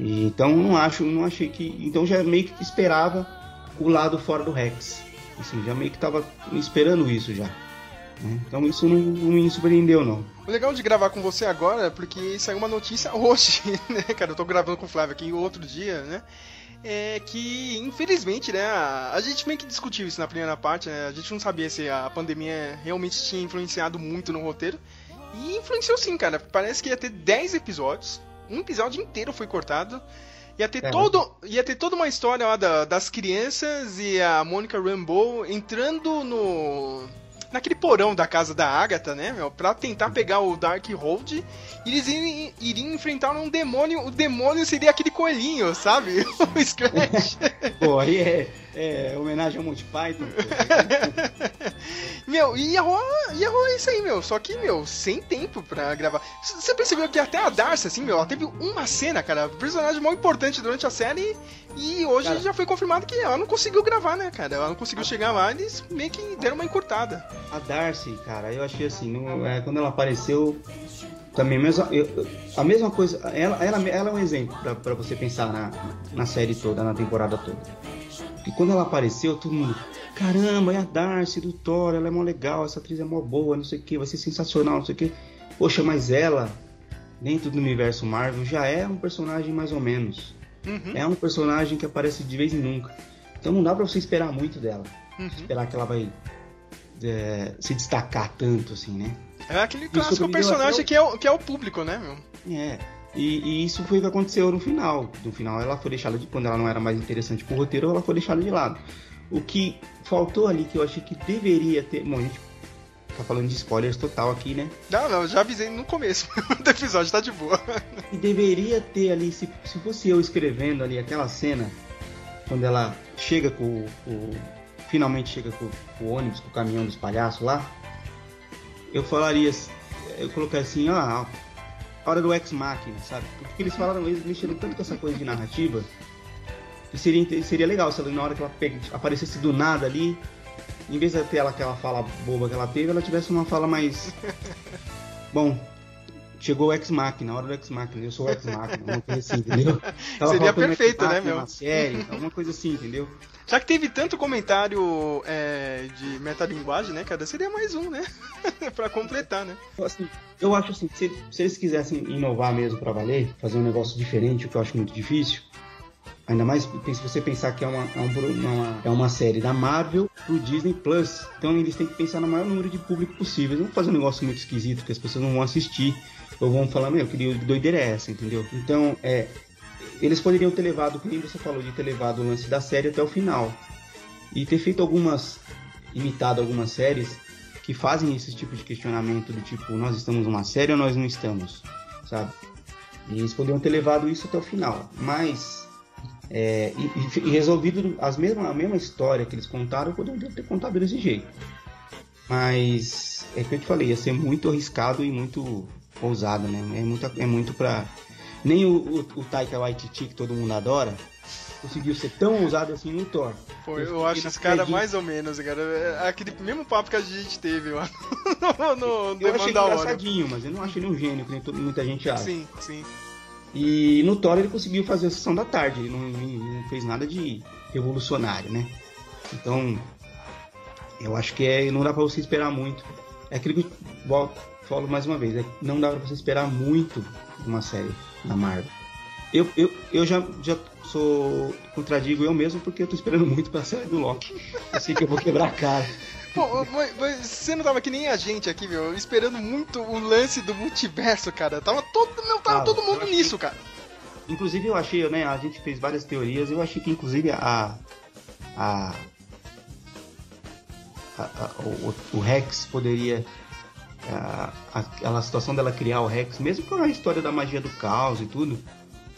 E, então não acho, não achei que, então já meio que esperava o lado fora do Rex, assim, já meio que tava esperando isso já. né? Então isso não, não me surpreendeu, não. O legal de gravar com você agora é porque saiu uma notícia hoje, né, cara? Eu tô gravando com o Flávio aqui outro dia, né? É que, infelizmente, né, a, a gente meio que discutiu isso na primeira parte, né? A gente não sabia se a pandemia realmente tinha influenciado muito no roteiro. E influenciou sim, cara. Parece que ia ter 10 episódios. Um episódio inteiro foi cortado. Ia ter, É. todo, ia ter toda uma história lá da- das crianças e a Mônica Rambeau entrando no. naquele porão da casa da Agatha, né, meu? Pra tentar pegar o Darkhold. E eles iriam, iriam enfrentar um demônio. O demônio seria aquele coelhinho, sabe? o Scratch. Pô, aí é, é homenagem ao Monty Python. Meu, e ia rolar, ia rolar isso aí, meu. Só que, meu, sem tempo pra gravar. Você percebeu que até a Darcy, assim, meu, ela teve uma cena, cara, personagem mal importante durante a série. E hoje Cara. já foi confirmado que ela não conseguiu gravar, né, cara? Ela não conseguiu chegar lá, eles meio que deram uma encurtada. A Darcy, cara, eu achei assim, no- é, quando ela apareceu, também mesmo, eu- a mesma coisa, ela, ela, ela é um exemplo pra, pra você pensar na, na série toda, na temporada toda. Porque quando ela apareceu, todo mundo, caramba, é a Darcy do Thor, ela é mó legal, essa atriz é mó boa, não sei o que, vai ser sensacional, não sei o que. Poxa, mas ela, dentro do universo Marvel, já é um personagem mais ou menos. Uhum. É um personagem que aparece de vez em nunca. Então não dá pra você esperar muito dela. Uhum. Esperar que ela vai é, se destacar tanto assim, né? É aquele clássico personagem o- que, é o, que é o público, né, meu? É. E, e isso foi o que aconteceu no final. No final ela foi deixada de. Quando ela não era mais interessante pro roteiro, ela foi deixada de lado. O que faltou ali que eu achei que deveria ter. Bom, a gente tá falando de spoilers total aqui, né? Não, não, já avisei no começo do episódio, tá de boa. E deveria ter ali, se, se fosse eu escrevendo ali aquela cena, quando ela chega com o. finalmente chega com, com o ônibus, com o caminhão dos palhaços lá, eu falaria. Eu colocaria assim, ah, a hora do ex-máquina, sabe? Porque eles falaram, eles mexeram tanto com essa coisa de narrativa. Que seria, seria legal se ela, na hora que ela aparecesse do nada ali, em vez de ter ela aquela fala boba que ela teve, ela tivesse uma fala mais. Bom, chegou o ex-máquina, a hora do ex-máquina, eu sou o ex-máquina, alguma coisa assim, entendeu? Seria perfeito, né, meu? na série, alguma coisa assim, entendeu? Já que teve tanto comentário é, de metalinguagem, né, cara? Seria mais um, né? pra completar, né? Assim, eu acho assim, se, se eles quisessem inovar mesmo pra valer, fazer um negócio diferente, o que eu acho muito difícil, ainda mais se você pensar que é uma, é um uma- é uma série da Marvel pro Disney Plus, então eles têm que pensar no maior número de público possível. Não fazer um negócio muito esquisito que as pessoas não vão assistir, ou vão falar, meu, que doideira é essa, entendeu? Então, é. Eles poderiam ter levado, como você falou, de ter levado o lance da série até o final. E ter feito algumas. imitado algumas séries que fazem esse tipo de questionamento do tipo, nós estamos numa série ou nós não estamos, sabe? E eles poderiam ter levado isso até o final, mas é, e, e- resolvido as mesmas, a mesma história que eles contaram, poderiam ter contado desse jeito. Mas é que eu te falei, ia ser muito arriscado e muito ousado, né? É muito, é muito pra. Nem o, o, o Taika Waititi, que todo mundo adora, conseguiu ser tão ousado assim no Thor. Pô, eu acho esse cara mais ou menos, cara. É aquele mesmo papo que a gente teve lá no, no, no Eu achei engraçadinho, mas eu não acho ele um gênio, que nem todo- muita gente acha. Sim, sim. E no Thor ele conseguiu fazer a sessão da tarde, ele não, não- fez nada de revolucionário, né? Então, eu acho que é, não dá pra você esperar muito. É aquilo que eu volto, falo mais uma vez, é, não dá pra você esperar muito uma série da Marvel. Eu, eu, eu já, já sou. contradigo eu mesmo porque eu tô esperando muito pra série do Loki. Eu sei que eu vou quebrar a cara. Pô, mas, mas você não tava que nem a gente aqui, meu, esperando muito o lance do multiverso, cara. Tava todo, meu, tava Ah, todo mundo nisso, cara. Inclusive eu achei, né? A gente fez várias teorias, eu achei que inclusive a. a, a- a- o, o Rex poderia. A, a- aquela situação dela criar o Rex, mesmo com a história da magia do caos e tudo,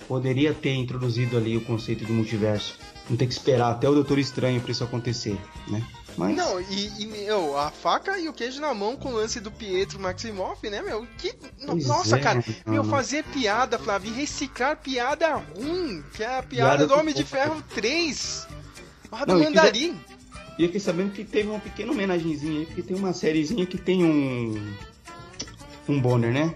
poderia ter introduzido ali o conceito de multiverso. Não ter que esperar até o Doutor Estranho pra isso acontecer, né? Mas. Não, e, e, meu, a faca e o queijo na mão com o lance do Pietro Maximoff, né, meu? Que. Pois nossa, é, cara, meu, não. fazer piada, Flávio, reciclar piada ruim, que é a piada, Piada do Homem de. Ferro 3. Lá do Não, Mandarim. E eu fiquei sabendo que teve uma pequena homenagenzinha aí, porque tem uma sériezinha que tem um. Um Bonner, né?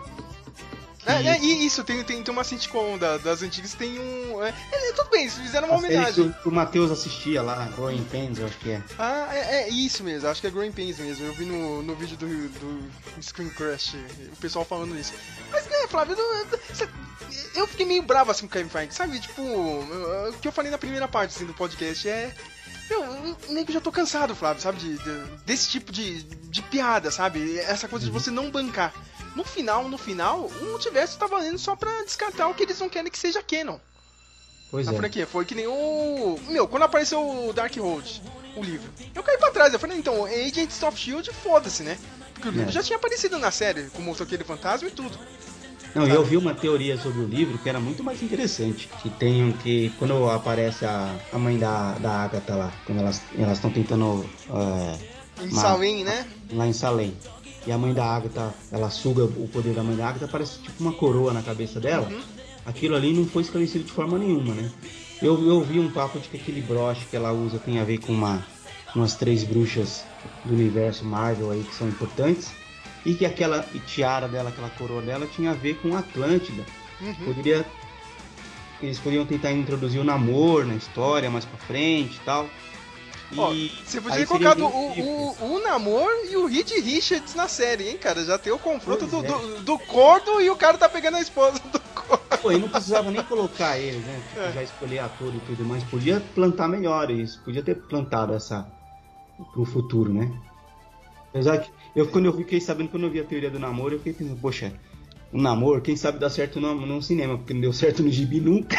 É, é, isso, tem, tem, tem uma sitcom da- das antigas, tem um. É, é, tudo bem, eles fizeram uma A homenagem. que o, Matheus assistia lá, Growing Pains, eu acho que é. Ah, é, é isso mesmo, acho que é Growing Pains mesmo. Eu vi no, no vídeo do, do Screen Crush o pessoal falando isso. Mas, né, Flávio, eu, eu fiquei meio bravo assim com o Kevin Feige, sabe? Tipo, o que eu falei na primeira parte assim, do podcast é. Eu, meio que já tô cansado, Flávio, sabe? De, de- desse tipo de, de piada, sabe? Essa coisa de você não bancar. No final, no final, o multiverso tá valendo só pra descartar o que eles não querem que seja canon. Pois na é. franquia. Foi que nem o. Meu, quando apareceu o Darkhold, o livro, eu caí pra trás. Eu falei, então, Agents of Shield, foda-se, né? Porque o livro É. já tinha aparecido na série, com o motoqueiro fantasma e tudo. Não, eu vi uma teoria sobre o livro que era muito mais interessante. Que tem um que quando aparece a, a mãe da, da Agatha lá, quando elas elas estão tentando. é, Em Salem, né? Lá em Salem. E a mãe da Agatha, ela suga o poder da mãe da Agatha, parece tipo uma coroa na cabeça dela. Uhum. Aquilo ali não foi esclarecido de forma nenhuma, né? Eu, eu vi um papo de que aquele broche que ela usa tem a ver com uma, umas três bruxas do universo Marvel aí que são importantes. E que aquela tiara dela, aquela coroa dela, tinha a ver com Atlântida. Uhum. Poderia. Eles poderiam tentar introduzir o namoro na história mais pra frente e tal. E você podia ter colocado o, o, o Namor e o Reed Richards na série, hein, cara? Já tem o confronto do, é. do, do e o cara tá pegando a esposa do cordo. Pô, e não precisava nem colocar eles, né? Tipo, É. já escolher ator e tudo mais. Podia plantar melhor isso. Podia ter plantado essa pro futuro, né? Apesar que eu, quando eu fiquei sabendo, quando eu vi a teoria do namoro, eu fiquei pensando, poxa, um namoro, quem sabe dá certo no, no cinema, porque não deu certo no gibi nunca.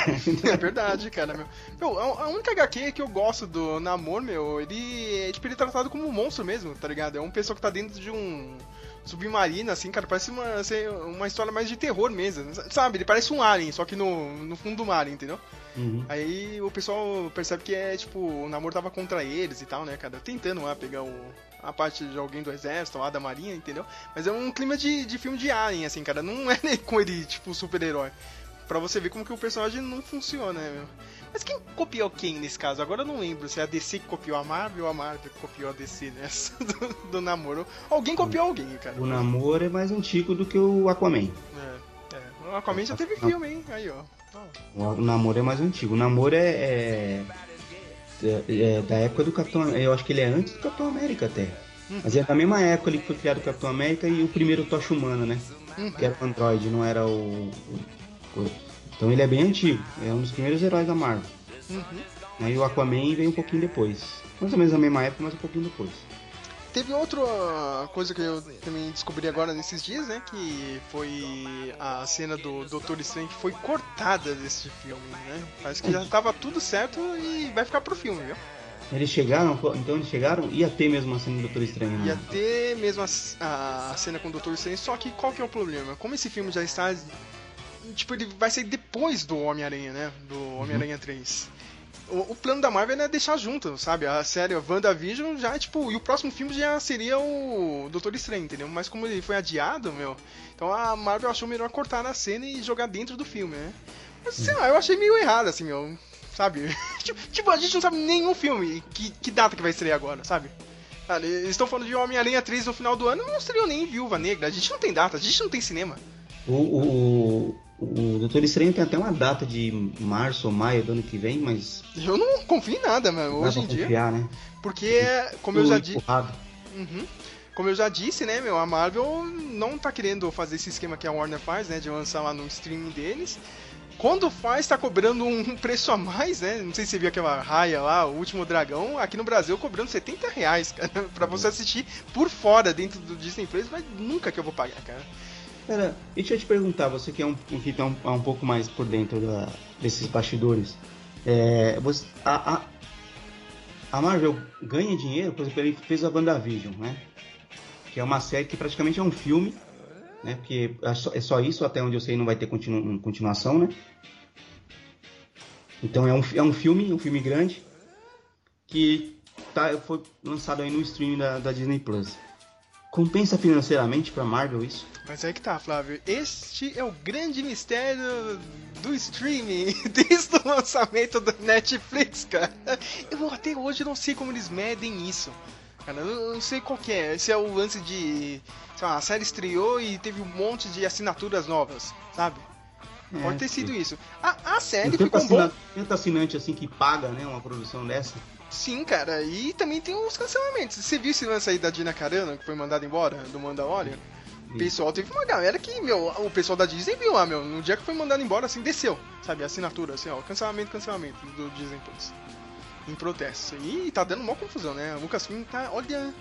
É verdade, cara, meu. Meu, a única HQ que eu gosto do Namor, meu, ele é tipo, ele é tratado como um monstro mesmo, tá ligado? É uma pessoa que tá dentro de um submarino, assim, cara, parece uma, ser uma história mais de terror mesmo. Sabe, ele parece um alien, só que no, no fundo do mar, entendeu? Uhum. Aí o pessoal percebe que é tipo, o namoro tava contra eles e tal, né, cara? Tentando lá pegar o, a parte de alguém do exército lá, da marinha, entendeu? Mas é um clima de, de filme de Alien, assim, cara. Não é com ele, tipo, super-herói. Pra você ver como que o personagem não funciona, né, meu? Mas quem copiou quem nesse caso? Agora eu não lembro se é a DC que copiou a Marvel ou a Marvel que copiou a DC nessa do, do namoro. Alguém copiou alguém, cara. o namoro é mais antigo do que o Aquaman. É, é. O Aquaman já teve filme, hein? Aí, ó. O namoro é mais antigo. O namoro é, é, é- é da época do Capitão Eu acho que ele é antes do Capitão América até. Mas é da mesma época ali que foi criado o Capitão América e o primeiro Tocha Humana, né? Uhum. Que era o Android, não era o, o- o- Então ele é bem antigo. É um dos primeiros heróis da Marvel. Uhum. Aí o Aquaman veio um pouquinho depois. Mais ou menos na mesma época, mas um pouquinho depois. Teve outra coisa que eu também descobri agora nesses dias, né? Que foi a cena do Doutor Estranho que foi cortada desse filme, né? Parece que já tava tudo certo e vai ficar pro filme, viu? Eles chegaram, então eles chegaram, ia ter mesmo a cena do Doutor Estranho. né? Ia ter mesmo a, a- a cena com o Doutor Estranho, só que qual que é o problema? Como esse filme já está. Tipo, ele vai sair depois do Homem-Aranha, né? Do Homem-Aranha 3. O, o plano da Marvel é deixar junto, sabe? A série WandaVision já é tipo. E o próximo filme já seria o Doutor Estranho, entendeu? Mas como ele foi adiado, meu. Então a Marvel achou melhor cortar na cena e jogar dentro do filme, né? Mas sei lá, eu achei meio errado, assim, meu. Sabe? tipo, tipo, a gente não sabe nenhum filme. Que, que data que vai estrear agora, sabe? Cara, eles estão falando de Homem-Aranha 3 no final do ano, não estreou nem Viúva Negra. A gente não tem data, a gente não tem cinema. O, o, o, Doutor Estranho tem até uma data de março ou maio do ano que vem, mas Eu não confio em nada, mano, não hoje em dia. confiar, né? Porque, como eu já disse. Uhum. Como eu já disse, né, meu, a Marvel não tá querendo fazer esse esquema que a Warner faz, né, de lançar lá no streaming deles. Quando faz, tá cobrando um preço a mais, né? Não sei se você viu aquela raia lá, o último dragão, aqui no Brasil cobrando 70 reais, cara, pra você assistir por fora dentro do Disney Plus, mas nunca que eu vou pagar, cara. Cara, deixa eu te perguntar, você que é um, que tá um, um pouco mais por dentro da- desses bastidores, é, você, a, a, a Marvel ganha dinheiro, por exemplo, ele fez a WandaVision, né? Que é uma série que praticamente é um filme, né? Porque é só, é só isso, até onde eu sei não vai ter continu, continuação, né? Então é um, é um filme, um filme grande, que tá, foi lançado aí no streaming da, da Disney Plus. Compensa financeiramente pra Marvel isso? Mas é que tá, Flávio. Este é o grande mistério do streaming desde o lançamento do Netflix, cara. Eu até hoje não sei como eles medem isso. Cara, eu não sei qual que é. Esse é o lance de. Sei lá, a série estreou e teve um monte de assinaturas novas, sabe? É, Pode ter sido sim. isso. A, a série Tem ficou boa. assina- tanto assinante assim que paga, né, uma produção dessa. Sim, cara, e também tem uns cancelamentos. Você viu esse lance aí da Dina Carano, que foi mandada embora do Mandalorian? Pessoal teve uma galera que, meu, o pessoal da Disney viu lá, meu, no dia que foi mandado embora, assim, desceu, sabe? Assinatura, assim, ó, cancelamento, cancelamento do Disney Plus. Em protesto. E tá dando uma confusão, né? O Lucasfilm tá, olha.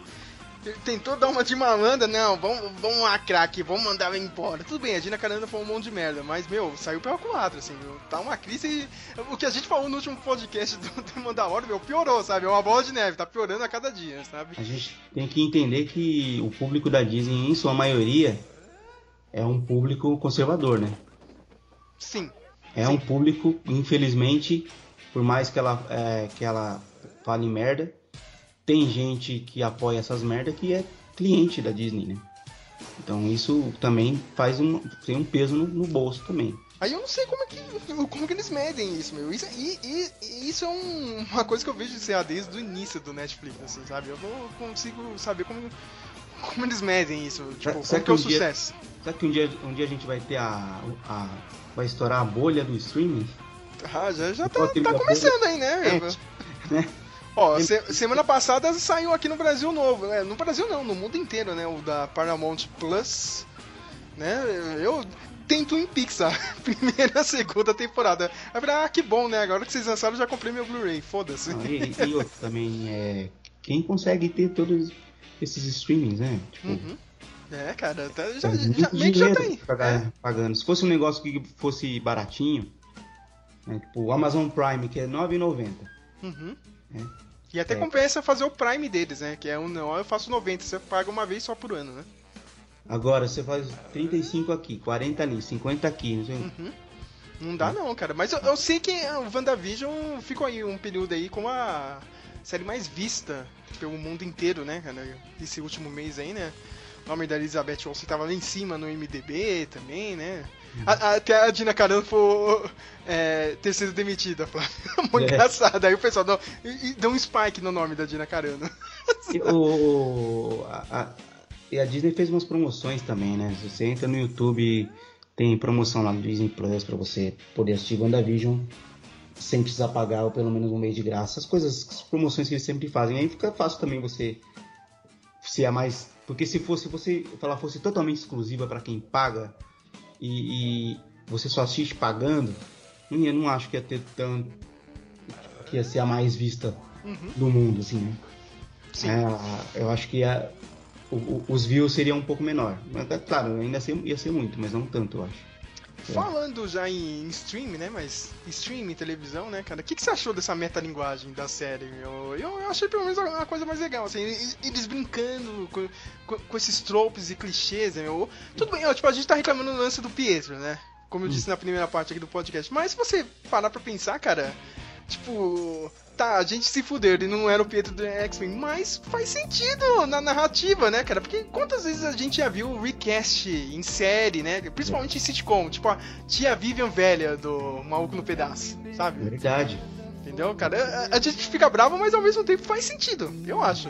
Tentou dar uma de malandra, não, vamos, vamos lacrar aqui, vamos mandar ela embora. Tudo bem, a Dina Carano foi um monte de merda, mas, meu, saiu pela culatra, assim, meu. Tá uma crise e o que a gente falou no último podcast do, do Mandalorian, meu, piorou, sabe? É uma bola de neve, tá piorando a cada dia, sabe? A gente tem que entender que o público da Disney, em sua maioria, é um público conservador, né? Sim. É um público, infelizmente, por mais que ela, é, que ela fale merda, tem gente que apoia essas merda que é cliente da Disney, né? Então isso também faz um, tem um peso no, no bolso também. Aí eu não sei como é que, como que eles medem isso, meu. Isso, e, e- e isso é um- uma coisa que eu vejo ser desde o início do Netflix, assim, sabe? Eu não consigo saber como, como eles medem isso, tipo, como que é o um dia- sucesso. será que um dia, um dia a gente vai ter a, a- vai estourar a bolha do streaming? Ah, já, já tá, tá começando aí, né? É, né? Ó, se- semana passada saiu aqui no Brasil novo, né? No Brasil não, no mundo inteiro, né? O da Paramount Plus, né? Eu tento em Pixar, primeira, segunda temporada. Aí falei, ah, que bom, né? Agora que vocês lançaram, já comprei meu Blu-ray, foda-se. Não, e, e outro também é quem consegue ter todos esses streamings, né? Tipo, Uhum. É, cara, tá- já, é já, muito meio que já tá aí. pra pagar- pagando. Se fosse um negócio que fosse baratinho, né, tipo o Amazon Prime, que é R$ 9,90. Uhum. É. E até É. compensa fazer o Prime deles, né? Que é um não, eu faço 90, você paga uma vez só por ano, né? Agora você faz 35 aqui, 40 ali, 50 aqui, não sei. Uhum. Não dá não, cara. Mas eu, eu sei que o WandaVision ficou aí um período aí com a série mais vista pelo mundo inteiro, né, cara? Esse último mês aí, né? O nome da Elizabeth Olsen tava lá em cima no MDB também, né? A- a- até a Dina Carano foi é, ter sido demitida, Flávio. Muito É. engraçado. Aí o pessoal deu, e- deu um spike no nome da Dina Carano. E, o, a, a- a Disney fez umas promoções também, né? Se você entra no YouTube, tem promoção lá no Disney Plus pra você poder assistir WandaVision sem precisar pagar ou pelo menos um mês de graça. As coisas, as promoções que eles sempre fazem. Aí fica fácil também você se é mais. Porque se fosse você se ela fosse totalmente exclusiva pra quem paga e, e você só assiste pagando, eu não acho que ia ter tanto. que ia ser a mais vista Uhum. do mundo, assim, né? Sim. É, eu acho que a- o- o- os views seriam um pouco menor. Mas, é claro, ainda ser- ia ser muito, mas não tanto, eu acho. Falando já em, em stream, né? Mas stream, televisão, né, cara? O que, que você achou dessa metalinguagem da série? Eu, eu, eu achei pelo menos a, a coisa mais legal, assim, eles, eles brincando com, com, com esses tropes e clichês, né, meu? Tudo bem, ó, tipo, a gente tá reclamando do lance do Pietro, né? Como eu disse na primeira parte aqui do podcast. Mas se você parar pra pensar, cara, tipo. Tá, a gente se fudeu, ele não era o Pietro do X-Men, mas faz sentido na narrativa, né, cara? Porque quantas vezes a gente já viu recast em série, né? Principalmente em sitcom, tipo a tia Vivian velha do Maluco no Pedaço, sabe? Verdade. Entendeu, cara? A, a gente fica bravo, mas ao mesmo tempo faz sentido, eu acho.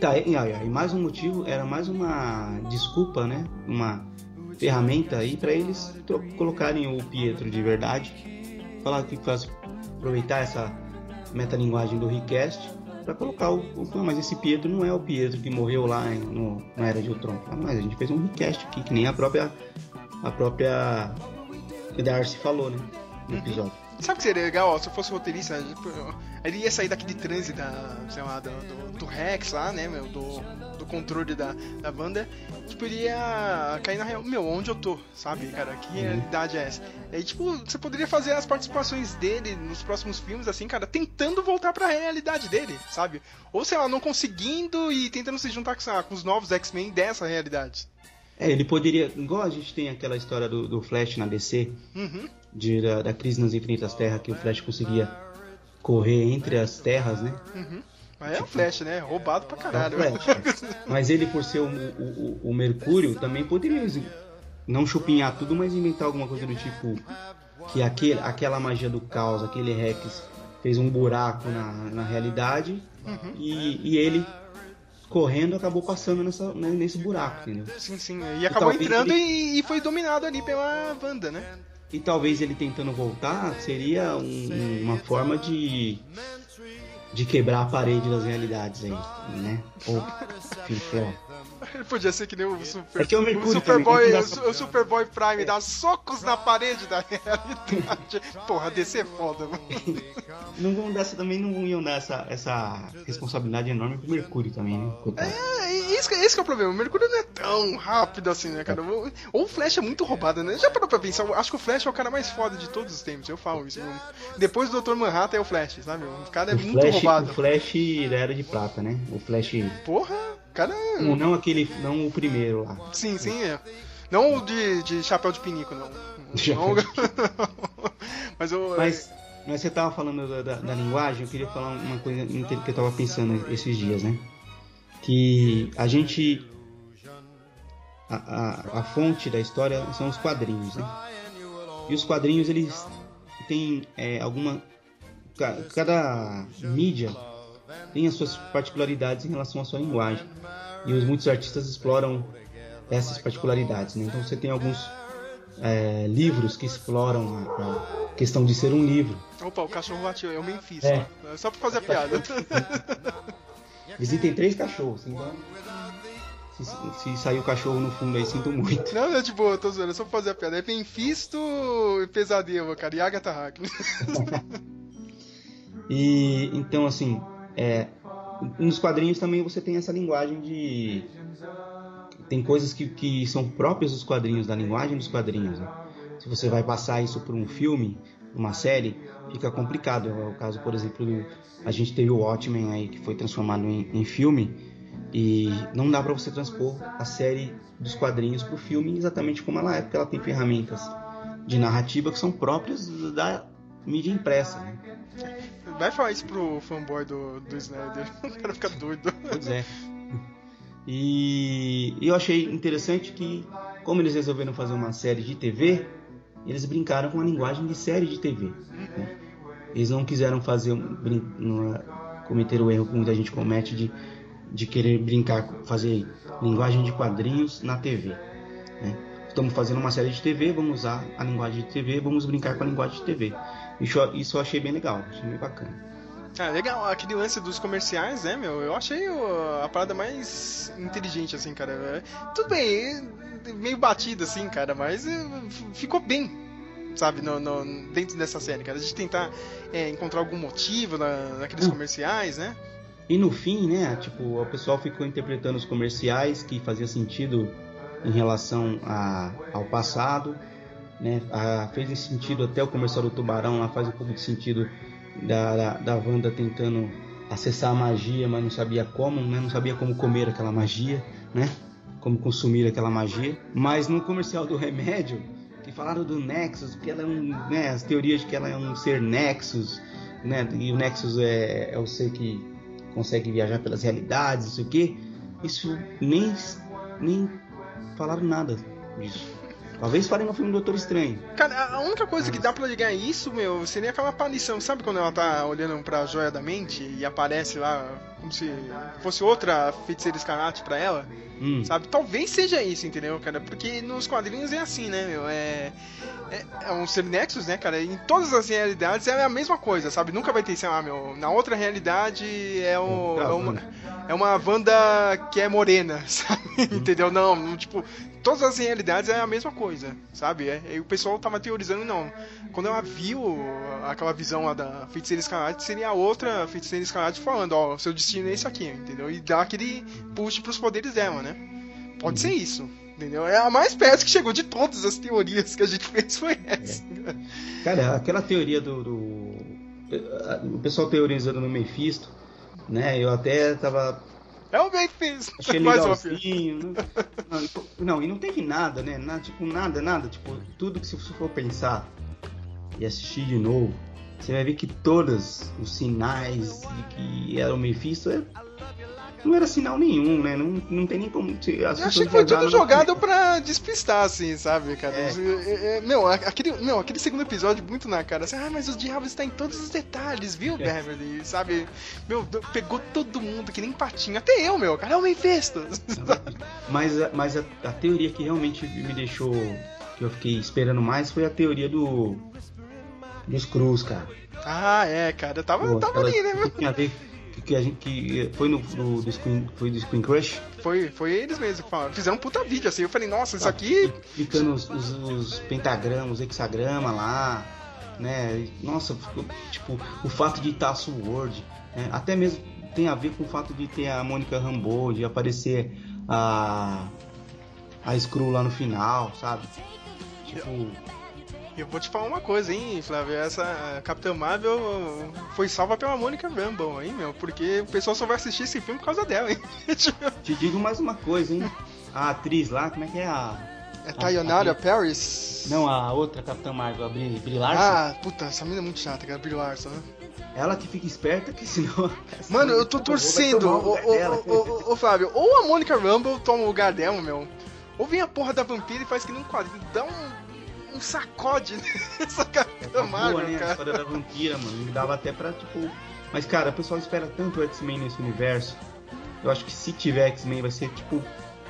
Tá, e, e- mais um motivo, era mais uma desculpa, né? Uma ferramenta aí pra eles colocarem o Pietro de verdade. Falar que faz aproveitar essa metalinguagem do recast pra colocar o, o. Mas esse Pietro não é o Pietro que morreu lá no, na Era de Ultron. Ah, mas a gente fez um recast aqui, que nem a própria. A própria. Darcy falou, né? No episódio. Sabe o que seria legal, ó, se eu fosse roteirista, ele ia sair daqui de transe da, sei lá, do, do, do Rex lá, né, meu, do, do controle da, da banda, tipo, ele ia cair na real, meu, onde eu tô, sabe, cara, que realidade é essa? Aí, tipo, você poderia fazer as participações dele nos próximos filmes, assim, cara, tentando voltar pra realidade dele, sabe? Ou, sei lá, não conseguindo e tentando se juntar com, com os novos X-Men dessa realidade. É, ele poderia. Igual a gente tem aquela história do, do Flash na DC, Uhum. de, da, da crise nas infinitas terras, que o Flash conseguia correr entre as terras, né? Uhum. Mas é o Flash, né? Roubado pra caralho. É o Flash. Mas ele, por ser o, o, o- Mercúrio, também poderia não chupinhar tudo, mas inventar alguma coisa do tipo que aquele, aquela magia do caos, aquele Rex, fez um buraco na, na realidade Uhum. e, e ele correndo acabou passando nessa, né, nesse buraco, entendeu? Sim, sim. E acabou talvez entrando ele- e, e foi dominado ali pela Wanda, né? E talvez ele tentando voltar seria um- uma forma de de quebrar a parede das realidades aí, né? Ou, enfim, sei lá. Ele podia ser que nem o Super, É que é o Mercúrio Superboy, também, o, Su- o Superboy Prime, dá socos na parede da realidade. Porra, DC é foda, mano. Não vão dar essa, também não iam dar essa, essa responsabilidade enorme pro Mercúrio também, né? Coitado. É, e esse, é o problema. O Mercúrio não é tão rápido assim, né, cara? Ou, o Flash é muito roubado, né? Já parou pra pensar? Acho que o Flash é o cara mais foda de todos os tempos, eu falo isso. mesmo. Depois do Dr. Manhattan é o Flash, sabe? O cara é o, muito Flash, roubado. o Flash da Era de Prata, né? O Flash. Porra, cara. Não, não aquele. Não o primeiro lá. Sim, sim, é. Não o de, de chapéu de pinico, não. Não- Mas eu. Mas, mas você tava falando da, da- da linguagem, eu queria falar uma coisa que eu tava pensando esses dias, né? Que a gente. A, a, a fonte da história são os quadrinhos, né? E os quadrinhos, eles têm é, alguma. ca- Cada mídia tem as suas particularidades em relação à sua linguagem. E os, muitos artistas exploram essas particularidades, né? Então você tem alguns é, livros que exploram a, a questão de ser um livro. Opa, o cachorro latiu, é o Memphis. É. tá? Só pra fazer a piada. Existem três cachorros, então. Se, se sair o cachorro no fundo aí, sinto muito. Não, não, de boa, tô zoando, é só pra fazer a piada. É Memfisto e Pesadelo, cara, e Agatha Harkness. E então, assim, é, nos quadrinhos também você tem essa linguagem de. Tem coisas que, que são próprias dos quadrinhos, da linguagem dos quadrinhos. né? Se você vai passar isso por um filme, uma série, fica complicado. É o caso, por exemplo, a gente teve o Watchmen aí que foi transformado em, em filme e não dá pra você transpor a série dos quadrinhos pro filme exatamente como ela é, porque ela tem ferramentas de narrativa que são próprias da mídia impressa. Né? Vai falar isso pro fanboy do, do Snyder. O cara fica doido. Pois é. E eu achei interessante que, como eles resolveram fazer uma série de TV, eles brincaram com a linguagem de série de TV. né? Eles não quiseram fazer brin- cometer o erro que muita gente comete de, de querer brincar, fazer linguagem de quadrinhos na TV. né? Estamos fazendo uma série de TV, vamos usar a linguagem de TV, vamos brincar com a linguagem de TV. Isso, isso eu achei bem legal, achei bem bacana. Ah, legal, aquele lance dos comerciais, né, meu? Eu achei a parada mais inteligente, assim, cara. É, Tudo bem, é meio batido, assim, cara, mas é, ficou bem, sabe, no, no- dentro dessa série, cara. A gente tentar é, encontrar algum motivo na- naqueles comerciais, né? E no fim, né, tipo, o pessoal ficou interpretando os comerciais que fazia sentido em relação a, ao passado, né, a- fez sentido até o comercial do Tubarão lá faz um pouco de sentido da, da, da Wanda tentando acessar a magia, mas não sabia como, né, não sabia como comer aquela magia, né, como consumir aquela magia. Mas no comercial do remédio, que falaram do Nexus, que ela é um, né, as teorias de que ela é um ser Nexus, né, e o Nexus é, é o ser que consegue viajar pelas realidades, não sei o que. Isso nem, nem falaram nada disso. Talvez falem no filme Doutor Estranho. Cara, a única coisa que dá pra ligar isso, meu, seria aquela aparição. Sabe quando ela tá olhando pra joia da mente e aparece lá como se fosse outra feiticeira escarlate pra ela? Hum. Sabe? Talvez seja isso, entendeu, cara? Porque nos quadrinhos é assim, né, meu? É, é, é um ser Nexus, né, cara? Em todas as realidades é a mesma coisa, sabe? Nunca vai ter, sei lá, meu. Na outra realidade é, o, é uma. É uma Wanda que é morena, sabe? Entendeu? Não, não, tipo, todas as realidades é a mesma coisa, sabe? É, e o pessoal tava teorizando, não. Quando ela viu aquela visão lá da feiticeira escarlate, seria a outra feiticeira escarlate falando, ó, seu destino é esse aqui, entendeu? E dá aquele push pros poderes dela, né? Pode ser isso, entendeu? É a mais perto que chegou de todas as teorias que a gente fez foi essa. Cara, aquela teoria do, do- O pessoal teorizando no Mephisto, né? Eu até tava. É o Memphis! Achei legalzinho. né? Não, e, não, e não teve nada, né? Nada, tipo, nada, nada. Tipo, tudo que se você for pensar e assistir de novo, você vai ver que todos os sinais de que era o Mephisto é não era sinal nenhum, né? Não, não tem nem como. Eu achei que foi tudo jogado pra despistar, assim, sabe, cara? É, é, meu, aquele, meu, aquele segundo episódio muito na cara, assim, ah, mas o diabo está em todos os detalhes, viu, Beverly? Sabe? Meu, pegou todo mundo que nem patinho, até eu, meu, cara, é o Mephisto. Mas, mas a, a teoria que realmente me deixou. que eu fiquei esperando mais foi a teoria do. dos Cruz, cara. ah, é, cara, eu tava, Pô, tava ali, né, meu? tinha a ver que, a gente que foi no do, do Screen, foi do Screen Crush Foi, foi eles mesmos que falaram. Fizeram um puta vídeo, assim, eu falei, nossa, Tá. isso aqui... ficando os, os, os pentagramas, os hexagramas lá, né? Nossa, tipo, o fato de estar Sword, né? até mesmo tem a ver com o fato de ter a Mônica Rambeau, de aparecer a a Screw lá no final, sabe? Tipo, Eu vou te falar uma coisa, hein, Flávio. Essa Capitã Marvel foi salva pela Mônica Rambeau, hein, meu? Porque o pessoal só vai assistir esse filme por causa dela, hein? te digo mais uma coisa, hein? A atriz lá, como é que é a É Tayonara Paris? Não, a outra Capitã Marvel, a Brie, Brie Larson. Ah, puta, essa menina é muito chata, cara. Brie Larson, né? Ela que fica esperta, que senão. Mano, eu tô torcendo. o Ô, Flávio, ou a Mônica Rambeau toma o lugar dela, meu. Ou vem a porra da vampira e faz que nem um quadrinho. Dá um, um sacode nessa Capitã Boa, Marvel, né? A cara. história da vampira, mano. Dava até pra, tipo. Mas, cara, o pessoal espera tanto o X-Men nesse universo. Eu acho que se tiver X-Men vai ser, tipo,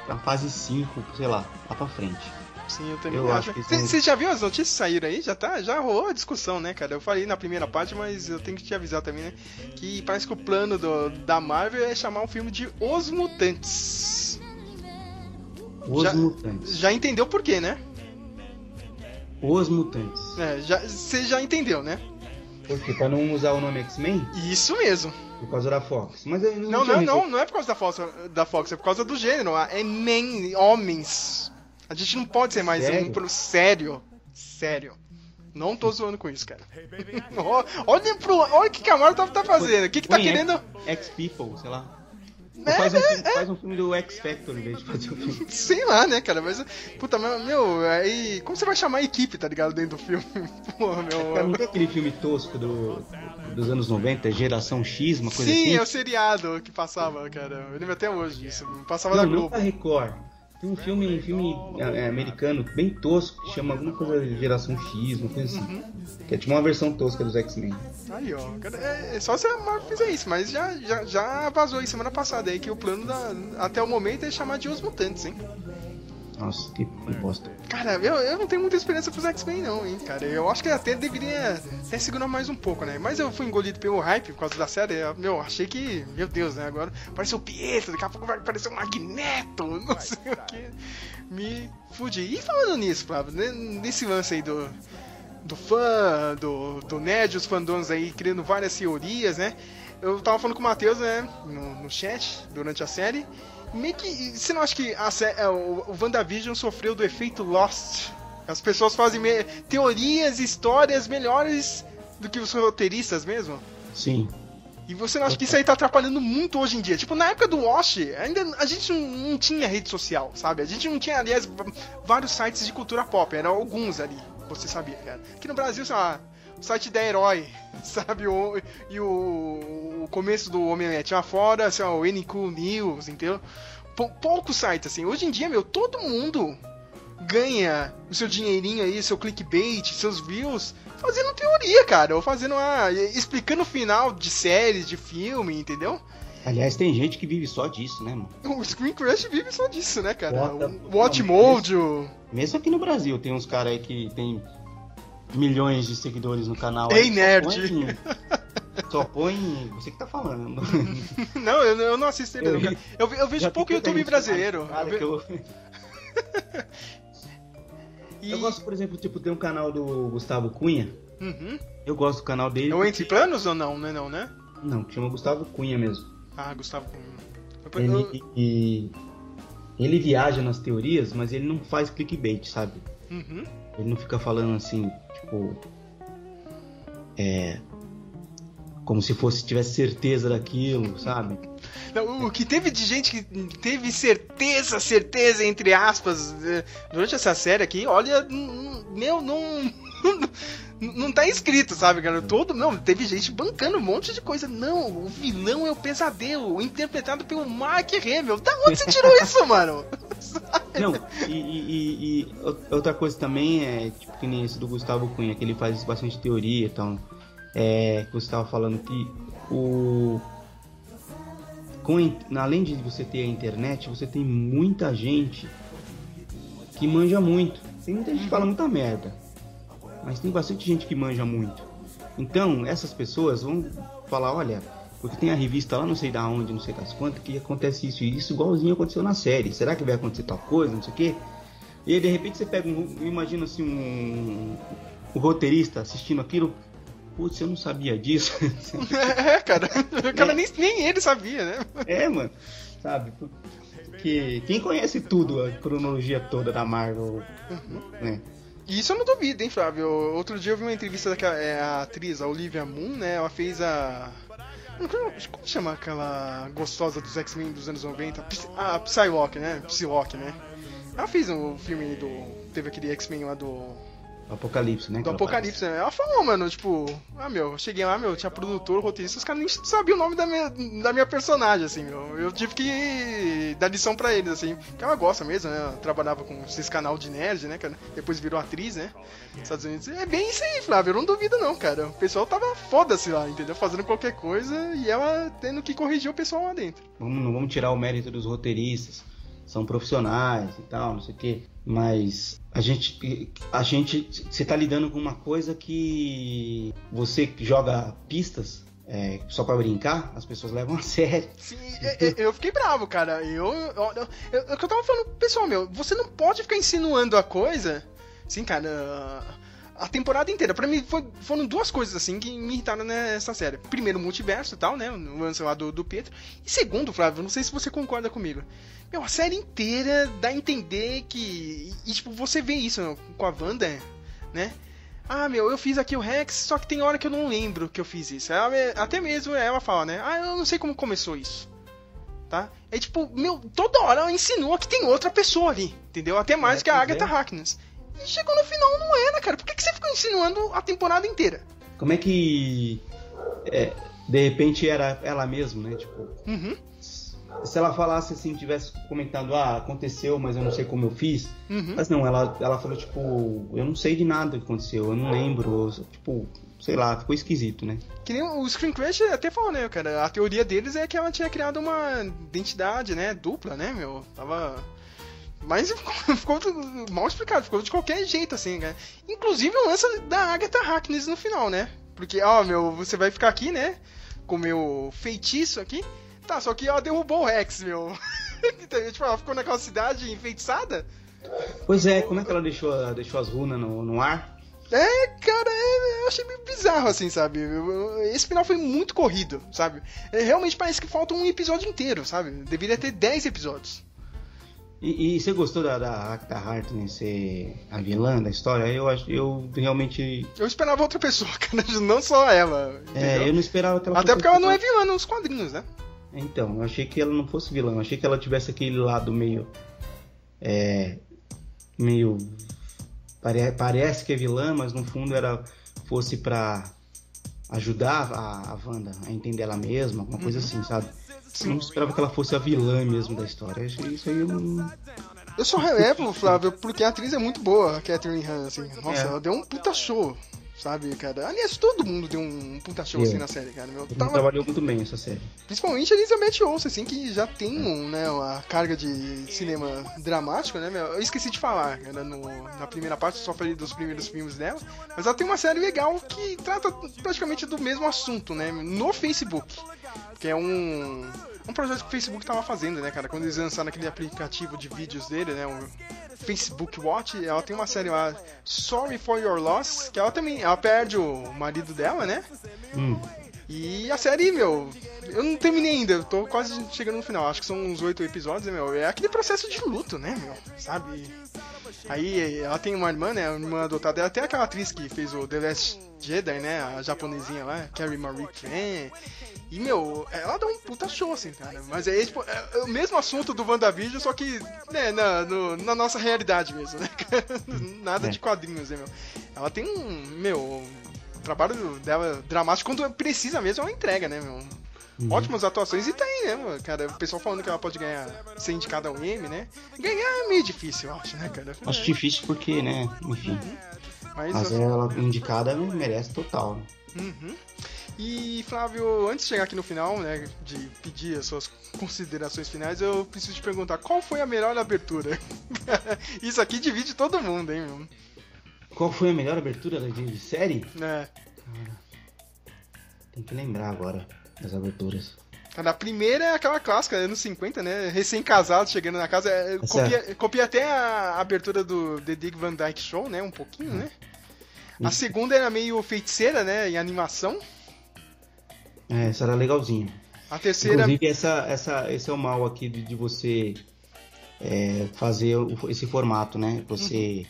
a fase 5, sei lá, lá pra frente. Sim, eu também Eu acho. acho que Você já viu as notícias que saíram aí? Já tá, já rolou a discussão, né, cara? Eu falei na primeira parte, mas eu tenho que te avisar também, né? Que parece que o plano do, da Marvel é chamar o filme de Os Mutantes. Os Já- Mutantes. Já entendeu por quê, né? Os Mutantes. É, já, você já entendeu, né? Por quê? Pra não usar o nome X-Men? Isso mesmo. Por causa da Fox. Mas Não, não, não, resolvido. não é por causa da Fox, da Fox, é por causa do gênero. É men, homens. A gente não pode ser mais Sério? um pro sério. Sério. Não tô zoando com isso, cara. Olha, pro, olha o que a tá, tá fazendo. O que que tá querendo. X-People, sei lá. É, faz, um é, filme, faz um filme do X-Factor em vez de fazer um filme. Sei lá, né, cara? Mas, puta, mas, meu, aí. Como você vai chamar a equipe, tá ligado? Dentro do filme? Porra, Cara, não meu. tem aquele filme tosco do, dos anos 90, Geração X, uma coisa Sim, assim? é o seriado que passava, cara. Eu lembro até hoje disso. Passava não, não Globo. da Record. Tem um filme, um filme é, é, americano bem tosco que chama alguma coisa de Geração X, uma coisa assim. Uhum. Que é tipo uma versão tosca dos X-Men. Aí, ó. É, é só se a Marvel fizer isso, mas já, já, já vazou aí semana passada aí que o plano da, até o momento é chamar de Os Mutantes, hein? Nossa, que, que bosta. Cara, eu, eu não tenho muita experiência pros X-Men, não, hein, cara. Eu acho que até deveria até segurar mais um pouco, né? Mas eu fui engolido pelo hype por causa da série. eu- Meu, achei que. Meu Deus, né? Agora apareceu o Pietro, daqui a pouco vai aparecer o Magneto, não sei o que. Me fudi. E falando nisso, Flávio, nesse lance aí do. Do fã, do, do nerd, os fandoms aí criando várias teorias, né? Eu tava falando com o Matheus, né, no, no chat, durante a série. Meio que. Você não acha que a, é, o, o WandaVision sofreu do efeito Lost? As pessoas fazem me- teorias, histórias melhores do que os roteiristas mesmo? Sim. E você não acha que isso aí tá atrapalhando muito hoje em dia? Tipo, na época do Wash, ainda a gente não, não tinha rede social, sabe? A gente não tinha, aliás, vários sites de cultura pop, eram alguns ali, você sabia, cara. Aqui no Brasil, sei lá, site da Herói, sabe? O, e o, o começo do Homem-Net lá fora, sei lá, o NQ News, entendeu? Pou- poucos sites, assim. Hoje em dia, meu, todo mundo ganha o seu dinheirinho aí, seu clickbait, seus views, fazendo teoria, cara. Ou fazendo ah, explicando o final de séries, de filme, entendeu? Aliás, tem gente que vive só disso, né, mano? O Screen Crush vive só disso, né, cara? Bota- o Watch Mode, Mesmo aqui no Brasil, tem uns caras aí que tem milhões de seguidores no canal. Ei, nerd. põe- Só põe. Você que tá falando. Não, eu, eu não assisto ele, Eu não. Eu, eu vejo pouco YouTube brasileiro. cara Eu ve- que eu... gosto, por exemplo, tipo, tem um canal do Gustavo Cunha. Uhum. Eu gosto do canal dele. É o Entre Planos ou não? Não é não, né? Não, chama Gustavo Cunha mesmo. Ah, Gustavo. Eu- Ele, e- ele viaja nas teorias, mas ele não faz clickbait, sabe? Uhum. Ele não fica falando assim, tipo. É. Como se fosse tivesse certeza daquilo, sabe? Não, o que teve de gente que teve certeza, certeza, entre aspas, eh, durante essa série aqui, olha, meu, não. Não, tá escrito, sabe, cara? Todo, não, teve gente bancando um monte de coisa. Não, o vilão é o pesadelo, interpretado pelo Mark Hamill. Da onde você tirou isso, mano? Não, e, e- e- e outra coisa também é, tipo, que nem esse do Gustavo Cunha, que ele faz bastante teoria, então, é, que você estava falando que o... Com, além de você ter a internet, você tem muita gente que manja muito. Tem muita gente que fala muita merda, mas tem bastante gente que manja muito. Então, essas pessoas vão falar, olha, porque tem a revista lá, não sei da onde, não sei das quantas, que acontece isso e isso igualzinho aconteceu na série. Será que vai acontecer tal coisa, não sei o quê? E aí, de repente, você pega um. Imagina assim, um. O roteirista assistindo aquilo. Putz, eu não sabia disso. É, cara. O cara nem, nem ele sabia, né? é, mano. Sabe? Porque quem conhece tudo, a cronologia toda da Marvel, né? Isso eu não duvido, hein, Flávio? Outro dia eu vi uma entrevista daquela é, a atriz, a Olivia Moon, né? Ela fez a. Como chama aquela gostosa dos X-Men dos anos 90? Psy- A Psylocke, né? Psylocke, né? Ela fez o filme do. Teve aquele X-Men lá do. Apocalipse, né? Do Apocalipse, né? Ela falou, mano, tipo, ah, meu, eu cheguei lá, meu, tinha produtor, roteirista, os caras nem sabiam o nome da minha, da minha personagem, assim, meu. Eu tive que dar lição pra eles, assim, porque ela gosta mesmo, né? Ela trabalhava com esse canal de nerd, né, cara? Depois virou atriz, né? Nos Estados Unidos. É bem isso aí, Flávio, eu não duvido não, cara. O pessoal tava foda-se lá, entendeu? Fazendo qualquer coisa e ela tendo que corrigir o pessoal lá dentro. Vamos, não vamos tirar o mérito dos roteiristas, são profissionais e tal, não sei o quê. Mas a gente, a gente, você tá lidando com uma coisa que você joga pistas é, só pra brincar, as pessoas levam a sério. Sim, é- é- eu fiquei bravo, cara. Eu, eu, eu, eu, eu tava falando, pessoal, meu, você não pode ficar insinuando a coisa. Sim, cara. A temporada inteira. Pra mim foi- foram duas coisas assim que me irritaram nessa série. Primeiro, o multiverso e tal, né? O lance lá do, do Pedro. E segundo, Flávio, não sei se você concorda comigo. Meu, a série inteira dá a entender que. E, tipo, você vê isso com a Wanda, né? Ah, meu, eu fiz aqui o Rex, só que tem hora que eu não lembro que eu fiz isso. Ela até mesmo ela fala, né? Ah, eu não sei como começou isso. Tá? É tipo, meu, toda hora ela insinua que tem outra pessoa ali, entendeu? Até mais É, que a Agatha é. Harkness. Chegou no final, não era, cara. Por que, que você ficou insinuando a temporada inteira? Como é que é, de repente era ela mesma, né? Tipo, Uhum. se ela falasse assim, tivesse comentado, ah, aconteceu, mas eu não sei como eu fiz. Uhum. Mas não, ela, ela falou, tipo, eu não sei de nada que aconteceu, eu não lembro. Tipo, sei lá, ficou esquisito, né? Que nem o Screen Crash até falou, né, cara? A teoria deles é que ela tinha criado uma identidade, né, dupla, né, meu? Tava. Mas ficou, ficou mal explicado, ficou de qualquer jeito, assim, cara. Inclusive o lance da Agatha Harkness no final, né? Porque, ó, meu, você vai ficar aqui, né? Com o meu feitiço aqui. Tá, só que ela derrubou o Rex, meu. Então, tipo, ela ficou naquela cidade enfeitiçada. Pois é, como é que ela deixou, deixou as runas no, no ar? É, cara, é- eu achei meio bizarro, assim, sabe? Esse final foi muito corrido, sabe? É, realmente parece que falta um episódio inteiro, sabe? Deveria ter 10 episódios. E, e você gostou da, da Agatha Harkness ser a vilã da história? Eu acho, eu realmente, Eu esperava outra pessoa, cara, não só ela. é, entendeu? eu não esperava que ela Até porque ela não é vilã. vilã nos quadrinhos, né? Então, eu achei que ela não fosse vilã, eu achei que ela tivesse aquele lado meio. É. meio. pare- parece que é vilã, mas no fundo era. fosse pra ajudar a, a Wanda a entender ela mesma, alguma coisa Uhum. assim, sabe? Eu não esperava que ela fosse a vilã mesmo da história. Isso aí eu não. Eu só relevo, Flávio, porque a atriz é muito boa, a Catherine Han, assim. Nossa, É. ela deu um puta show, sabe, cara? Aliás, todo mundo deu um puta show, Deu. assim, na série, cara. Meu, tava- trabalhou muito bem essa série. Principalmente a Elizabeth Olsen, assim, que já tem um, né, uma carga de cinema dramático, né, meu? Eu esqueci de falar, no, na primeira parte, só falei dos primeiros filmes dela, mas ela tem uma série legal que trata praticamente do mesmo assunto, né, no Facebook, que é um, um projeto que o Facebook tava fazendo, né, cara, quando eles lançaram aquele aplicativo de vídeos dele, né, o Facebook Watch, ela tem uma série lá, Sorry for Your Loss, que ela também, ela perde o marido dela, né, Hum. E a série, meu, eu não terminei ainda, eu tô quase chegando no final, acho que são uns oito episódios, né, meu? É aquele processo de luto, né, meu? Sabe? Aí ela tem uma irmã, né? Uma irmã adotada, ela tem aquela atriz que fez o The Last Jedi, né? A japonesinha lá, Carrie Marie Tran. E, meu, ela dá um puta show, assim, cara. Mas é, tipo, é o mesmo assunto do WandaVision, só que, né, na, no- na nossa realidade mesmo, né? Nada É. de quadrinhos, né, meu? ela tem um, meu, trabalho dela dramático, quando precisa mesmo, ela entrega, né, meu? Ótimas atuações e tem, né, mano? cara? O pessoal falando que ela pode ganhar, ser indicada ao M, né? Ganhar é meio difícil, eu acho, né, cara? Acho difícil porque, né, enfim. Mas, Mas ela indicada merece total. Uhum. E Flávio, antes de chegar aqui no final, né, de pedir as suas considerações finais, eu preciso te perguntar qual foi a melhor abertura? Isso aqui divide todo mundo, hein, meu? Qual foi a melhor abertura de, série? É. Tem que lembrar agora das aberturas. Cara, a primeira é aquela clássica, anos 50, né? Recém-casado, chegando na casa. É, copia, copia até a abertura do The Dick Van Dyke Show, né? Um pouquinho, né? A segunda era meio feiticeira, né? Em animação. É, essa era legalzinha. A terceira. Inclusive, essa, essa, esse é o mal aqui de, de você é, fazer esse formato, né? Você,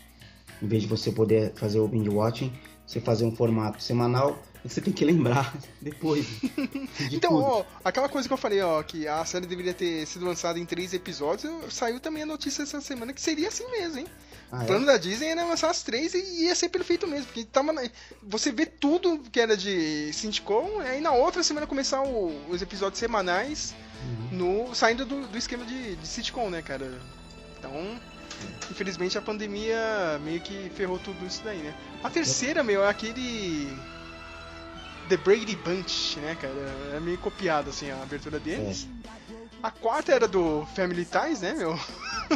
em vez de você poder fazer o binge watching, você fazer um formato semanal, você tem que lembrar depois. de Então, tudo. ó, aquela coisa que eu falei, ó, que a série deveria ter sido lançada em três episódios, saiu também a notícia essa semana que seria assim mesmo, hein? Ah, o é? plano da Disney era lançar as três e ia ser perfeito mesmo, porque tava na- você vê tudo que era de sitcom, aí na outra semana começar o- os episódios semanais Uhum. no saindo do, do esquema de, de sitcom, né, cara? Então, infelizmente a pandemia meio que ferrou tudo isso daí, né? A terceira, meu, é aquele The Brady Bunch, né, cara? É meio copiado, assim, a abertura deles. A quarta era do Family Ties, né, meu?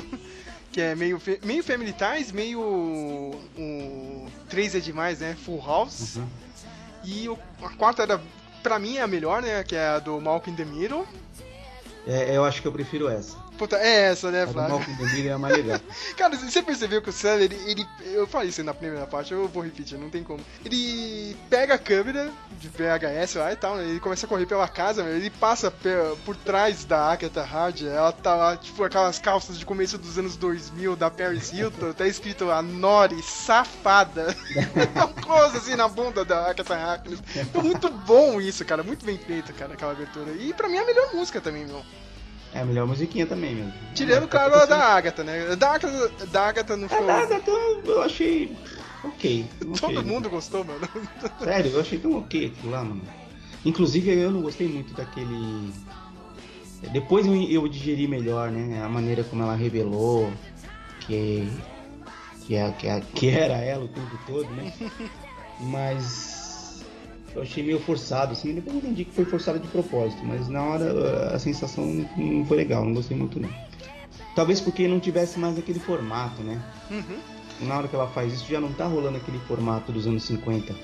que é meio, meio Family Ties, meio o 3 é demais, né? Full House. E o- a quarta era, pra mim, é a melhor, né? Que é a do Malcolm in the Middle. É, eu acho que eu prefiro essa. Puta, é essa, né, Flávio? É a mais legal. Cara, você percebeu que o Sam, ele, ele- Eu falei isso na primeira parte, eu vou repetir, não tem como. Ele pega a câmera de VHS lá e tal, né, ele começa a correr pela casa, meu, ele passa por trás da Agatha Hardy, ela tá lá, tipo, aquelas calças de começo dos anos 2000 da Paris Hilton, tá escrito a Nori, safada. um close assim na bunda da Agatha Harkness. Muito bom isso, cara, muito bem feito, cara, aquela abertura. E pra mim é a melhor música também, meu. É a melhor musiquinha também mesmo. Tirando, claro, a da Agatha, né? Da Agatha, da Agatha não ficou... A Agatha eu achei ok. Todo mundo gostou, mano. Sério, eu achei tão ok aquilo lá, mano. Inclusive eu não gostei muito daquele. Depois eu, eu digeri melhor, né? A maneira como ela revelou que. Que, é, que, é, que era ela o tempo todo, né? Mas. Eu achei meio forçado, assim. Depois eu entendi que foi forçado de propósito, mas na hora a sensação não foi legal, não gostei muito não. Talvez porque não tivesse mais aquele formato, né? Uhum. Na hora que ela faz isso já não tá rolando aquele formato dos anos 50.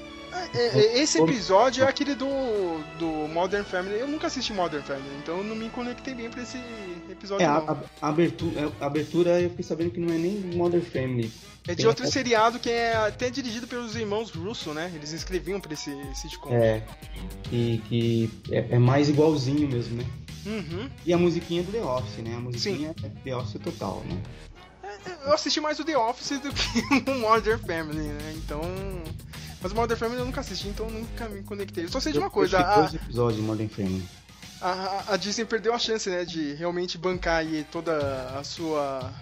É, é, Esse episódio é aquele do, do Modern Family. Eu nunca assisti Modern Family, então eu não me conectei bem pra esse episódio, É, a, a- abertura, a abertura eu fiquei sabendo que não é nem Modern Family. É de outro seriado que é até dirigido pelos irmãos Russo, né? Eles escreviam pra esse sitcom. É, que, que é, é mais igualzinho mesmo, né? Uhum. E a musiquinha do The Office, né? A musiquinha é The Office total, né? Eu assisti mais o The Office do que o Modern Family, né? Então. Mas o Modern Family eu nunca assisti, então eu nunca me conectei. Eu só sei de Eu uma coisa, a, dois episódios de Modern Family. a, a Disney perdeu a chance, né, de realmente bancar aí toda a sua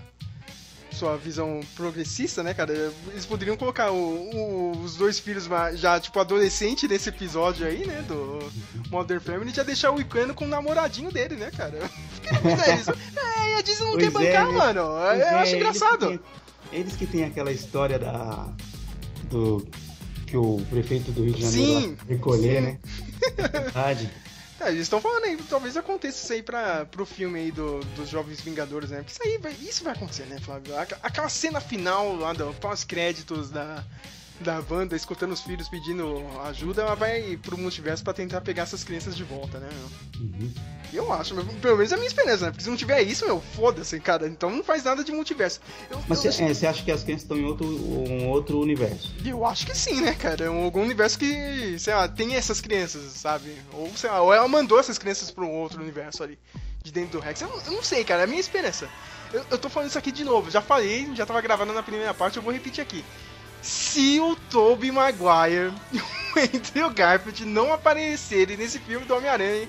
sua visão progressista, né, cara? Eles poderiam colocar o- o- os dois filhos já, tipo, adolescente nesse episódio aí, né, do Modern Family, e já deixar o Icano com o namoradinho dele, né, cara? Por que não fizer isso? É, a Disney não Pois quer bancar, é, mano. Eu é, acho eles engraçado. que Eles que têm aquela história da. do. Que o prefeito do Rio de Janeiro Sim. recolher, né? É verdade. É, eles estão falando aí, talvez aconteça isso aí pra, pro filme aí do, dos Jovens Vingadores, né? Porque isso aí vai, isso vai acontecer, né, Flávio? Aqu- Aquela cena final lá do pós-créditos da, da banda escutando os filhos pedindo ajuda, ela vai pro multiverso pra tentar pegar essas crianças de volta, né, meu? Uhum. Eu acho, pelo menos é a minha esperança, né? Porque se não tiver isso, meu, foda-se, cara. Então não faz nada de multiverso. Eu, Mas eu, você é, acha que as crianças estão em outro, um outro universo? eu acho que sim, né, cara? É algum universo que, sei lá, tem essas crianças, sabe? Ou, sei lá, ou ela mandou essas crianças pra um outro universo ali, de dentro do Rex. Eu, não- eu não sei, cara, é a minha esperança. Eu, eu tô falando isso aqui de novo, já falei, já tava gravando na primeira parte, eu vou repetir aqui. Se o Tobey Maguire e o Garfield não aparecerem nesse filme do Homem-Aranha,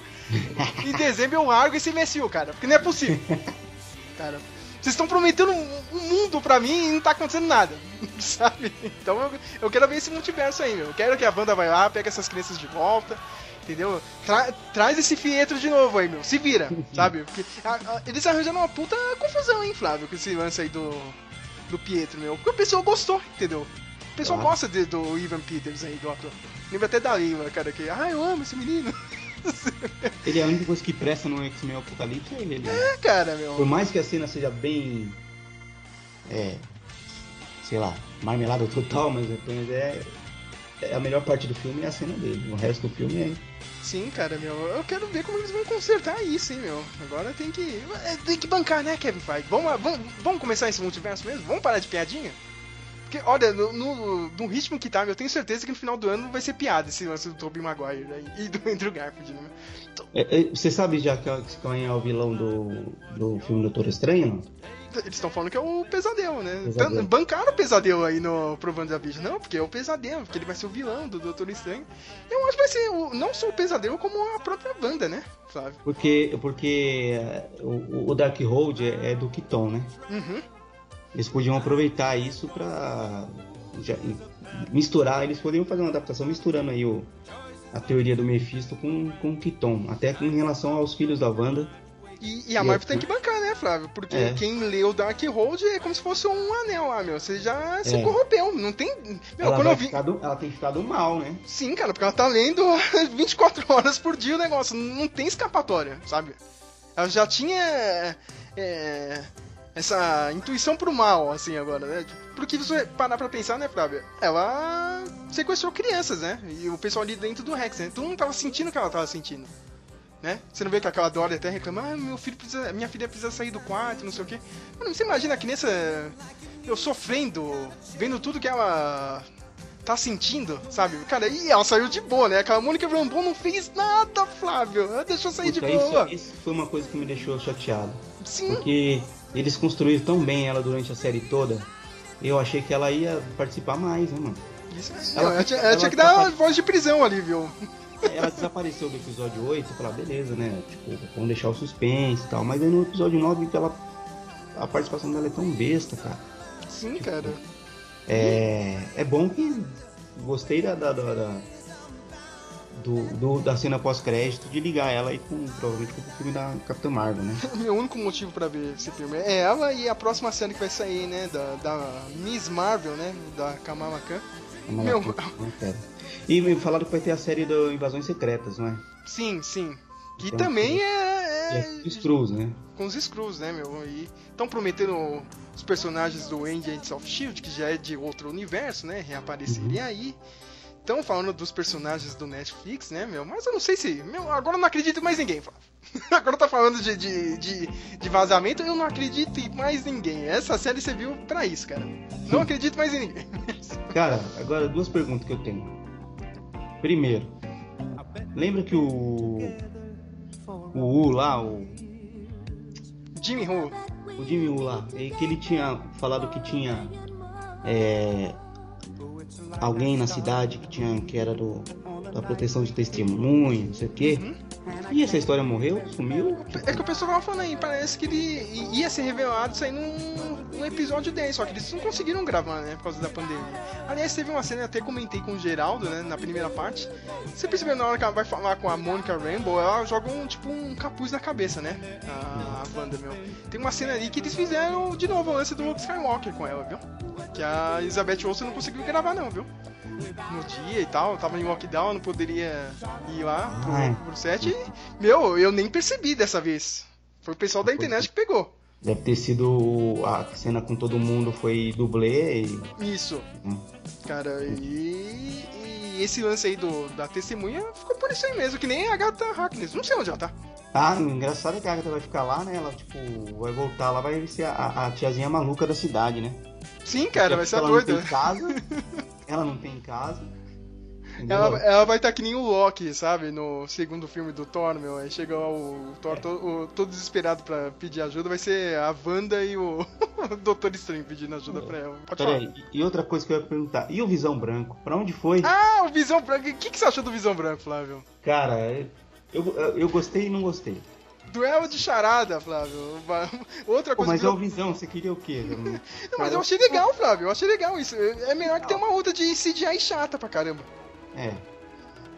em dezembro eu largo esse MSU, cara, porque não é possível. Cara, Vocês estão prometendo um, um mundo pra mim e não tá acontecendo nada, sabe? Então eu, eu quero ver esse multiverso aí, meu. Eu quero que a Wanda vai lá, pega essas crianças de volta, entendeu? Tra- traz esse Fietro de novo aí, meu. Se vira, sabe? Porque a- a- eles arranjaram uma puta confusão, hein, Flávio, com esse lance aí do, do Pietro, meu. Porque o pessoal gostou, entendeu? O pessoal Ah. gosta de- do Ivan Peters aí, do ator. Lembra até da Lima, cara, que, ah, eu amo esse menino. Ele é a única coisa que presta no X-Men Apocalipse é ele. né? É, cara, meu. Por mais que a cena seja bem. É. Sei lá, marmelada total, mas apenas é. é a melhor parte do filme é a cena dele. O resto do filme é. Sim, cara, meu, eu quero ver como eles vão consertar isso, hein, meu. Agora tem que. é, Tem que bancar, né, Kevin Feige? Vamos, vamos, vamos começar esse multiverso mesmo? Vamos parar de piadinha? Porque, olha, no, no, no ritmo que tá, eu tenho certeza que no final do ano vai ser piada esse lance do Tobey Maguire né, e do Andrew Garfield, né? É, é, Você sabe já que que quem é o vilão do, do filme Doutor Estranho? Eles estão falando que é o pesadelo, né? Pesadelo. Bancaram o pesadelo aí no pro WandaVision. Não, porque é o pesadelo, porque ele vai ser o vilão do Doutor Estranho. Eu acho que vai ser o- não só o pesadelo, como a própria Wanda, né, Flávio? Porque, porque é, o, o Darkhold é, é do Kiton, né? Uhum. Eles podiam aproveitar isso pra já- misturar, eles poderiam fazer uma adaptação misturando aí o, a teoria do Mephisto com, com o Kiton, até com relação aos filhos da Wanda. E, e a E Marvel eu- tem que bancar, né, Flávio? Porque É. quem leu Darkhold é como se fosse um anel lá, meu. Você já se É. corrompeu. Não tem. Meu, ela, quando eu vi. ficar do- ela tem ficado mal, né? Sim, cara, porque ela tá lendo 24 horas por dia o negócio. Não tem escapatória, sabe? Ela já tinha. é, essa intuição pro mal, assim, agora, né? Porque se você parar pra pensar, né, Flávio? Ela sequestrou crianças, né? E o pessoal ali dentro do Rex, né? Todo mundo tava sentindo o que ela tava sentindo. Né? Você não vê que aquela Dory até reclama, ah, meu filho precisa, minha filha precisa sair do quarto, não sei o quê. Mano, você imagina a criança eu sofrendo, vendo tudo que ela tá sentindo, sabe? Cara, e ela saiu de boa, né? Aquela Mônica Rambeau não fez nada, Flávio. Ela deixou sair de Puta, boa. isso, isso foi uma coisa que me deixou chateado. Sim. Porque eles construíram tão bem ela durante a série toda. Eu achei que ela ia participar mais, né, mano? Isso, Ela- ela, tinha, ela ela tinha que dar voz de prisão ali, viu? Ela desapareceu do episódio 8, eu falei, ah, beleza, né? Tipo, vamos deixar o suspense e tal. Mas aí no episódio 9 ela, a participação dela é tão besta, cara. Sim, cara. É, é bom que gostei da, da, da, da- do, do- da cena pós-crédito de ligar ela aí com provavelmente com o filme da Capitã Marvel, né? Meu único motivo pra ver esse filme é ela e a próxima série que vai sair, né? Da, da Miss Marvel, né? Da Kamala Khan. Uma Meu, não quero. E me falaram que vai ter a série do Invasões Secretas, não é? sim, sim. Que Então, também é, é é Screws, né? com os Screws, né, meu? E estão prometendo os personagens do Agents of Shield, que já é de outro universo, né? Reaparecerem Uhum. aí. Estão falando dos personagens do Netflix, né, meu? Mas eu não sei se. Meu, agora eu não acredito em mais ninguém, Flávio. Agora tá falando de, de, de, de vazamento, eu não acredito em mais ninguém. Essa série você viu pra isso, cara. Não acredito mais em ninguém. Cara, agora duas perguntas que eu tenho. Primeiro, lembra que o. O U lá, o. Jimmy Who. O Jimmy Woo lá, é que ele tinha falado que tinha. é, alguém na cidade que tinha que era do da proteção de testemunho, não sei o quê. E essa história morreu? Sumiu? É que o pessoal tava falando aí, parece que ele ia ser revelado isso aí num, num episódio 10, só que eles não conseguiram gravar, né, por causa da pandemia. Aliás, teve uma cena, eu até comentei com o Geraldo, né, na primeira parte. Você percebeu na hora que ela vai falar com a Monica Rambeau, ela joga um, tipo, um capuz na cabeça, né, a, a Wanda, meu. Tem uma cena ali que eles fizeram de novo o lance do Luke Skywalker com ela, viu? Que a Elizabeth Olsen não conseguiu gravar não, viu? No dia e tal, tava em lockdown, não poderia ir lá pro, pro set. E, meu, eu nem percebi dessa vez. Foi o pessoal da internet que pegou. Deve ter sido a cena com todo mundo foi dublê e. Isso. Hum. Cara, e, e esse lance aí do, da testemunha ficou por isso aí mesmo, que nem a Agatha Harkness. Não sei onde ela tá. Ah, engraçado é que a Agatha vai ficar lá, né? Ela, tipo, vai voltar lá, vai ser a, a tiazinha maluca da cidade, né? Sim, cara, vai ser a ela doida. Não tem casa, ela não tem casa. Ela, ela vai estar que nem o Loki, sabe? No segundo filme do Thor, meu. Aí chega o Thor to- o- todo desesperado pra pedir ajuda, vai ser a Wanda e o, o Doutor Estranho pedindo ajuda pra ela. Pode falar. Peraí, e outra coisa que eu ia perguntar, e o Visão Branco? Pra onde foi? Ah, o Visão Branco. O que, que você achou do Visão Branco, Flávio? Cara, eu, eu, eu gostei e não gostei. Duelo de charada, Flávio. Outra Pô, coisa mas que é o Visão, você queria o quê? Não, mas eu achei legal, Flávio. Eu achei legal isso. É melhor que ter uma outra de CGI chata pra caramba. É.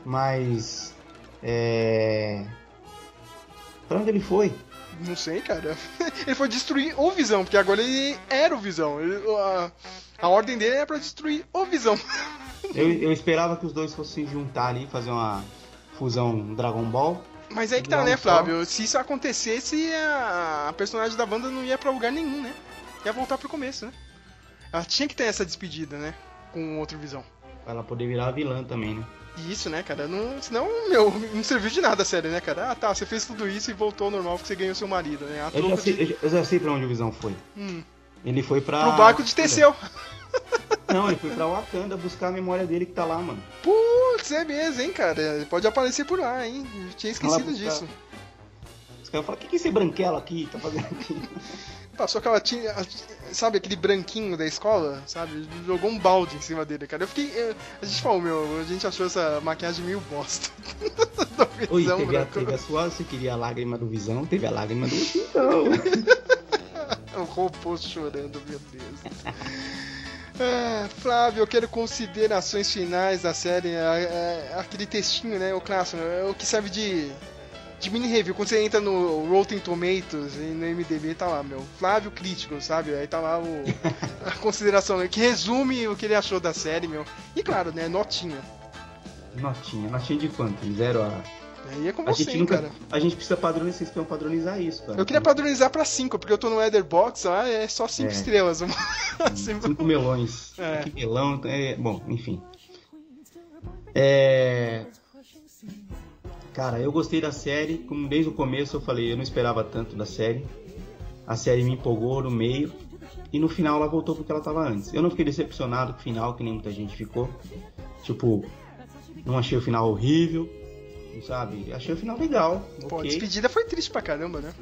Mas. É. Pra onde ele foi? Não sei, cara. Ele foi destruir o Visão, porque agora ele era o Visão. Ele- a, a ordem dele é pra destruir o Visão. Eu, eu esperava que os dois fossem juntar ali, fazer uma fusão Dragon Ball. Mas aí que tá, né, Flávio? Se isso acontecesse, a, a personagem da Wanda não ia pra lugar nenhum, né? Ia voltar pro começo, né? Ela tinha que ter essa despedida, né? Com outro Visão. Pra ela poder virar vilã também, né? Isso, né, cara? Não, senão, meu, não serviu de nada a série, né, cara? Ah, tá, você fez tudo isso e voltou ao normal porque você ganhou seu marido, né? A Eu já, sei, de... eu já sei pra onde o Visão foi. Hum, Ele foi pra. pro barco de Teseu. Não, ele foi pra Wakanda buscar a memória dele que tá lá, mano. Putz, é mesmo, hein, cara? Ele pode aparecer por lá, hein? Eu tinha esquecido buscar. disso. Os caras falam, o que, que esse branquelo aqui tá fazendo aqui? Passou aquela tinha. Sabe aquele branquinho da escola? Sabe? Jogou um balde em cima dele, cara. Eu fiquei. eu- a gente falou, meu, a gente achou essa maquiagem meio bosta. Do Oi, Visão teve a, teve a sua, você queria a lágrima do Visão, teve a lágrima do Visão. O robô chorando, meu Deus. Ah, Flávio, eu quero considerações finais da série. é, é, aquele textinho, né? O clássico, é o que serve de, de mini review. Quando você entra no Rotten Tomatoes e no MDB, tá lá, meu. Flávio Crítico, sabe? Aí tá lá o, a consideração, que resume o que ele achou da série, meu. E claro, né? Notinha. Notinha, notinha de quanto? De Zero a. Aí é com A você, gente, nunca, cara. a gente precisa padronizar, vocês precisam padronizar isso, cara. Eu queria padronizar pra 5, porque eu tô no Etherbox, lá é só 5 É. estrelas. Cinco melões. É. Que melão, é, bom, enfim. É. Cara, eu gostei da série, como desde o começo eu falei, eu não esperava tanto da série. A série me empolgou no meio e no final ela voltou pro que ela tava antes. Eu não fiquei decepcionado com o final, que nem muita gente ficou. Tipo, não achei o final horrível, sabe? Achei o final legal. Pô, a ok. despedida foi triste pra caramba, né?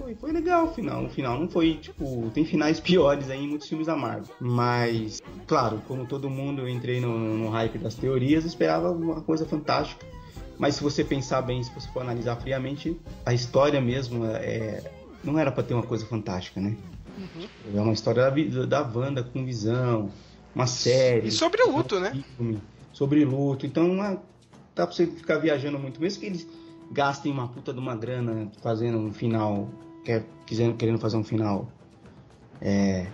Foi, foi legal o final. O final não foi, tipo, tem finais piores aí em muitos filmes da Marvel. Mas, claro, como todo mundo, eu entrei no, no hype das teorias, esperava uma coisa fantástica. Mas se você pensar bem, se você for analisar friamente, a história mesmo é, não era pra ter uma coisa fantástica, né? É uma história da, da Wanda com visão, uma série. E sobre luto, né? filme, sobre luto. Então é- dá pra você ficar viajando muito. Mesmo que eles gastem uma puta de uma grana fazendo um final. Quer, quisendo, querendo fazer um final é,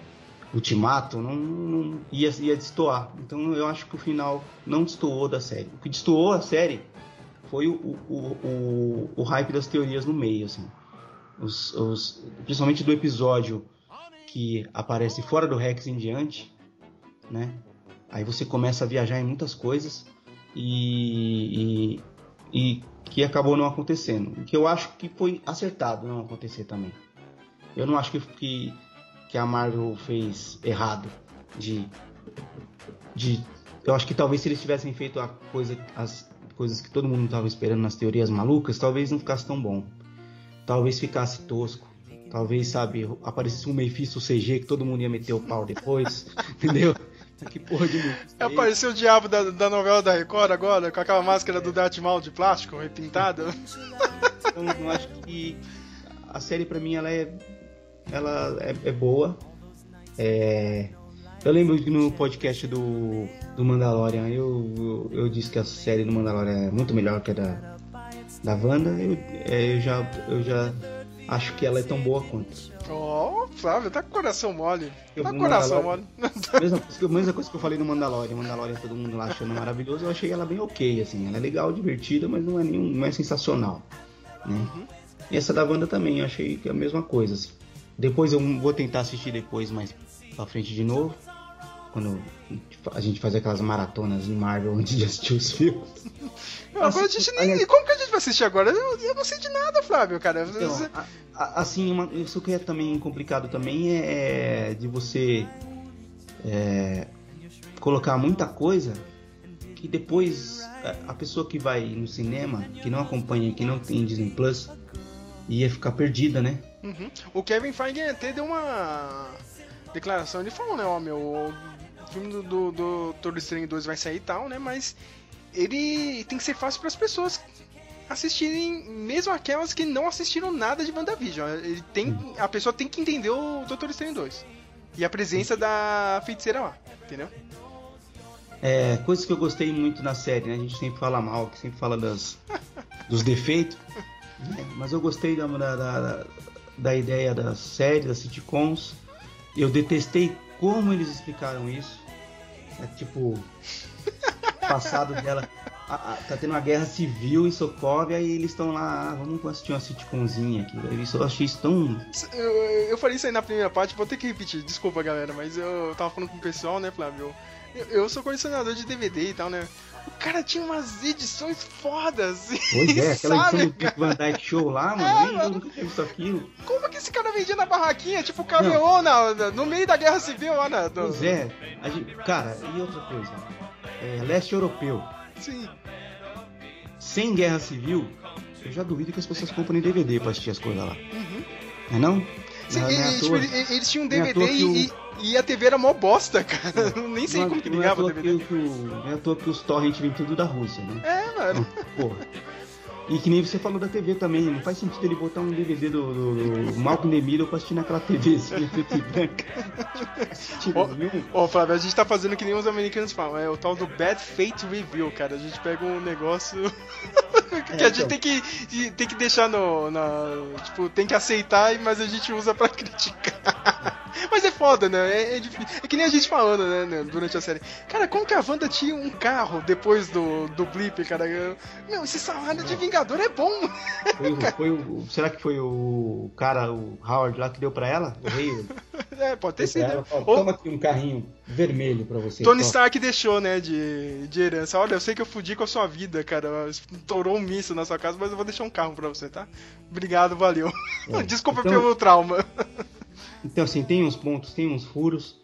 ultimato, não, não- ia, ia destoar. Então eu acho que o final não destoou da série. O que destoou a série foi o, o, o, o hype das teorias no meio, assim. Os, os- principalmente do episódio que aparece fora do Rex em diante, né? Aí você começa a viajar em muitas coisas e, e, e que acabou não acontecendo. Que eu acho que foi acertado não acontecer também. Eu não acho que, que, que a Marvel fez errado de, de. Eu acho que talvez se eles tivessem feito a coisa, as coisas que todo mundo estava esperando nas teorias malucas, talvez não ficasse tão bom. Talvez ficasse tosco. Talvez, sabe, aparecesse um Mephisto CG que todo mundo ia meter o pau depois. entendeu? Que porra de é? Apareceu o diabo da, da novela da Record agora, com aquela máscara do Darth Maul de plástico repintada. Então, eu acho que a série pra mim ela é ela é, é boa. É, eu lembro que no podcast do, do Mandalorian eu, eu, eu disse que a série do Mandalorian é muito melhor que a da, da Wanda. Eu, é, eu, já, eu já acho que ela é tão boa quanto. Ó, Flávio, tá com o coração mole. Eu Tá com o coração mole. Mesma, coisa que, mesma coisa que eu falei no Mandalorian. Mandalorian todo mundo lá achando maravilhoso. Eu achei ela bem ok, assim. Ela é legal, divertida, mas não é, nenhum, não é sensacional. Né? E essa da Wanda também, eu achei que é a mesma coisa. Assim. Depois eu vou tentar assistir depois mais pra frente de novo. Quando a gente fazer aquelas maratonas em Marvel antes de assistir os filmes. Não, agora a gente nem. Como que a gente vai assistir agora? Eu, eu não sei de nada, Flávio, cara. Então, a- a- assim, uma- isso que é também complicado também é, é de você é, colocar muita coisa que depois a- pessoa que vai no cinema, que não acompanha, que não tem Disney Plus, ia ficar perdida, né? Uhum. O Kevin Feige até deu uma declaração. Ele falou, né, ó, meu, filme do, do, do Doutor Estranho 2 vai sair e tal, né, mas ele tem que ser fácil para as pessoas assistirem, mesmo aquelas que não assistiram nada de WandaVision. Ele tem, a pessoa tem que entender o Doutor Estranho 2. E a presença da feiticeira lá, entendeu? É, coisas que eu gostei muito na série, né? A gente sempre fala mal, que sempre fala das, dos defeitos. né? Mas eu gostei da, da, da, da ideia da série, das sitcoms. Eu detestei como eles explicaram isso. É tipo, passado dela. a- a- tá tendo uma guerra civil em Sokovia e eles estão lá, ah, vamos assistir uma sitcomzinha aqui. Eu achei isso tão. Eu, eu falei isso aí na primeira parte, vou ter que repetir, desculpa galera, mas eu tava falando com o pessoal, né, Flávio? Eu, eu sou colecionador de DVD e tal, né? O cara tinha umas edições fodas. Pois é, aquela sabe? edição do Van Dyke Show lá, mano. É, mano. nunca tinha visto aquilo. Como que esse cara vendia na barraquinha, tipo camelô na, no meio da guerra civil lá na. do- Pois é, a gente- cara, e outra coisa, é, leste europeu, Sim. sem guerra civil, eu já duvido que as pessoas comprem DVD pra assistir as coisas lá. Uhum. Não é não? Sim, Não é e- tipo, eles tinham um é DVD que e, e- e a TV era mó bosta, cara. Nem sei não é- como que não é ligava o DVD. que, o- não é à toa que os torrents vêm tudo da Rússia, né? É, mano. Porra. E que nem você falou da TV também, não faz sentido ele botar um DVD do, do, do Malcolm Middle pra assistir naquela TVzinha preta e branca. Ô, Flávio, a gente tá fazendo que nem os americanos falam, é o tal do Bad Fate Review, cara. A gente pega um negócio que a gente então. tem que, tem que deixar no. Na, tipo, tem que aceitar, mas a gente usa pra criticar. Mas é foda, né? É, é difícil. É que nem a gente falando, né, né, durante a série. Cara, como que a Wanda tinha um carro depois do, do blip, cara? Eu- Meu, esse salário de Vingador é bom. Foi, o- foi o, será que foi o cara, o Howard lá que deu pra ela? O rei? É, pode ter sido. ela, né? Ou- Toma aqui um carrinho vermelho pra você. Tony toma." Stark deixou, né, de, de herança. Olha, eu sei que eu fudi com a sua vida, cara. Estourou um míssil na sua casa, mas eu vou deixar um carro pra você, tá? Obrigado, valeu. É. Desculpa Então- pelo trauma. Então, assim, tem uns pontos, tem uns furos,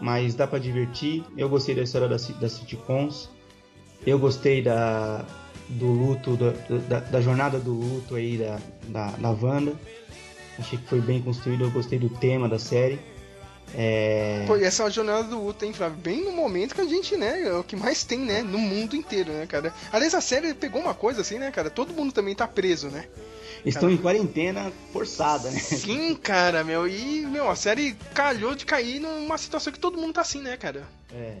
mas dá pra divertir. Eu gostei da história das, das sitcoms. Eu gostei da, do luto, da, da, da jornada do luto aí da, da, da Wanda. Achei que foi bem construído. Eu gostei do tema da série. É... Pô, e essa é uma jornada do Uta, hein, Flávio? Bem no momento que a gente, né, é o que mais tem, né, no mundo inteiro, né, cara? Aliás, a série pegou uma coisa assim, né, cara? Todo mundo também tá preso, né? Estão em quarentena forçada, né? Sim, cara, meu. E, meu, a série calhou de cair numa situação que todo mundo tá assim, né, cara? É,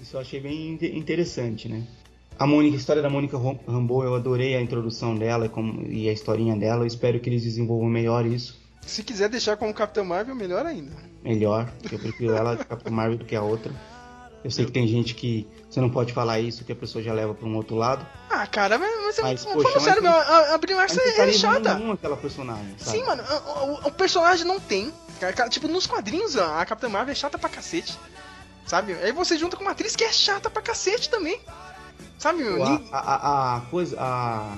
isso eu achei bem inte- interessante, né? A Mônica, a história da Mônica Ram- Rambeau, eu adorei a introdução dela e, como- e a historinha dela. Eu espero que eles desenvolvam melhor isso, Se quiser deixar como Capitão Marvel, melhor ainda. melhor. porque Eu prefiro ela de Capitão Marvel do que a outra. Eu sei que tem gente que você não pode falar isso, que a pessoa já leva para um outro lado. Ah, cara, mas, mas, Mas, poxa, fala sério, meu, a, a Brie Larson é, é chata. nenhum aquela personagem, sabe? Sim, mano, o, o- o personagem não tem. Cara, tipo, nos quadrinhos, a a Capitã Marvel é chata pra cacete. Sabe? Aí você junta com uma atriz que é chata pra cacete também. Sabe, meu? A, a, a coisa. A,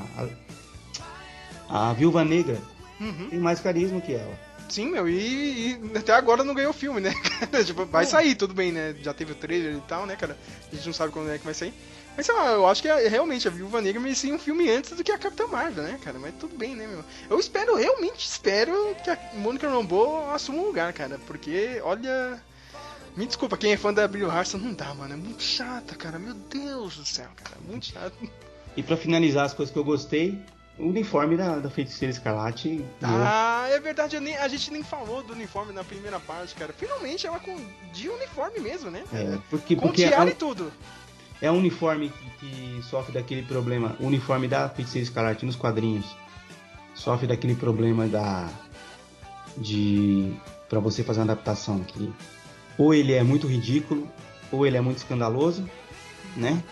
a, a Viúva Negra Uhum. tem mais carisma que ela. Sim, meu, e, e até agora não ganhou o filme, né? tipo, vai sair, tudo bem, né? Já teve o trailer e tal, né, cara? A gente não sabe quando é que vai sair. Mas sei lá, eu acho que é, realmente a Viúva Negra merecia um filme antes do que a Capitã Marvel, né, cara? Mas tudo bem, né, meu? Eu espero, realmente espero que a Mônica Rambeau assuma um lugar, cara. Porque, olha. Me desculpa, quem é fã da Brie Larson não dá, mano. É muito chata, cara. Meu Deus do céu, cara. Muito chato. E pra finalizar as coisas que eu gostei, o uniforme da, da Feiticeira Escarlate. eu- Ah, é verdade, nem- a gente nem falou do uniforme na primeira parte, cara. Finalmente ela com de uniforme mesmo, né? É, porque, com porque tiara é, e tudo. é um uniforme que, que sofre daquele problema. O uniforme da Feiticeira Escarlate nos quadrinhos sofre daquele problema da. de. pra você fazer uma adaptação que ou ele é muito ridículo, ou ele é muito escandaloso, né?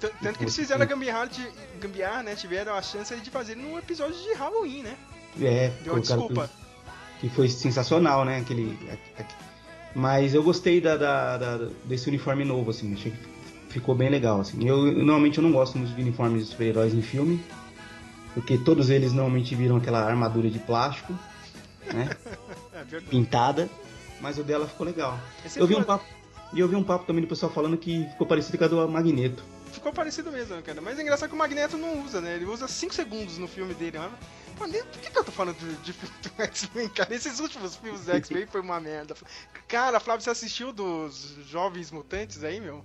Tanto que eles fizeram a gambiarra, de, gambiarra, né? Tiveram a chance de fazer num episódio de Halloween, né? É, Deu uma desculpa. Que, que foi sensacional, né? Aquele, a- a- mas eu gostei da, da- da- desse uniforme novo, assim, achei que ficou bem legal, assim. Eu, normalmente eu não gosto muito de uniformes de super-heróis em filme, porque todos eles normalmente viram aquela armadura de plástico, né? É. Pintada, mas o dela ficou legal. Esse Eu vi foi- um papo, e eu vi um papo também do pessoal falando que ficou parecido com a do Magneto. Ficou parecido mesmo, né, cara. Mas é engraçado que o Magneto não usa, né? Ele usa 5 segundos no filme dele. Né? Pô, nem- por que, que eu tô falando de, de filme do X-Men, cara? Esses últimos filmes do X-Men foi uma merda. Cara, Flávio, você assistiu dos Jovens Mutantes aí, meu?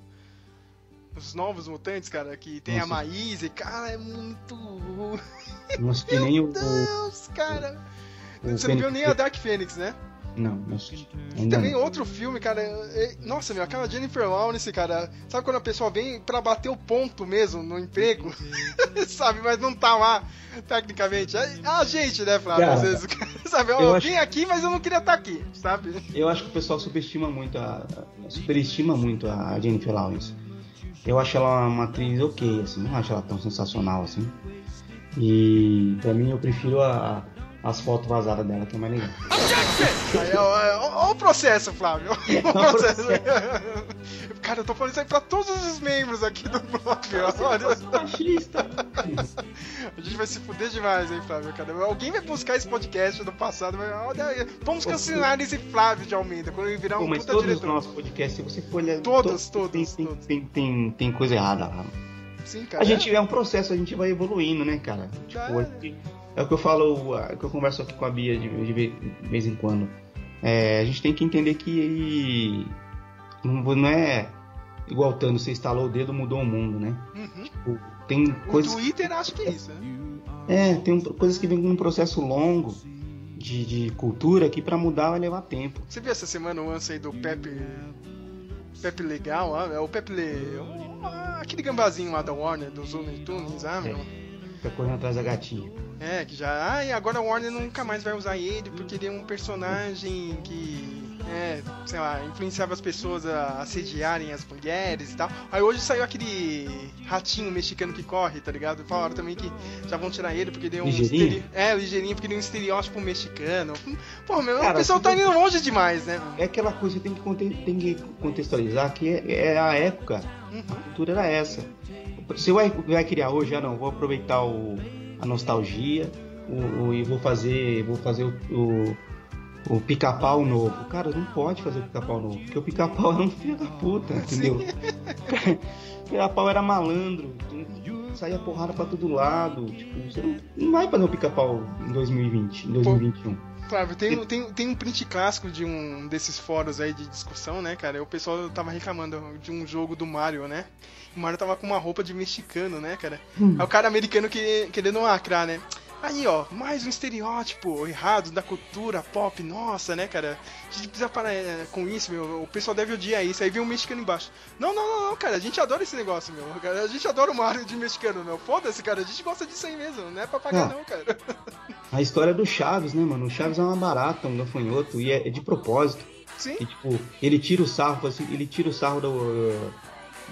Os novos mutantes, cara, que tem a Nossa. Maísa, e, cara, é muito. Não assisti nem o. o- Deus, cara. o Você não viu Fênix- nem a Dark Phoenix, né? Não, não assisti. E também não. outro filme, cara. é- Nossa, meu, aquela Jennifer Lawrence, cara. Sabe quando a pessoa vem pra bater o ponto mesmo no emprego? sabe, mas não tá lá, tecnicamente. É a gente, né, Flávio? Às Cara, vezes, sabe, eu eu acho- vim aqui, mas eu não queria estar aqui, sabe? Eu acho que o pessoal subestima muito a. a- superestima muito a Jennifer Lawrence. Eu acho ela uma atriz ok, assim, não acho ela tão sensacional assim. E pra mim eu prefiro a, as fotos vazadas dela, que é mais legal. Ó o processo, Flávio. Ó o processo. Cara, eu tô falando isso aí pra todos os membros aqui do blog, ó. Olha. A gente vai se fuder demais, hein, Flávio? Cara. Alguém vai buscar esse podcast do passado, vai, olha vamos cancelar esse Flávio de Almeida quando ele virar Pô, um mas puta todos os diretor. nossos podcasts, se você for olhar. Todos, todos, tem, tem, tem, tem, tem coisa errada lá. Sim, cara. A gente é um processo, a gente vai evoluindo, né, cara? Tipo, é, é o que eu falo, é o que eu converso aqui com a Bia de, de ve- de vez em quando. É, a gente tem que entender que não, não é igual o Thanos, você instalou o dedo, mudou o mundo, né? Uhum. Tipo, tem O coisas. Twitter acho que é isso, né? É, tem coisas que vêm com um processo longo de, de cultura que pra mudar vai levar tempo. Você viu essa semana o lance aí do Pepe. Pepe Legal, ó, é o Pepe Le... Aquele gambazinho lá da Warner, dos Looney Tunes, ah, meu. Fica correndo atrás da gatinha. É, que já. Ah, e agora a Warner nunca mais vai usar ele porque ele é um personagem que. É, sei lá, influenciava as pessoas a assediarem as mulheres e tal. Aí hoje saiu aquele ratinho mexicano que corre, tá ligado? Falaram também que já vão tirar ele porque ele é um. Ligeirinho? estere- É, ligeirinho, porque ele é um estereótipo mexicano. Pô, meu, Cara, o pessoal tá indo longe demais, né? É aquela coisa que tem que, tem que contextualizar que é, é a época, a cultura era essa. Você vai, vai criar hoje, ah não, vou aproveitar o, a nostalgia o, o- e vou fazer, vou fazer o, o, o pica-pau novo. Cara, não pode fazer o pica-pau novo, porque o pica-pau era um filho da puta, entendeu? o pica-pau era malandro, saía porrada pra todo lado. Tipo, você não, não vai fazer um pica-pau em 2020, em 2021. Flávio, tem, tem, tem um print clássico de um desses fóruns aí de discussão, né, cara? O pessoal tava reclamando de um jogo do Mario, né? O Mario tava com uma roupa de mexicano, né, cara? Hum. Aí o cara americano que, querendo lacrar, né? Aí, ó, mais um estereótipo errado da cultura pop, nossa, né, cara? A gente precisa parar é, com isso, meu. O pessoal deve odiar isso. Aí vem um mexicano embaixo. Não, não, não, não, cara, a gente adora esse negócio, meu. A gente adora o Mario de mexicano, meu. Foda-se, cara, a gente gosta disso aí mesmo. Não é pra pagar, Ah. não, cara. A história do Chaves, né, mano? O Chaves é uma barata, um gafanhoto, e é, é de propósito. Sim. E, tipo, ele tira o sarro, assim, ele tira o sarro do,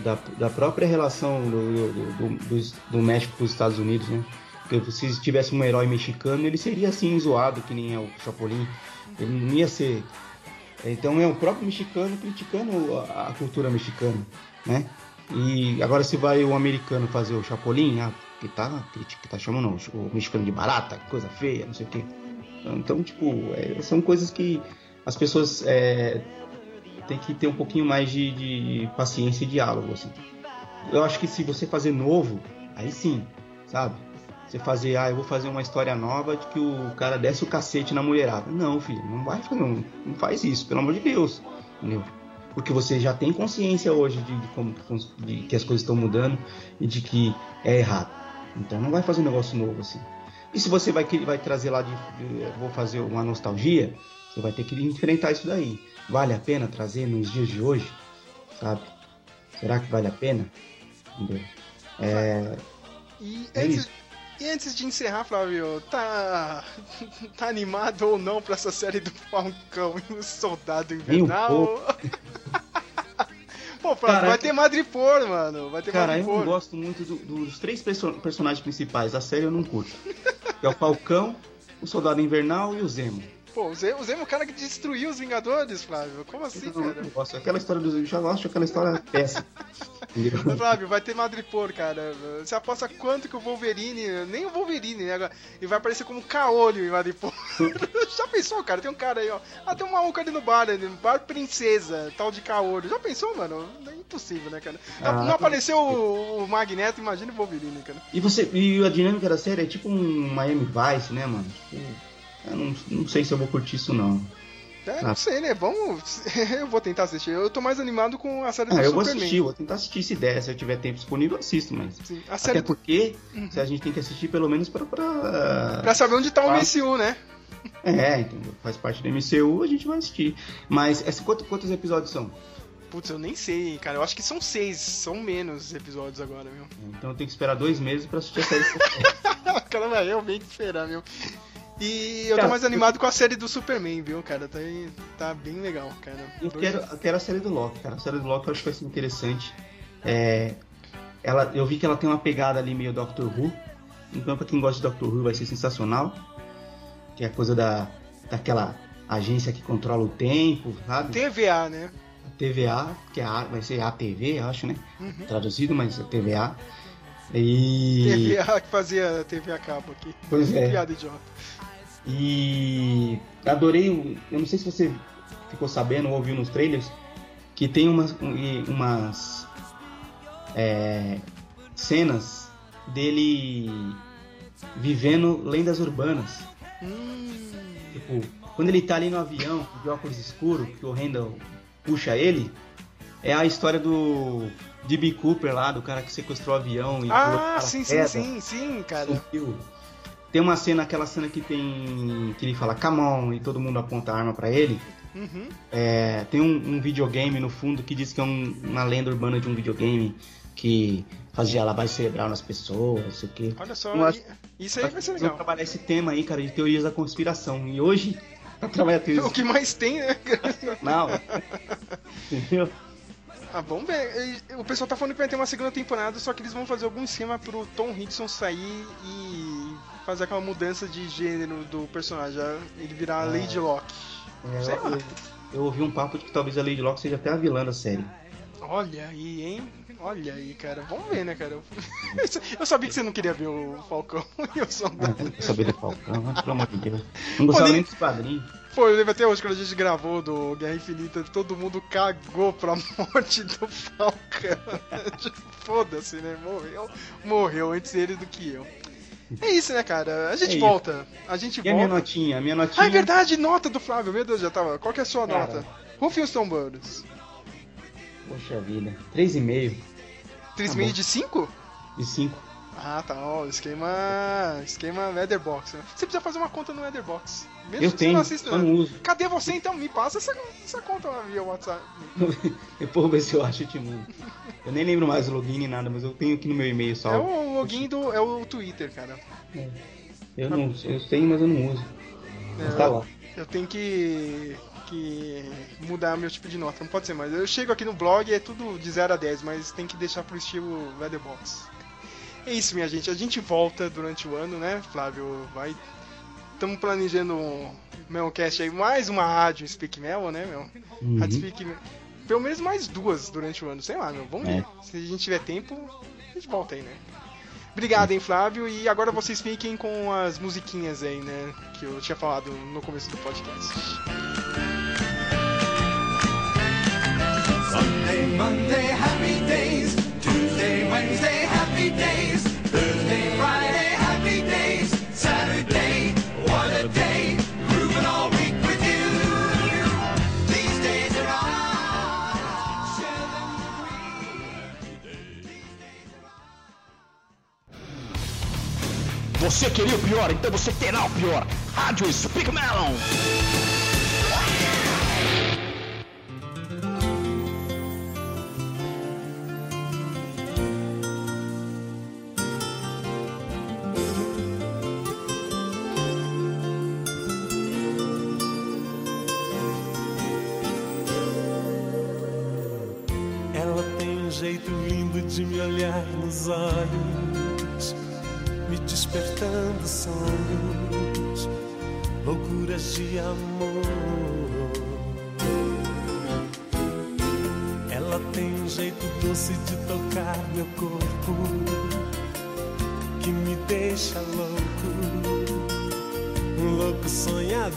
da, da própria relação do, do, do, do- do México com os Estados Unidos, né? Se tivesse um herói mexicano, ele seria assim, zoado, que nem é o Chapolin. Ele não ia ser. Então é o próprio mexicano criticando a, cultura mexicana, né? E agora se vai o americano fazer o Chapolin, ah, que tá, que tá chamando o mexicano de barata, coisa feia, não sei o quê. Então, tipo, é, são coisas que as pessoas é, têm que ter um pouquinho mais de, de paciência e diálogo, assim. Eu acho que se você fazer novo, aí sim, sabe? Você fazer, ah, eu vou fazer uma história nova de que o cara desce o cacete na mulherada. Não, filho, não vai fazer, não, não faz isso, pelo amor de Deus. Entendeu? Porque você já tem consciência hoje de, de como de que as coisas estão mudando e de que é errado. Então não vai fazer um negócio novo assim. E se você vai, que- vai trazer lá de, de- vou fazer uma nostalgia, você vai ter que enfrentar isso daí. Vale a pena trazer nos dias de hoje? Sabe? Será que vale a pena? Entendeu? É, E É isso. E antes de encerrar, Flávio, tá, tá animado ou não pra essa série do Falcão e o Soldado Invernal? Pô, Flávio, Caraca. vai ter Madripoor, mano. Vai ter Cara, eu não Madripoor. gosto muito do- dos três perso- personagens principais. A série eu não curto. É o Falcão, o Soldado Invernal e o Zemo. Pô, o Zemo, o Zemo é o cara que destruiu os Vingadores, Flávio. Como assim, Eu cara? gosto. Aquela história dos. Eu já gosto daquela história péssima. Flávio, vai ter Madripoor, cara. Você aposta quanto que o Wolverine, nem o Wolverine, né? Ele vai aparecer como caolho em Madripoor. Já pensou, cara? Tem um cara aí, ó. Ah, tem um maluco ali no bar, no bar Princesa, tal de caolho. Já pensou, mano? É impossível, né, cara? Ah, não apareceu o, o Magneto, imagina o Wolverine, cara. E você. E a dinâmica da série é tipo um Miami Vice, né, mano? Tipo, eu não, não sei se eu vou curtir isso não. É, Ah. não sei, né? Vamos. eu vou tentar assistir. Eu tô mais animado com a série do Ah, eu vou assistir, vou tentar assistir se der, se eu tiver tempo disponível, eu assisto, mas. Sim, a série Até porque se a gente tem que assistir pelo menos pra. Pra, Pra saber onde tá o Ah. MCU, né? É, entendeu? Faz parte do MCU, a gente vai assistir. Mas essa, quanto- quantos episódios são? Putz, eu nem sei, cara. Eu acho que são seis. São menos episódios agora, meu. Então eu tenho que esperar dois meses pra assistir a série. cara vai realmente esperar, meu. E eu tô Cara, mais animado com a série do Superman, viu, cara? Tá, tá bem legal, cara. Eu Dois- quero, eu quero a série do Loki, cara. A série do Loki eu acho que vai ser interessante. É, ela, eu vi que ela tem uma pegada ali meio Doctor Who. Então, pra quem gosta de Doctor Who, vai ser sensacional. Que é a coisa da, daquela agência que controla o tempo, sabe? TVA, né? TVA, que é a, vai ser ATV, eu acho, né? Uhum. Traduzido, mas é TVA. E. TVA que fazia TV a cabo aqui. Pois é. Piada idiota. E adorei, eu não sei se você ficou sabendo ou ouviu nos trailers, que tem umas, um- umas é, cenas dele vivendo lendas urbanas. Tipo, quando ele tá ali no avião, de óculos escuros, que o Randall puxa ele, é a história do D.B. Cooper lá, do cara que sequestrou o avião e Ah, sim, sim, sim, sim, cara. Sumiu. Tem uma cena, aquela cena que tem. que ele fala come on e todo mundo aponta a arma pra ele. Uhum. É, tem um, um videogame no fundo que diz que é um- uma lenda urbana de um videogame que fazia lavagem cerebral nas pessoas, não sei o quê. Olha só, isso aí vai ser Vamos legal. trabalhar esse tema aí, cara, de teorias da conspiração. E hoje, pra trabalhar teorias O que mais tem, né? Não. Entendeu? Ah, vamos ver. O pessoal tá falando que vai ter uma segunda temporada, só que eles vão fazer algum esquema pro Tom Hiddleston sair e fazer aquela mudança de gênero do personagem, ele virar a Lady Locke. É, eu, eu- eu ouvi um papo de que talvez a Lady Locke seja até a vilã da série. Olha aí, hein? Olha aí, cara. Vamos ver, né, cara? Eu sabia que você não queria ver o Falcão e o Ah, Soldado. tem que saber do Falcão, pelo amor de Deus. Não gostava nem dos quadrinhos. Pô, eu lembro até hoje quando a gente gravou do Guerra Infinita, todo mundo cagou pra morte do Falcão. Foda-se, né? Morreu, morreu antes ele do que eu. É isso, né, cara? A gente É volta. A gente E a minha volta. notinha? A minha notinha. Ah, é verdade, nota do Flávio. Meu Deus, já tava. Qual que é a sua Cara. nota? Rufem os tambores. Poxa vida. 3,5 3,5 bom. de 5? de 5. Ah, tá, ó, esquema. Esquema Weatherbox. Né? Você precisa fazer uma conta no Weatherbox. Mesmo Eu que tenho, você não assista. só não uso. Cadê você então? Me passa essa, essa conta via WhatsApp. Depois eu vou ver se eu acho e te mando. Eu nem lembro mais o login nem nada, mas eu tenho aqui no meu e-mail É salvo. o login do. É o Twitter, cara. Eu não, eu tenho, mas eu não uso. Mas tá lá. Eu tenho que. que mudar meu tipo de nota. Não pode ser mais. Eu chego aqui no blog e é tudo de 0 a 10, mas tem que deixar pro estilo Weatherbox. É isso, minha gente. A gente volta durante o ano, né, Flávio? Vai. Estamos planejando um Melcast aí, mais uma rádio Speak Mel, né, meu? Uhum. Rádio Speak Mel. Pelo menos mais duas durante o ano, sei lá, meu. Vamos É. ver. Se a gente tiver tempo, a gente volta aí, né? Obrigado, hein, Flávio. E agora vocês fiquem com as musiquinhas aí, né? Que eu tinha falado no começo do podcast. Sunday, Monday, happy days. Tuesday, Wednesday, happy days. Thursday, Friday, happy days. Saturday, what a day. Grooving all week with you. These days are ours. Share them Você queria o pior, então você terá o pior. Rádio Speak Melon. Olhar nos olhos, me despertando sonhos, loucuras de amor. Ela tem um jeito doce de tocar meu corpo, que me deixa louco, um louco sonhador.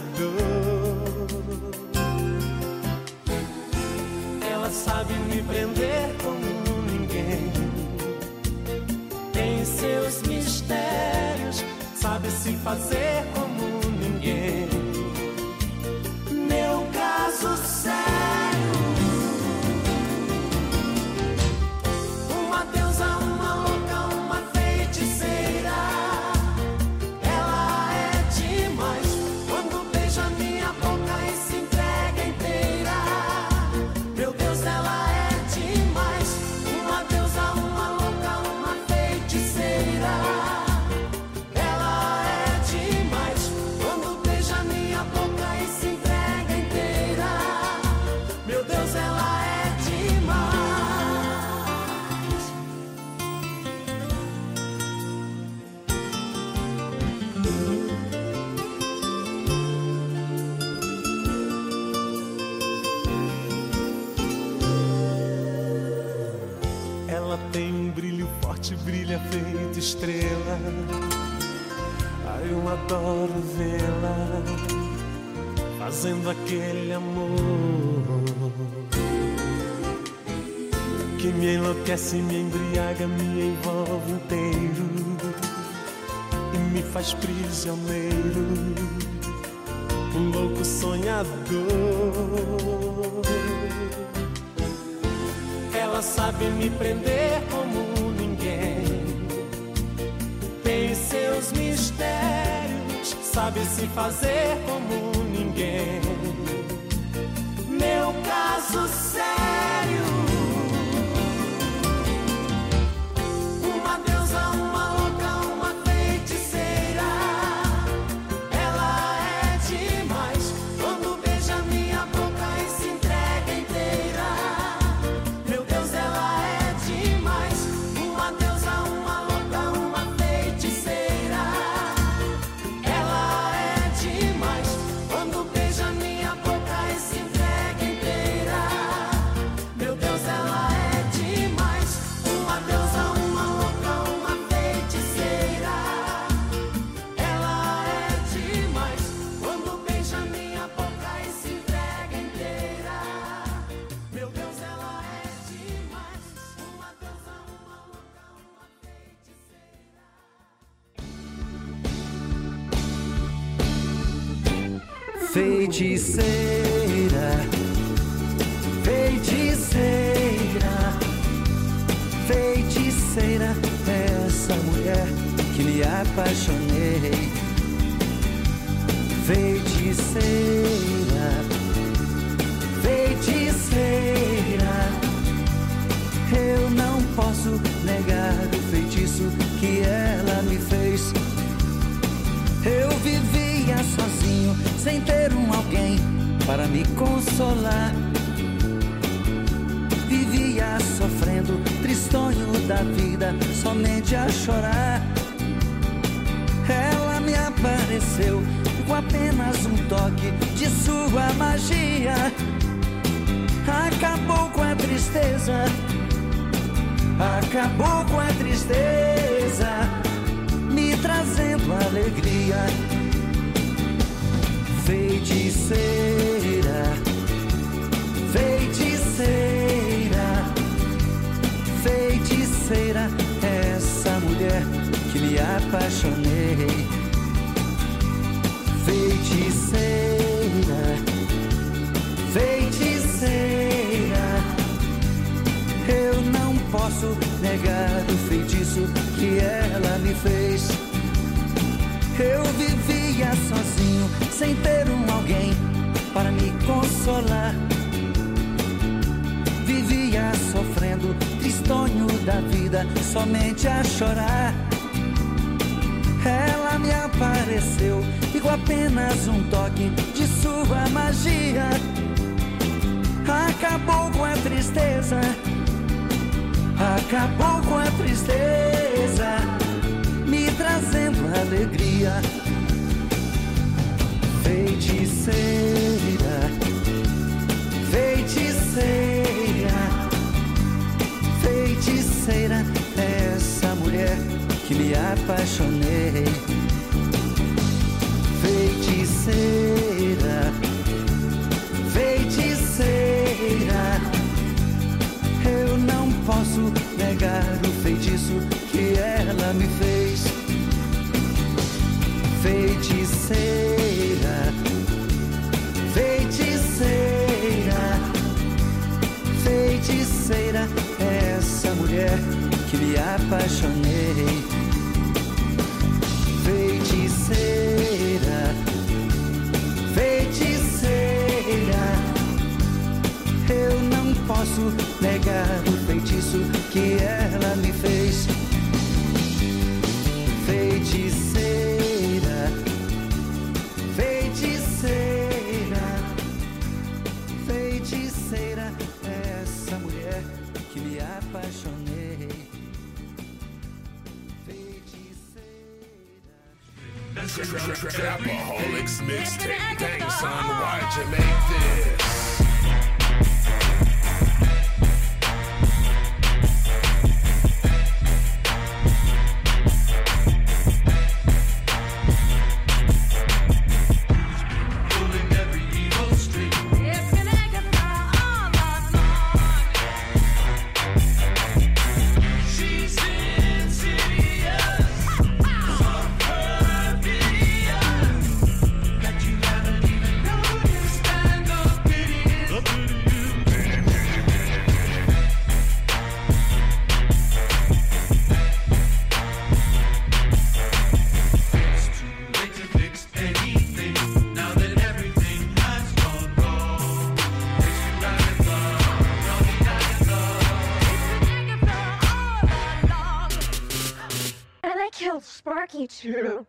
Ela sabe me prender como ninguém seus mistérios, sabe se fazer como ninguém. Meu caso sério. Estrela. Ai, eu adoro vê-la fazendo aquele amor que me enlouquece, me embriaga, me envolve inteiro e me faz prisioneiro, um louco sonhador. Ela sabe me prender como Seus mistérios, sabe se fazer como ninguém. Meu caso sério. Feiticeira, feiticeira, feiticeira, essa mulher que me apaixonei. Feiticeira, consolar. Vivia sofrendo, tristonho da vida, somente a chorar. Ela me apareceu com apenas um toque de sua magia. Acabou com a tristeza, acabou com a tristeza me trazendo alegria. Feiticeira, feiticeira, essa mulher que me apaixonei. Feiticeira, feiticeira, eu não posso negar o feitiço que ela me fez. Eu vivia sozinho, sem ter um alguém para me consolar. Tristonho da vida, somente a chorar. Ela me apareceu com apenas um toque de sua magia acabou com a tristeza acabou com a tristeza, me trazendo alegria. Feiticeira, que me apaixonei. Feiticeira, feiticeira. Eu não posso negar o feitiço que ela me fez. Feiticeira, feiticeira, feiticeira, essa mulher que me apaixonei. Feiticeira, feiticeira. Eu não posso negar o feitiço que ela True.